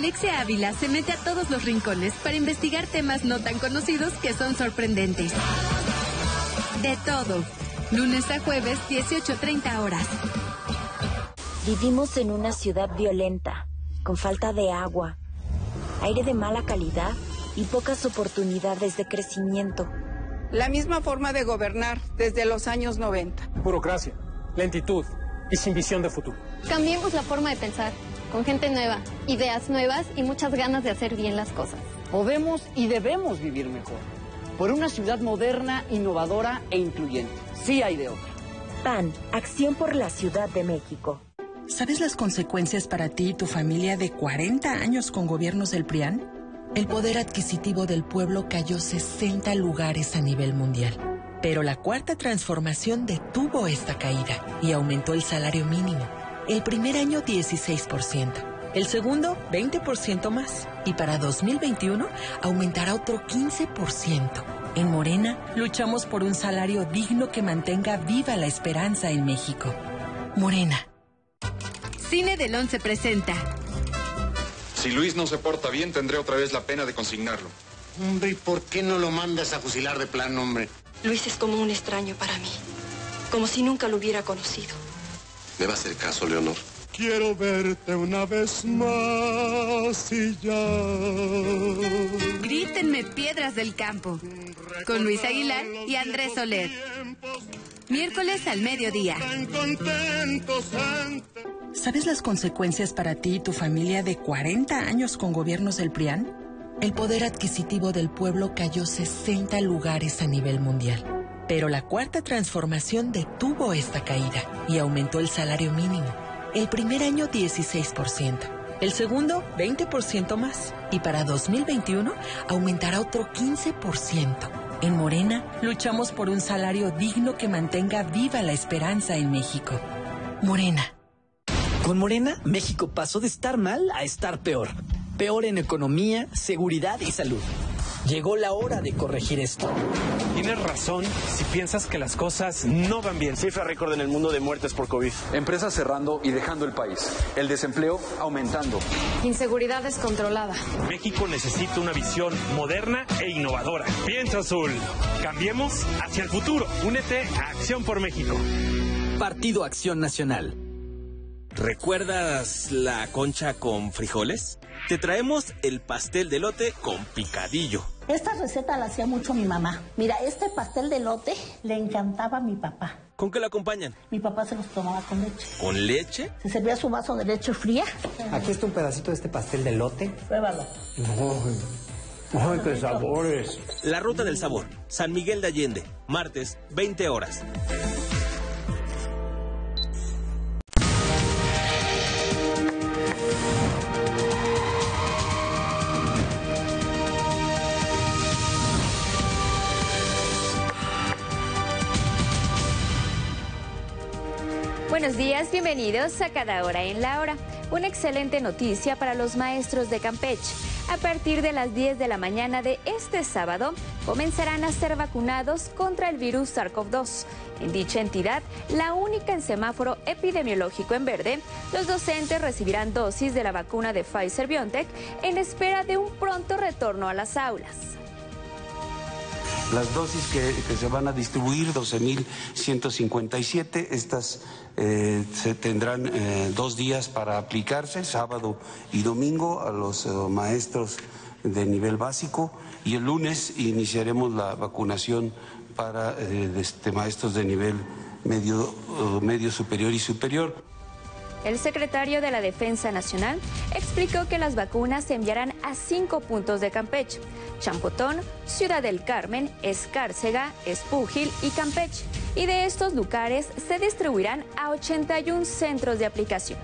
Alexia Ávila se mete a todos los rincones para investigar temas no tan conocidos que son sorprendentes. De todo. Lunes a jueves, 18.30 horas. Vivimos en una ciudad violenta, con falta de agua, aire de mala calidad y pocas oportunidades de crecimiento. La misma forma de gobernar desde los años 90. Burocracia, lentitud y sin visión de futuro. Cambiemos la forma de pensar con gente nueva, ideas nuevas y muchas ganas de hacer bien las cosas. Podemos y debemos vivir mejor, por una ciudad moderna, innovadora e incluyente. Sí hay de otra. PAN, Acción por la Ciudad de México. ¿Sabes las consecuencias para ti y tu familia de 40 años con gobiernos del PRIAN? El poder adquisitivo del pueblo cayó 60 lugares a nivel mundial. Pero la cuarta transformación detuvo esta caída y aumentó el salario mínimo el primer año 16%, el segundo 20% más y para 2021 aumentará otro 15%. En Morena luchamos por un salario digno que mantenga viva la esperanza en México. Morena. Cine del 11 presenta. Si Luis no se porta bien, tendré otra vez la pena de consignarlo. Hombre, ¿y por qué no lo mandas a fusilar de plan, hombre? Luis es como un extraño para mí, como si nunca lo hubiera conocido. ¿Me va a hacer caso, Leonor? Quiero verte una vez más y ya. Grítenme piedras del campo. Con Luis Aguilar y Andrés Soler. Miércoles al mediodía. ¿Sabes las consecuencias para ti y tu familia de 40 años con gobiernos del PRIAN? El poder adquisitivo del pueblo cayó 60 lugares a nivel mundial. Pero la cuarta transformación detuvo esta caída y aumentó el salario mínimo. El primer año 16%, el segundo 20% más y para 2021 aumentará otro 15%. En Morena luchamos por un salario digno que mantenga viva la esperanza en México. Morena. Con Morena, México pasó de estar mal a estar peor. Peor en economía, seguridad y salud. Llegó la hora de corregir esto. Tienes razón si piensas que las cosas no van bien. Cifra récord en el mundo de muertes por COVID. Empresas cerrando y dejando el país. El desempleo aumentando. Inseguridad descontrolada. México necesita una visión moderna e innovadora. Piensa azul. Cambiemos hacia el futuro. Únete a Acción por México. Partido Acción Nacional. ¿Recuerdas la concha con frijoles? Te traemos el pastel de lote con picadillo. Esta receta la hacía mucho mi mamá. Mira, este pastel de lote le encantaba a mi papá. ¿Con qué lo acompañan? Mi papá se los tomaba con leche. ¿Con leche? Se servía su vaso de leche fría. Aquí está un pedacito de este pastel de lote. Pruébalo. ¡Ay, qué sabores! La Ruta del Sabor, San Miguel de Allende, martes, 20 horas. Buenos días, bienvenidos a Cada Hora en la Hora. Una excelente noticia para los maestros de Campeche. A partir de las 10 de la mañana de este sábado, comenzarán a ser vacunados contra el virus SARS-CoV-2. En dicha entidad, la única en semáforo epidemiológico en verde, los docentes recibirán dosis de la vacuna de Pfizer BioNTech en espera de un pronto retorno a las aulas. las dosis que, se van a distribuir, 12.157. Estas eh, se tendrán eh, dos días para aplicarse, sábado y domingo, a los maestros de nivel básico. Y el lunes iniciaremos la vacunación para este, maestros de nivel medio, medio superior y superior. El secretario de la Defensa Nacional explicó que las vacunas se enviarán a cinco puntos de Campeche, Champotón, Ciudad del Carmen, Escárcega, Espúgil y Campeche, y de estos lugares se distribuirán a 81 centros de aplicación.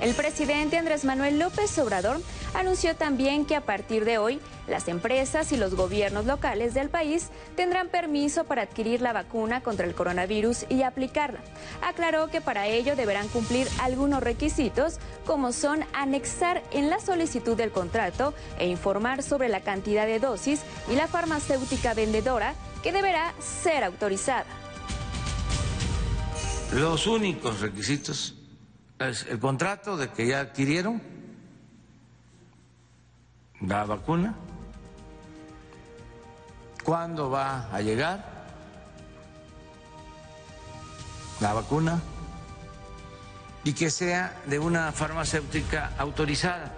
El presidente Andrés Manuel López Obrador anunció también que a partir de hoy las empresas y los gobiernos locales del país tendrán permiso para adquirir la vacuna contra el coronavirus y aplicarla. Aclaró que para ello deberán cumplir algunos requisitos como son anexar en la solicitud del contrato e informar sobre la cantidad de dosis y la farmacéutica vendedora que deberá ser autorizada. Los únicos requisitos el contrato de que ya adquirieron la vacuna, cuándo va a llegar la vacuna y que sea de una farmacéutica autorizada.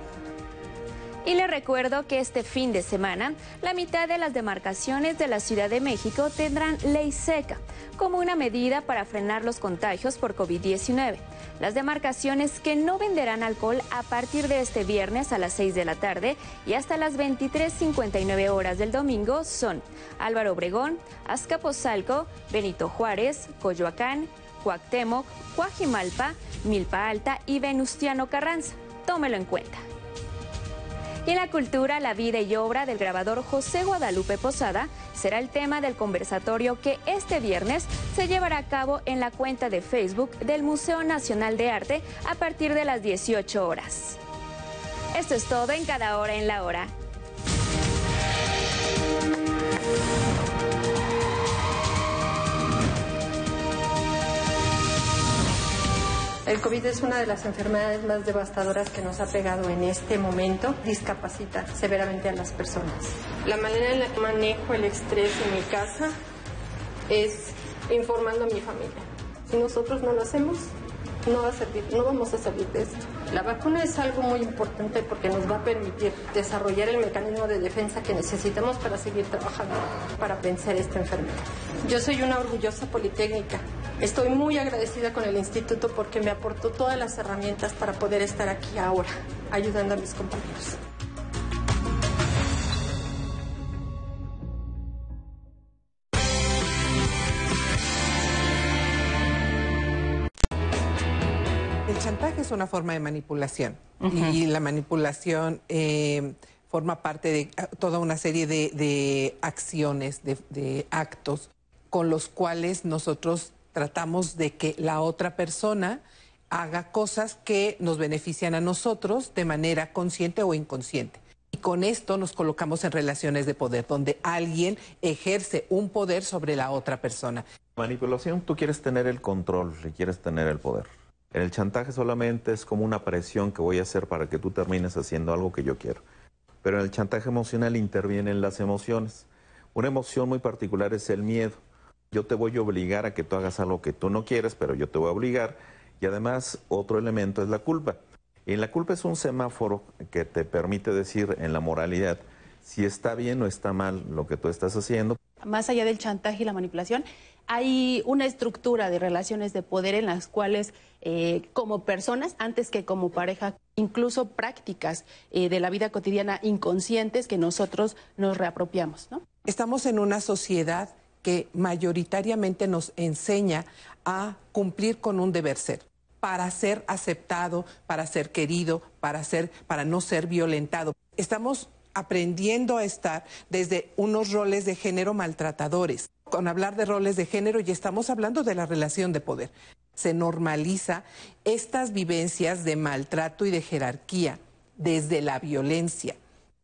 Y le recuerdo que este fin de semana la mitad de las demarcaciones de la Ciudad de México tendrán ley seca como una medida para frenar los contagios por COVID-19. Las demarcaciones que no venderán alcohol a partir de este viernes a las 6 de la tarde y hasta las 23.59 horas del domingo son Álvaro Obregón, Azcapotzalco, Benito Juárez, Coyoacán, Cuauhtémoc, Cuajimalpa, Milpa Alta y Venustiano Carranza. Tómelo en cuenta. Y la cultura, la vida y obra del grabador José Guadalupe Posada será el tema del conversatorio que este viernes se llevará a cabo en la cuenta de Facebook del Museo Nacional de Arte a partir de las 18 horas. Esto es todo en cada hora en la hora. El COVID es una de las enfermedades más devastadoras que nos ha pegado en este momento. Discapacita severamente a las personas. La manera en la que manejo el estrés en mi casa es informando a mi familia. Si nosotros no lo hacemos, no no vamos a salir de esto. La vacuna es algo muy importante porque nos va a permitir desarrollar el mecanismo de defensa que necesitamos para seguir trabajando, para vencer esta enfermedad. Yo soy una orgullosa politécnica. Estoy muy agradecida con el instituto porque me aportó todas las herramientas para poder estar aquí ahora, ayudando a mis compañeros. Es una forma de manipulación y la manipulación eh, forma parte de ah, toda una serie de, acciones, de actos con los cuales nosotros tratamos de que la otra persona haga cosas que nos benefician a nosotros de manera consciente o inconsciente. Y con esto nos colocamos en relaciones de poder, donde alguien ejerce un poder sobre la otra persona. Manipulación, tú quieres tener el control, y quieres tener el poder. El chantaje solamente es como una presión que voy a hacer para que tú termines haciendo algo que yo quiero. Pero en el chantaje emocional intervienen las emociones. Una emoción muy particular es el miedo yo te voy a obligar a que tú hagas algo que tú no quieres, pero yo te voy a obligar. Y además, otro elemento es la culpa. Y la culpa es un semáforo que te permite decir en la moralidad si está bien o está mal lo que tú estás haciendo. Más allá del chantaje y la manipulación, hay una estructura de relaciones de poder en las cuales, eh, como personas, antes que como pareja, incluso prácticas eh, de la vida cotidiana inconscientes que nosotros nos reapropiamos. ¿no? Estamos en una sociedad que mayoritariamente nos enseña a cumplir con un deber ser para ser aceptado, para ser querido, para ser para no ser violentado. Estamos aprendiendo a estar desde unos roles de género maltratadores. Con hablar de roles de género ya estamos hablando de la relación de poder. Se normaliza estas vivencias de maltrato y de jerarquía desde la violencia.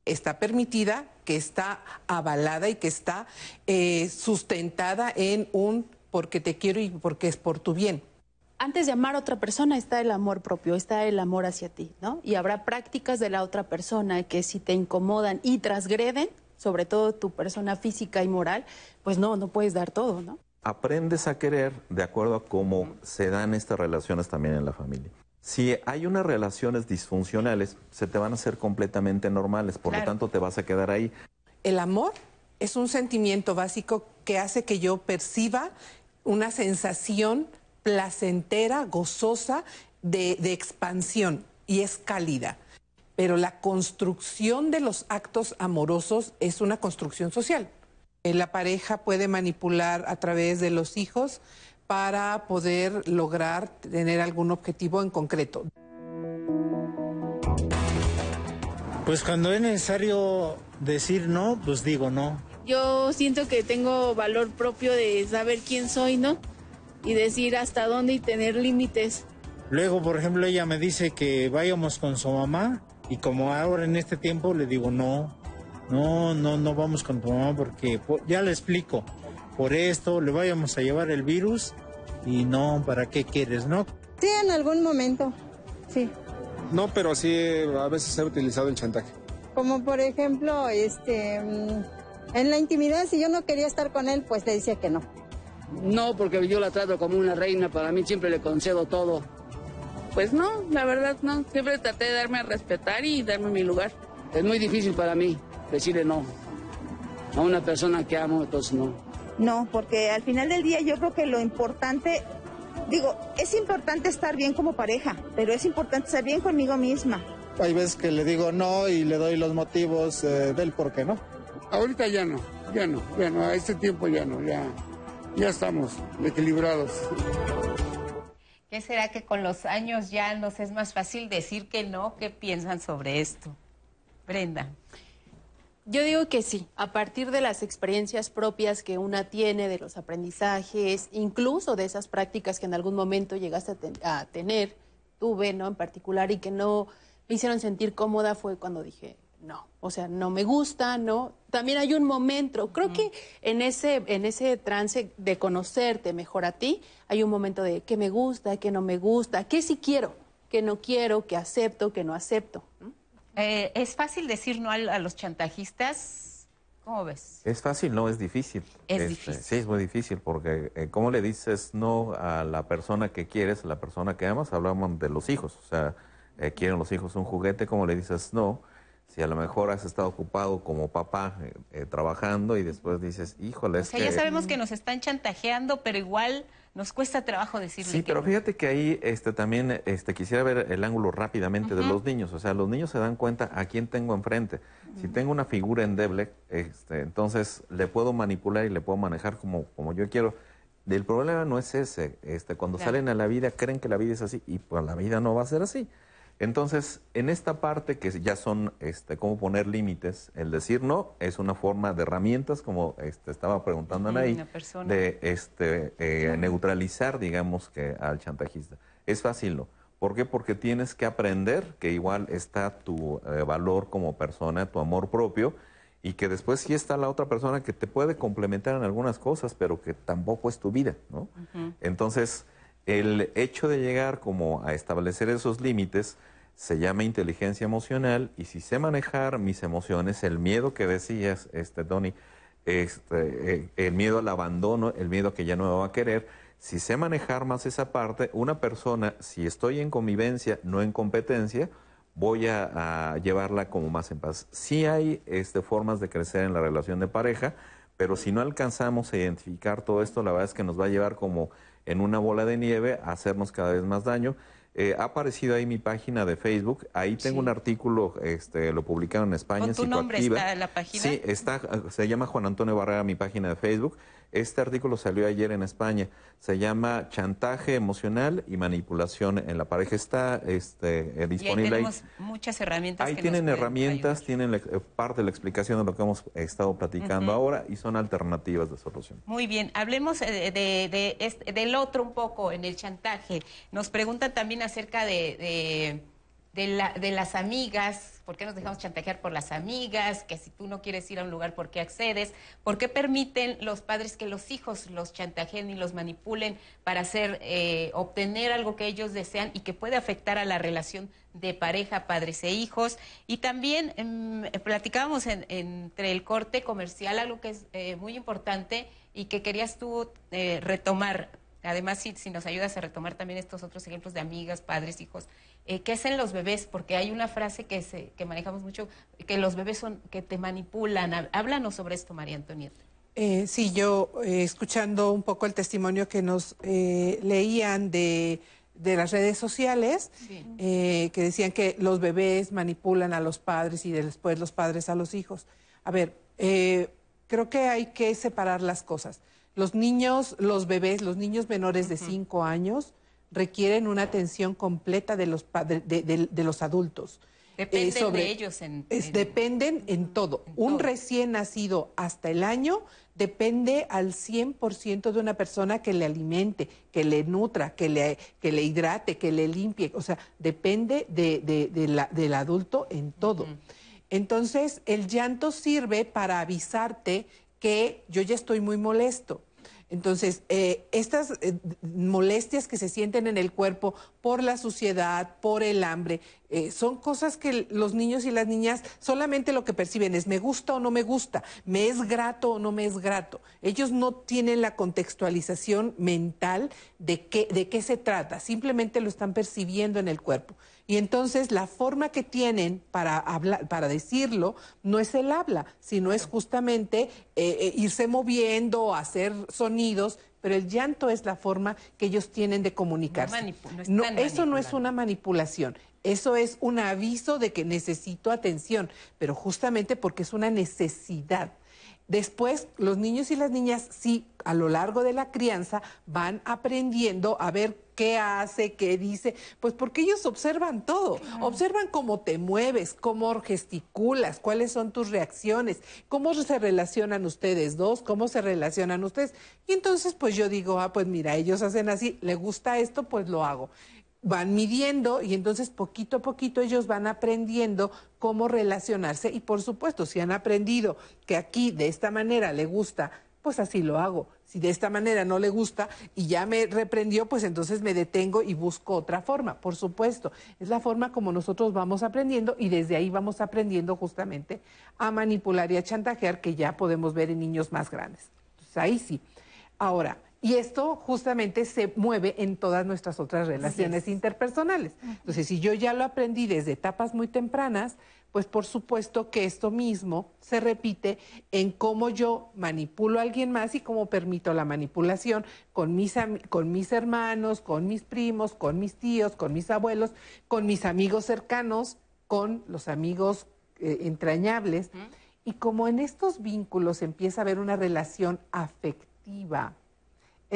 Está permitida que está avalada y que está eh, sustentada en un porque te quiero y porque es por tu bien. Antes de amar a otra persona está el amor propio, está el amor hacia ti, ¿no? Y habrá prácticas de la otra persona que si te incomodan y transgreden sobre todo tu persona física y moral, pues no, no puedes dar todo, ¿no? Aprendes a querer de acuerdo a cómo se dan estas relaciones también en la familia. Si hay unas relaciones disfuncionales, se te van a hacer completamente normales, por lo tanto te vas a quedar ahí. El amor es un sentimiento básico que hace que yo perciba una sensación placentera, gozosa, de, de expansión y es cálida. Pero la construcción de los actos amorosos es una construcción social. Eh, La pareja puede manipular a través de los hijos para poder lograr tener algún objetivo en concreto. Pues cuando es necesario decir no, pues digo no. Yo siento que tengo valor propio de saber quién soy, ¿no? Y decir hasta dónde y tener límites. Luego, por ejemplo, ella me dice que vayamos con su mamá y como ahora en este tiempo le digo no, no, no, no vamos con tu mamá porque po- ya le explico, por esto le vayamos a llevar el virus y no, ¿para qué quieres, no? Sí, en algún momento, sí. No, pero sí a veces se ha utilizado el chantaje. Como por ejemplo, este, mm, en la intimidad, si yo no quería estar con él, pues le decía que no. No, porque yo la trato como una reina, para mí siempre le concedo todo. Pues no, la verdad no. Siempre traté de darme a respetar y darme mi lugar. Es muy difícil para mí decirle no a una persona que amo, entonces no. No, porque al final del día yo creo que lo importante, digo, es importante estar bien como pareja, pero es importante estar bien conmigo misma. Hay veces que le digo no y le doy los motivos eh, del por qué no. Ahorita ya no, ya no, ya no, a este tiempo ya no, ya, ya estamos equilibrados. ¿Qué será que con los años ya nos es más fácil decir que no? ¿Qué piensan sobre esto? Brenda. Yo digo que sí, a partir de las experiencias propias que una tiene, de los aprendizajes, incluso de esas prácticas que en algún momento llegaste a, ten- a tener, tuve, ¿no? En particular, y que no me hicieron sentir cómoda, fue cuando dije, no, o sea, no me gusta, ¿no? También hay un momento, creo que en ese, en ese trance de conocerte mejor a ti, hay un momento de qué me gusta, qué no me gusta, qué sí quiero, qué no quiero, qué acepto, qué no acepto. ¿no? Eh, ¿Es fácil decir no a, a los chantajistas? ¿Cómo ves? Es fácil, no es difícil. Es Este, difícil. Sí, es muy difícil porque eh, ¿cómo le dices no a la persona que quieres, a la persona que amas? Hablamos de los hijos, o sea, eh, quieren los hijos un juguete, ¿cómo le dices no? Si a lo mejor has estado ocupado como papá eh, eh, trabajando y después dices, híjole, O es sea, que... ya sabemos que nos están chantajeando, pero igual nos cuesta trabajo decirle Sí, que pero no. fíjate que ahí este, también este, quisiera ver el ángulo rápidamente de los niños. O sea, los niños se dan cuenta a quién tengo enfrente. Si tengo una figura endeble, este, entonces le puedo manipular y le puedo manejar como, como yo quiero. El problema no es ese. Este, cuando Claro. salen a la vida creen que la vida es así y pues la vida no va a ser así. Entonces, en esta parte que ya son este, cómo poner límites, el decir no es una forma de herramientas, como este, estaba preguntando Anaí, de este, eh, neutralizar, digamos, que al chantajista. Es fácil, ¿no? ¿Por qué? Porque tienes que aprender que igual está tu eh, valor como persona, tu amor propio, y que después sí está la otra persona que te puede complementar en algunas cosas, pero que tampoco es tu vida, ¿no? Entonces, el hecho de llegar como a establecer esos límites se llama inteligencia emocional y si sé manejar mis emociones, el miedo que decías, este Tony, este, eh, el miedo al abandono, el miedo que ya no me va a querer, si sé manejar más esa parte, una persona, si estoy en convivencia, no en competencia, voy a, a llevarla como más en paz. Sí hay este, formas de crecer en la relación de pareja, pero si no alcanzamos a identificar todo esto, la verdad es que nos va a llevar como en una bola de nieve a hacernos cada vez más daño. Eh, ha aparecido ahí mi página de Facebook, ahí tengo Sí. un artículo, este, lo publicaron en España, ¿Con en tu nombre está la página? Sí, está, se llama Juan Antonio Barrera mi página de Facebook. Este artículo salió ayer en España. Se llama Chantaje emocional y manipulación en la pareja. Está este, eh, Y ahí disponible ahí. tenemos muchas herramientas Ahí que tienen nos herramientas, tienen la- eh, parte de la explicación de lo que hemos estado platicando Ujú. ahora y son alternativas de solución. Muy bien, hablemos eh, de, de- de del otro un poco en el chantaje. Nos preguntan también acerca de, de, de la- de las amigas por qué nos dejamos chantajear por las amigas, que si tú no quieres ir a un lugar, ¿por qué accedes? ¿Por qué permiten los padres que los hijos los chantajeen y los manipulen para hacer, eh, obtener algo que ellos desean y que puede afectar a la relación de pareja, padres e hijos? Y también em, platicábamos entre el corte comercial algo que es eh, muy importante y que querías tú eh, retomar Además, si, si, nos ayudas a retomar también estos otros ejemplos de amigas, padres, hijos, eh, ¿qué hacen los bebés? Porque hay una frase que, se, que manejamos mucho, que los bebés son que te manipulan. Háblanos sobre esto, María Antonieta. Eh, sí, yo eh, escuchando un poco el testimonio que nos eh, leían de, de, las redes sociales, que decían que los bebés manipulan a los padres y después los padres a los hijos. A ver, creo que hay que separar las cosas. Los niños, los bebés, los niños menores de 5 años requieren una atención completa de los, de, los adultos. Dependen eh, de ellos en, Dependen en todo. Un recién nacido hasta el año depende al 100% de una persona que le alimente, que le nutra, que le, que le hidrate, que le limpie. O sea, depende de, la, del adulto en todo. Entonces, el llanto sirve para avisarte que yo ya estoy muy molesto entonces, eh, estas eh, molestias que se sienten en el cuerpo por la suciedad, por el hambre, eh, son cosas que los niños y las niñas solamente lo que perciben es me gusta o no me gusta, me es grato o no me es grato. Ellos no tienen la contextualización mental de qué, de qué se trata, simplemente lo están percibiendo en el cuerpo. Y entonces la forma que tienen para hablar, para decirlo, no es el habla, sino es justamente eh, eh, irse moviendo, hacer sonidos, pero el llanto es la forma que ellos tienen de comunicarse. No, eso no es una manipulación, eso es un aviso de que necesito atención, pero justamente porque es una necesidad. Después, los niños y las niñas sí, a lo largo de la crianza, van aprendiendo a ver qué hace, qué dice, pues porque ellos observan todo, observan cómo te mueves, cómo gesticulas, cuáles son tus reacciones, cómo se relacionan ustedes dos, cómo se relacionan ustedes. Y entonces, pues yo digo, ah, pues mira, ellos hacen así, le gusta esto, pues lo hago van midiendo y entonces poquito a poquito ellos van aprendiendo cómo relacionarse y por supuesto si han aprendido que aquí de esta manera le gusta, pues así lo hago. Si de esta manera no le gusta y ya me reprendió, pues entonces me detengo y busco otra forma. Por supuesto, es la forma como nosotros vamos aprendiendo y desde ahí vamos aprendiendo justamente a manipular y a chantajear que ya podemos ver en niños más grandes. Entonces ahí sí. Ahora, y esto justamente se mueve en todas nuestras otras relaciones interpersonales. Entonces, si yo ya lo aprendí desde etapas muy tempranas, pues por supuesto que esto mismo se repite en cómo yo manipulo a alguien más y cómo permito la manipulación con mis, con mis hermanos, con mis primos, con mis tíos, con mis abuelos, con mis amigos cercanos, con los amigos eh, entrañables. Y como en estos vínculos empieza a haber una relación afectiva,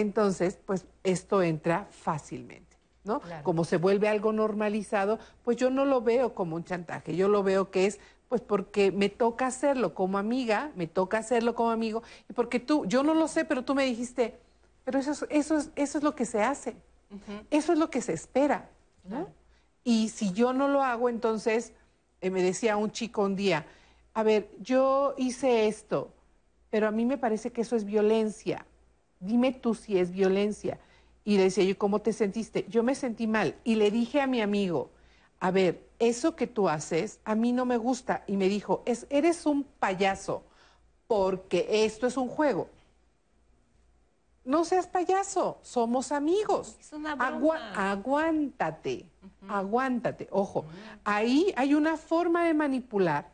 entonces, pues esto entra fácilmente, ¿no? Como se vuelve algo normalizado, pues yo no lo veo como un chantaje, yo lo veo que es pues porque me toca hacerlo como amiga, me toca hacerlo como amigo, y porque tú, yo no lo sé, pero tú me dijiste, pero eso es, eso es, eso es lo que se hace, eso es lo que se espera, ¿no? Y si yo no lo hago, entonces, eh, me decía un chico un día, a ver, yo hice esto, pero a mí me parece que eso es violencia dime tú si es violencia. Y le decía yo, ¿cómo te sentiste? Yo me sentí mal. Y le dije a mi amigo, a ver, eso que tú haces a mí no me gusta. Y me dijo, es, eres un payaso, porque esto es un juego. No seas payaso, somos amigos. Es una aguántate, aguántate. Ojo, ahí hay una forma de manipular,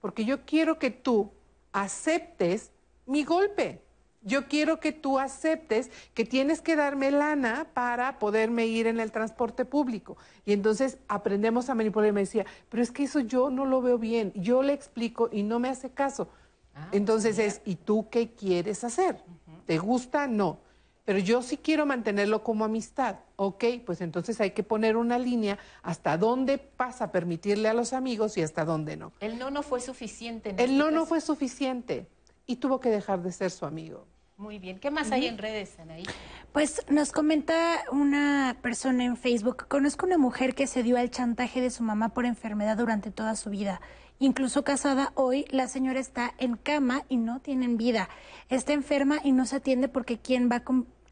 porque yo quiero que tú aceptes mi golpe yo quiero que tú aceptes que tienes que darme lana para poderme ir en el transporte público. Y entonces aprendemos a manipular y me decía, pero es que eso yo no lo veo bien. Yo le explico y no me hace caso. Ah, entonces es, ¿y tú qué quieres hacer? ¿Te gusta? No. Pero yo sí quiero mantenerlo como amistad. Ok, pues entonces hay que poner una línea hasta dónde pasa permitirle a los amigos y hasta dónde no. El no no fue suficiente. El no no fue suficiente y tuvo que dejar de ser su amigo. Muy bien. ¿Qué más hay en redes, Anaí? Pues nos comenta una persona en Facebook, conozco una mujer que se dio al chantaje de su mamá por enfermedad durante toda su vida. Incluso casada hoy, la señora está en cama y no tiene vida. Está enferma y no se atiende porque ¿quién va,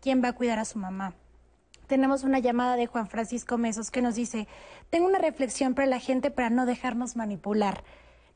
quién va a cuidar a su mamá? Tenemos una llamada de Juan Francisco Mesos que nos dice, tengo una reflexión para la gente para no dejarnos manipular.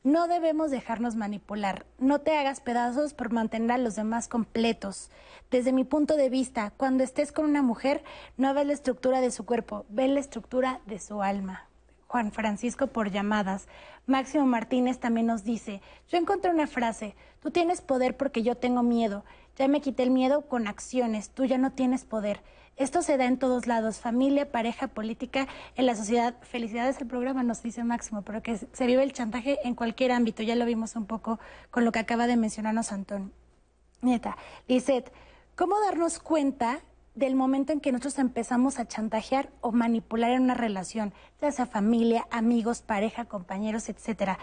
No debemos dejarnos manipular. No te hagas pedazos por mantener a los demás completos. Desde mi punto de vista, cuando estés con una mujer, no ves la estructura de su cuerpo, ves la estructura de su alma. Juan Francisco por llamadas. Máximo Martínez también nos dice, yo encontré una frase, tú tienes poder porque yo tengo miedo. Ya me quité el miedo con acciones, tú ya no tienes poder. Esto se da en todos lados, familia, pareja, política, en la sociedad. Felicidades al programa, nos dice Máximo, pero que se vive el chantaje en cualquier ámbito. Ya lo vimos un poco con lo que acaba de mencionarnos Antonio. Nieta, Lizeth, ¿cómo darnos cuenta del momento en que nosotros empezamos a chantajear o manipular en una relación, ya sea familia, amigos, pareja, compañeros, etcétera?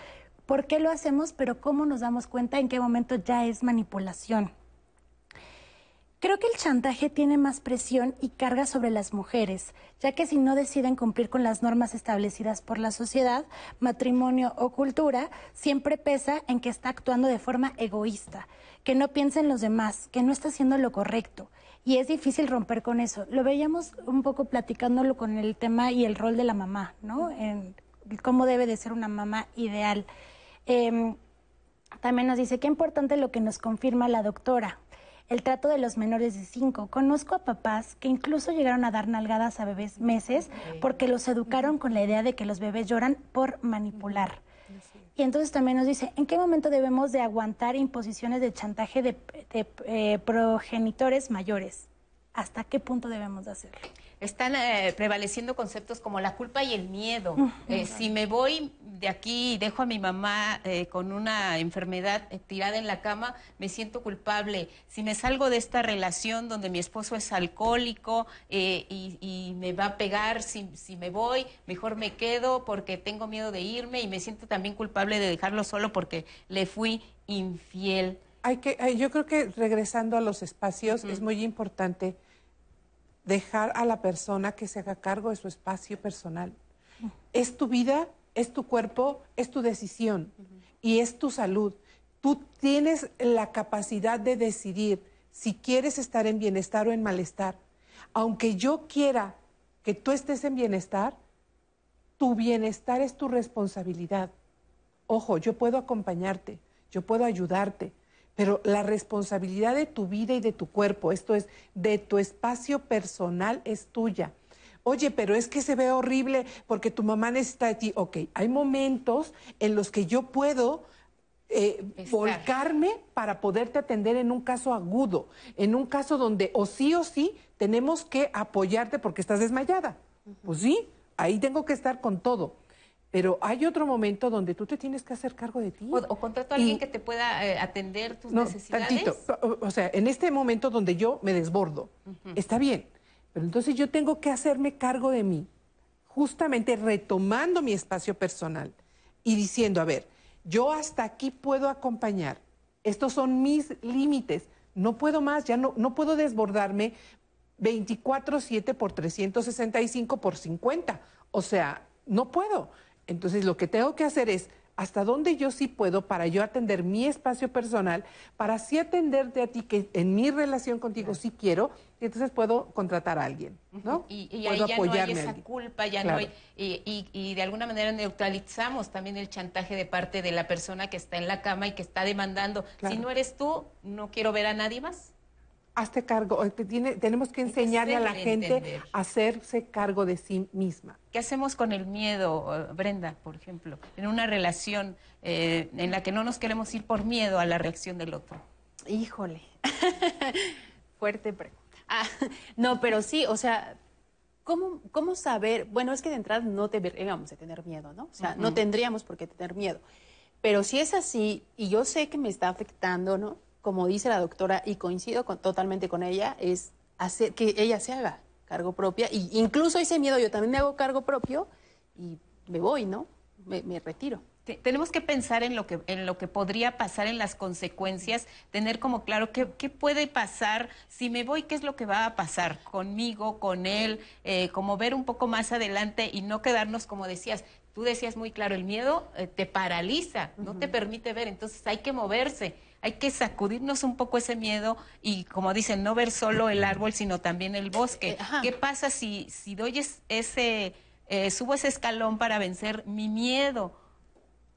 ¿Por qué lo hacemos? Pero ¿cómo nos damos cuenta en qué momento ya es manipulación? Creo que el chantaje tiene más presión y carga sobre las mujeres, ya que si no deciden cumplir con las normas establecidas por la sociedad, matrimonio o cultura, siempre pesa en que está actuando de forma egoísta, que no piensa en los demás, que no está haciendo lo correcto. Y es difícil romper con eso. Lo veíamos un poco platicándolo con el tema y el rol de la mamá, ¿no? En cómo debe de ser una mamá ideal. Em, también nos dice, qué importante lo que nos confirma la doctora el trato de los menores de 5. Conozco a papás que incluso llegaron a dar nalgadas a bebés meses porque los educaron con la idea de que los bebés lloran por manipular. Y entonces también nos dice, ¿en qué momento debemos de aguantar imposiciones de chantaje de, eh, progenitores mayores? ¿Hasta qué punto debemos de hacerlo? Están eh, prevaleciendo conceptos como la culpa y el miedo. Eh, si me voy de aquí y dejo a mi mamá eh, con una enfermedad tirada en la cama, me siento culpable. Si me salgo de esta relación donde mi esposo es alcohólico y, me va a pegar si, si me voy, mejor me quedo porque tengo miedo de irme y me siento también culpable de dejarlo solo porque le fui infiel. Hay que, yo creo que regresando a los espacios es muy importante dejar a la persona que se haga cargo de su espacio personal. Es tu vida, es tu cuerpo, es tu decisión y es tu salud. Tú tienes la capacidad de decidir si quieres estar en bienestar o en malestar. Aunque yo quiera que tú estés en bienestar, tu bienestar es tu responsabilidad. Ojo, yo puedo acompañarte, yo puedo ayudarte, pero la responsabilidad de tu vida y de tu cuerpo, esto es, de tu espacio personal, es tuya. Oye, pero es que se ve horrible porque tu mamá necesita de ti. Ok, hay momentos en los que yo puedo eh, volcarme para poderte atender en un caso agudo, en un caso donde o sí o sí tenemos que apoyarte porque estás desmayada. Pues sí, ahí tengo que estar con todo. Pero hay otro momento donde tú te tienes que hacer cargo de ti. O, o contrato a alguien que te pueda eh, atender tus no, necesidades. Tantito. O, sea, en este momento donde yo me desbordo, está bien. Pero entonces yo tengo que hacerme cargo de mí, justamente retomando mi espacio personal y diciendo, a ver, yo hasta aquí puedo acompañar. Estos son mis límites. No puedo más, ya no, no puedo desbordarme 24-7 por 365 por 50. O sea, no puedo. Entonces lo que tengo que hacer es hasta dónde yo sí puedo para yo atender mi espacio personal, para así atenderte a ti que en mi relación contigo sí quiero, y entonces puedo contratar a alguien, ¿no? Y, ahí ya no hay esa culpa, ya no hay, y, de alguna manera neutralizamos también el chantaje de parte de la persona que está en la cama y que está demandando, si no eres tú, no quiero ver a nadie más hazte cargo, tiene, tenemos que enseñarle a la gente a hacerse cargo de sí misma. ¿Qué hacemos con el miedo, Brenda, por ejemplo, en una relación eh, en la que no nos queremos ir por miedo a la reacción del otro? Híjole, fuerte pregunta. Ah, no, pero sí, o sea, ¿cómo, ¿cómo saber? Bueno, es que de entrada no deberíamos de tener miedo, ¿no? O sea, no tendríamos por qué tener miedo. Pero si es así, y yo sé que me está afectando, ¿no? Como dice la doctora, y coincido totalmente con ella, es hacer que ella se haga cargo propia. Y incluso ese miedo yo también me hago cargo propio y me voy, ¿no? Me, retiro. tenemos que pensar en lo que, en lo que podría pasar, en las consecuencias, tener como claro qué, qué puede pasar, si me voy, qué es lo que va a pasar conmigo, con él, eh, como ver un poco más adelante y no quedarnos, como decías, tú decías muy claro, el miedo eh, te paraliza, no te permite ver, entonces hay que moverse, hay que sacudirnos un poco ese miedo y, como dicen, no ver solo el árbol, sino también el bosque. ¿Qué pasa si, si doy ese, subo ese escalón para vencer mi miedo?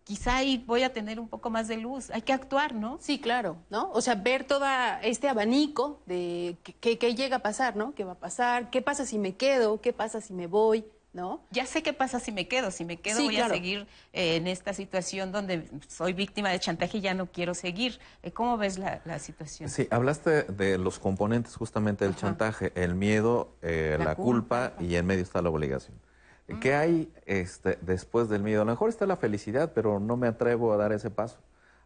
quizá ahí voy a tener un poco más de luz. Hay que actuar, ¿no? Sí, claro, ¿no? O sea, ver todo este abanico de qué llega a pasar, ¿no? ¿Qué va a pasar? ¿Qué pasa si me quedo? ¿Qué pasa si me voy? ¿No? Ya sé qué pasa si me quedo. Si me quedo voy a seguir eh, en esta situación donde soy víctima de chantaje y ya no quiero seguir. Eh, ¿Cómo ves la, situación? Sí, hablaste de los componentes justamente del chantaje, el miedo, eh, la, culpa, y en medio está la obligación. ¿Qué hay este, después del miedo? A lo mejor está la felicidad, pero no me atrevo a dar ese paso.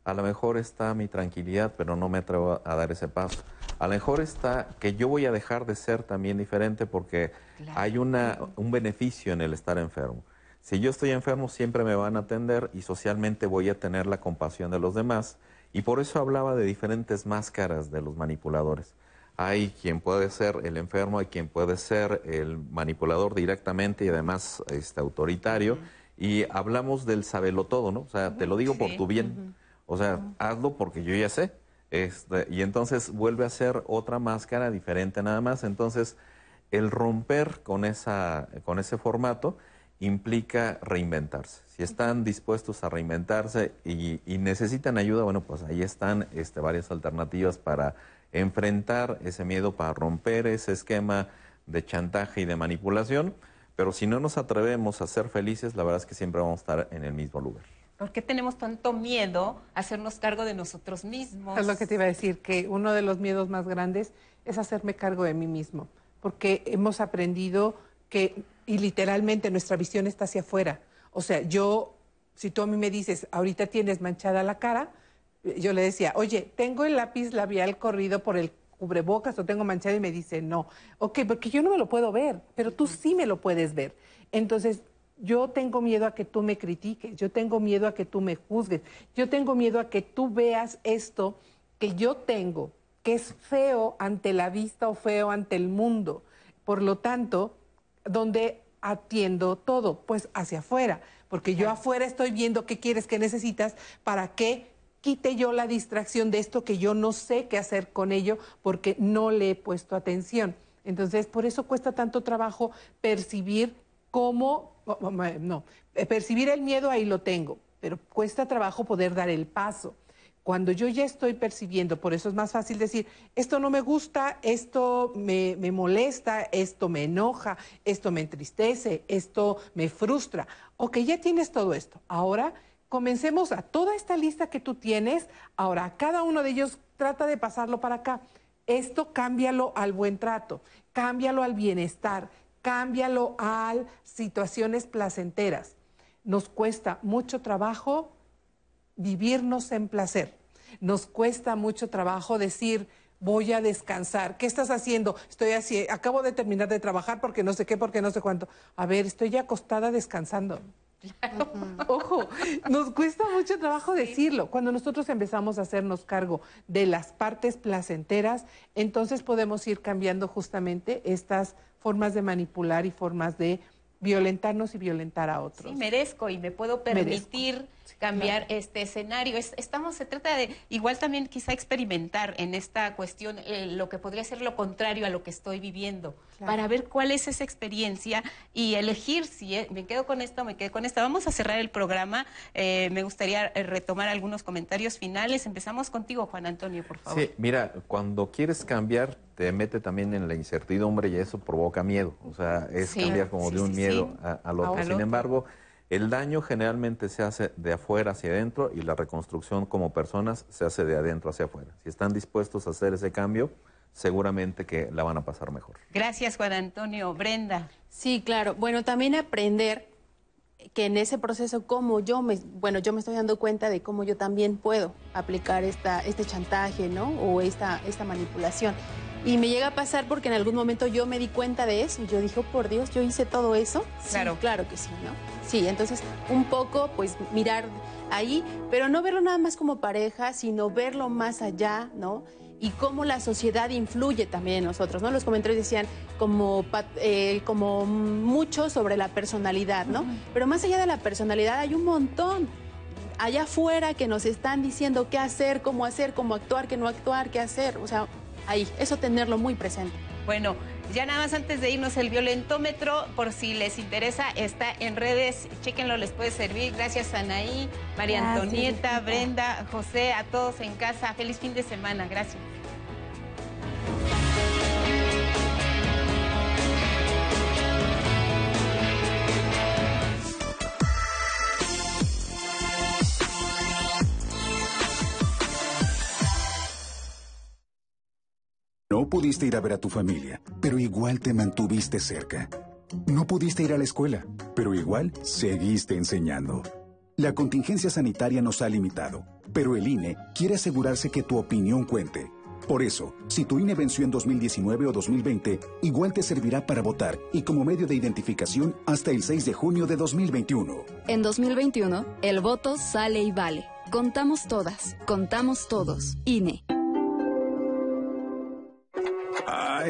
A lo mejor está mi tranquilidad, pero no me atrevo a dar ese paso. A lo mejor está que yo voy a dejar de ser también diferente porque hay una, un beneficio en el estar enfermo. Si yo estoy enfermo, siempre me van a atender y socialmente voy a tener la compasión de los demás. Y por eso hablaba de diferentes máscaras de los manipuladores. Hay quien puede ser el enfermo, hay quien puede ser el manipulador directamente y además este, autoritario. Y hablamos del sabelo todo, ¿no? O sea, te lo digo por tu bien. O sea, hazlo porque yo ya sé. Este, y entonces vuelve a ser otra máscara diferente nada más. Entonces, el romper con, esa, con ese formato implica reinventarse. Si están dispuestos a reinventarse y, y necesitan ayuda, bueno, pues ahí están este, varias alternativas para enfrentar ese miedo, para romper ese esquema de chantaje y de manipulación, pero si no nos atrevemos a ser felices, la verdad es que siempre vamos a estar en el mismo lugar. ¿Por qué tenemos tanto miedo a hacernos cargo de nosotros mismos? Es lo que te iba a decir, que uno de los miedos más grandes es hacerme cargo de mí mismo, porque hemos aprendido que, y literalmente nuestra visión está hacia afuera. O sea, yo, si tú a mí me dices, ahorita tienes manchada la cara, yo le decía, oye, tengo el lápiz labial corrido por el cubrebocas o tengo manchado y me dice, no. Ok, porque yo no me lo puedo ver, pero tú sí me lo puedes ver. Entonces, yo tengo miedo a que tú me critiques, yo tengo miedo a que tú me juzgues, yo tengo miedo a que tú veas esto que yo tengo, que es feo ante la vista o feo ante el mundo. Por lo tanto, ¿dónde atiendo todo? Pues hacia afuera, porque yo afuera estoy viendo qué quieres, qué necesitas, para qué quite yo la distracción de esto que yo no sé qué hacer con ello porque no le he puesto atención. Entonces, por eso cuesta tanto trabajo percibir cómo, no, eh, percibir el miedo ahí lo tengo, pero cuesta trabajo poder dar el paso. Cuando yo ya estoy percibiendo, por eso es más fácil decir, esto no me gusta, esto me, me molesta, esto me enoja, esto me entristece, esto me frustra. Ok, ya tienes todo esto. Ahora comencemos a toda esta lista que tú tienes, ahora cada uno de ellos trata de pasarlo para acá. Esto cámbialo al buen trato, cámbialo al bienestar, cámbialo a situaciones placenteras. Nos cuesta mucho trabajo vivirnos en placer. Nos cuesta mucho trabajo decir, voy a descansar. ¿Qué estás haciendo? Estoy así, acabo de terminar de trabajar porque no sé qué, porque no sé cuánto. A ver, estoy ya acostada descansando. Ojo, nos cuesta mucho trabajo decirlo. Cuando nosotros empezamos a hacernos cargo de las partes placenteras, entonces podemos ir cambiando justamente estas formas de manipular y formas de violentarnos y violentar a otros. Sí, merezco y me puedo permitir cambiar este escenario. estamos, se trata de igual también quizá experimentar en esta cuestión eh, lo que podría ser lo contrario a lo que estoy viviendo, para ver cuál es esa experiencia y elegir si eh, me quedo con esto o me quedo con esta. Vamos a cerrar el programa. Eh, me gustaría retomar algunos comentarios finales. Empezamos contigo, Juan Antonio, por favor. Sí, mira, cuando quieres cambiar, te mete también en la incertidumbre y eso provoca miedo. O sea, es cambiar como de un miedo al otro. Sin embargo, el daño generalmente se hace de afuera hacia adentro y la reconstrucción como personas se hace de adentro hacia afuera. Si están dispuestos a hacer ese cambio, seguramente que la van a pasar mejor. Gracias, Juan Antonio. Brenda. Sí, claro. Bueno, también aprender que en ese proceso, como yo me, bueno, yo me estoy dando cuenta de cómo yo también puedo aplicar esta, este chantaje, ¿no? O esta, esta manipulación. Y me llega a pasar porque en algún momento yo me di cuenta de eso y yo dije, oh, por Dios, yo hice todo eso. Claro. claro que sí, ¿no? Sí, entonces un poco pues mirar ahí, pero no verlo nada más como pareja, sino verlo más allá, ¿no? y cómo la sociedad influye también en nosotros, ¿no? Los comentarios decían como, eh, como mucho sobre la personalidad, ¿no? Pero más allá de la personalidad hay un montón allá afuera que nos están diciendo qué hacer, cómo hacer, cómo actuar, qué no actuar, qué hacer. O sea, ahí, eso tenerlo muy presente. Bueno, ya nada más antes de irnos, el violentómetro, por si les interesa, está en redes. Chéquenlo, les puede servir. Gracias, Anaí, María Antonieta, Brenda, José, a todos en casa. Feliz fin de semana. Gracias. No pudiste ir a ver a tu familia, pero igual te mantuviste cerca. No pudiste ir a la escuela, pero igual seguiste enseñando. La contingencia sanitaria nos ha limitado, pero el INE quiere asegurarse que tu opinión cuente. Por eso, si tu INE venció en 2019 o 2020, igual te servirá para votar y como medio de identificación hasta el 6 de junio de 2021. En 2021, el voto sale y vale. Contamos todas, contamos todos. INE. I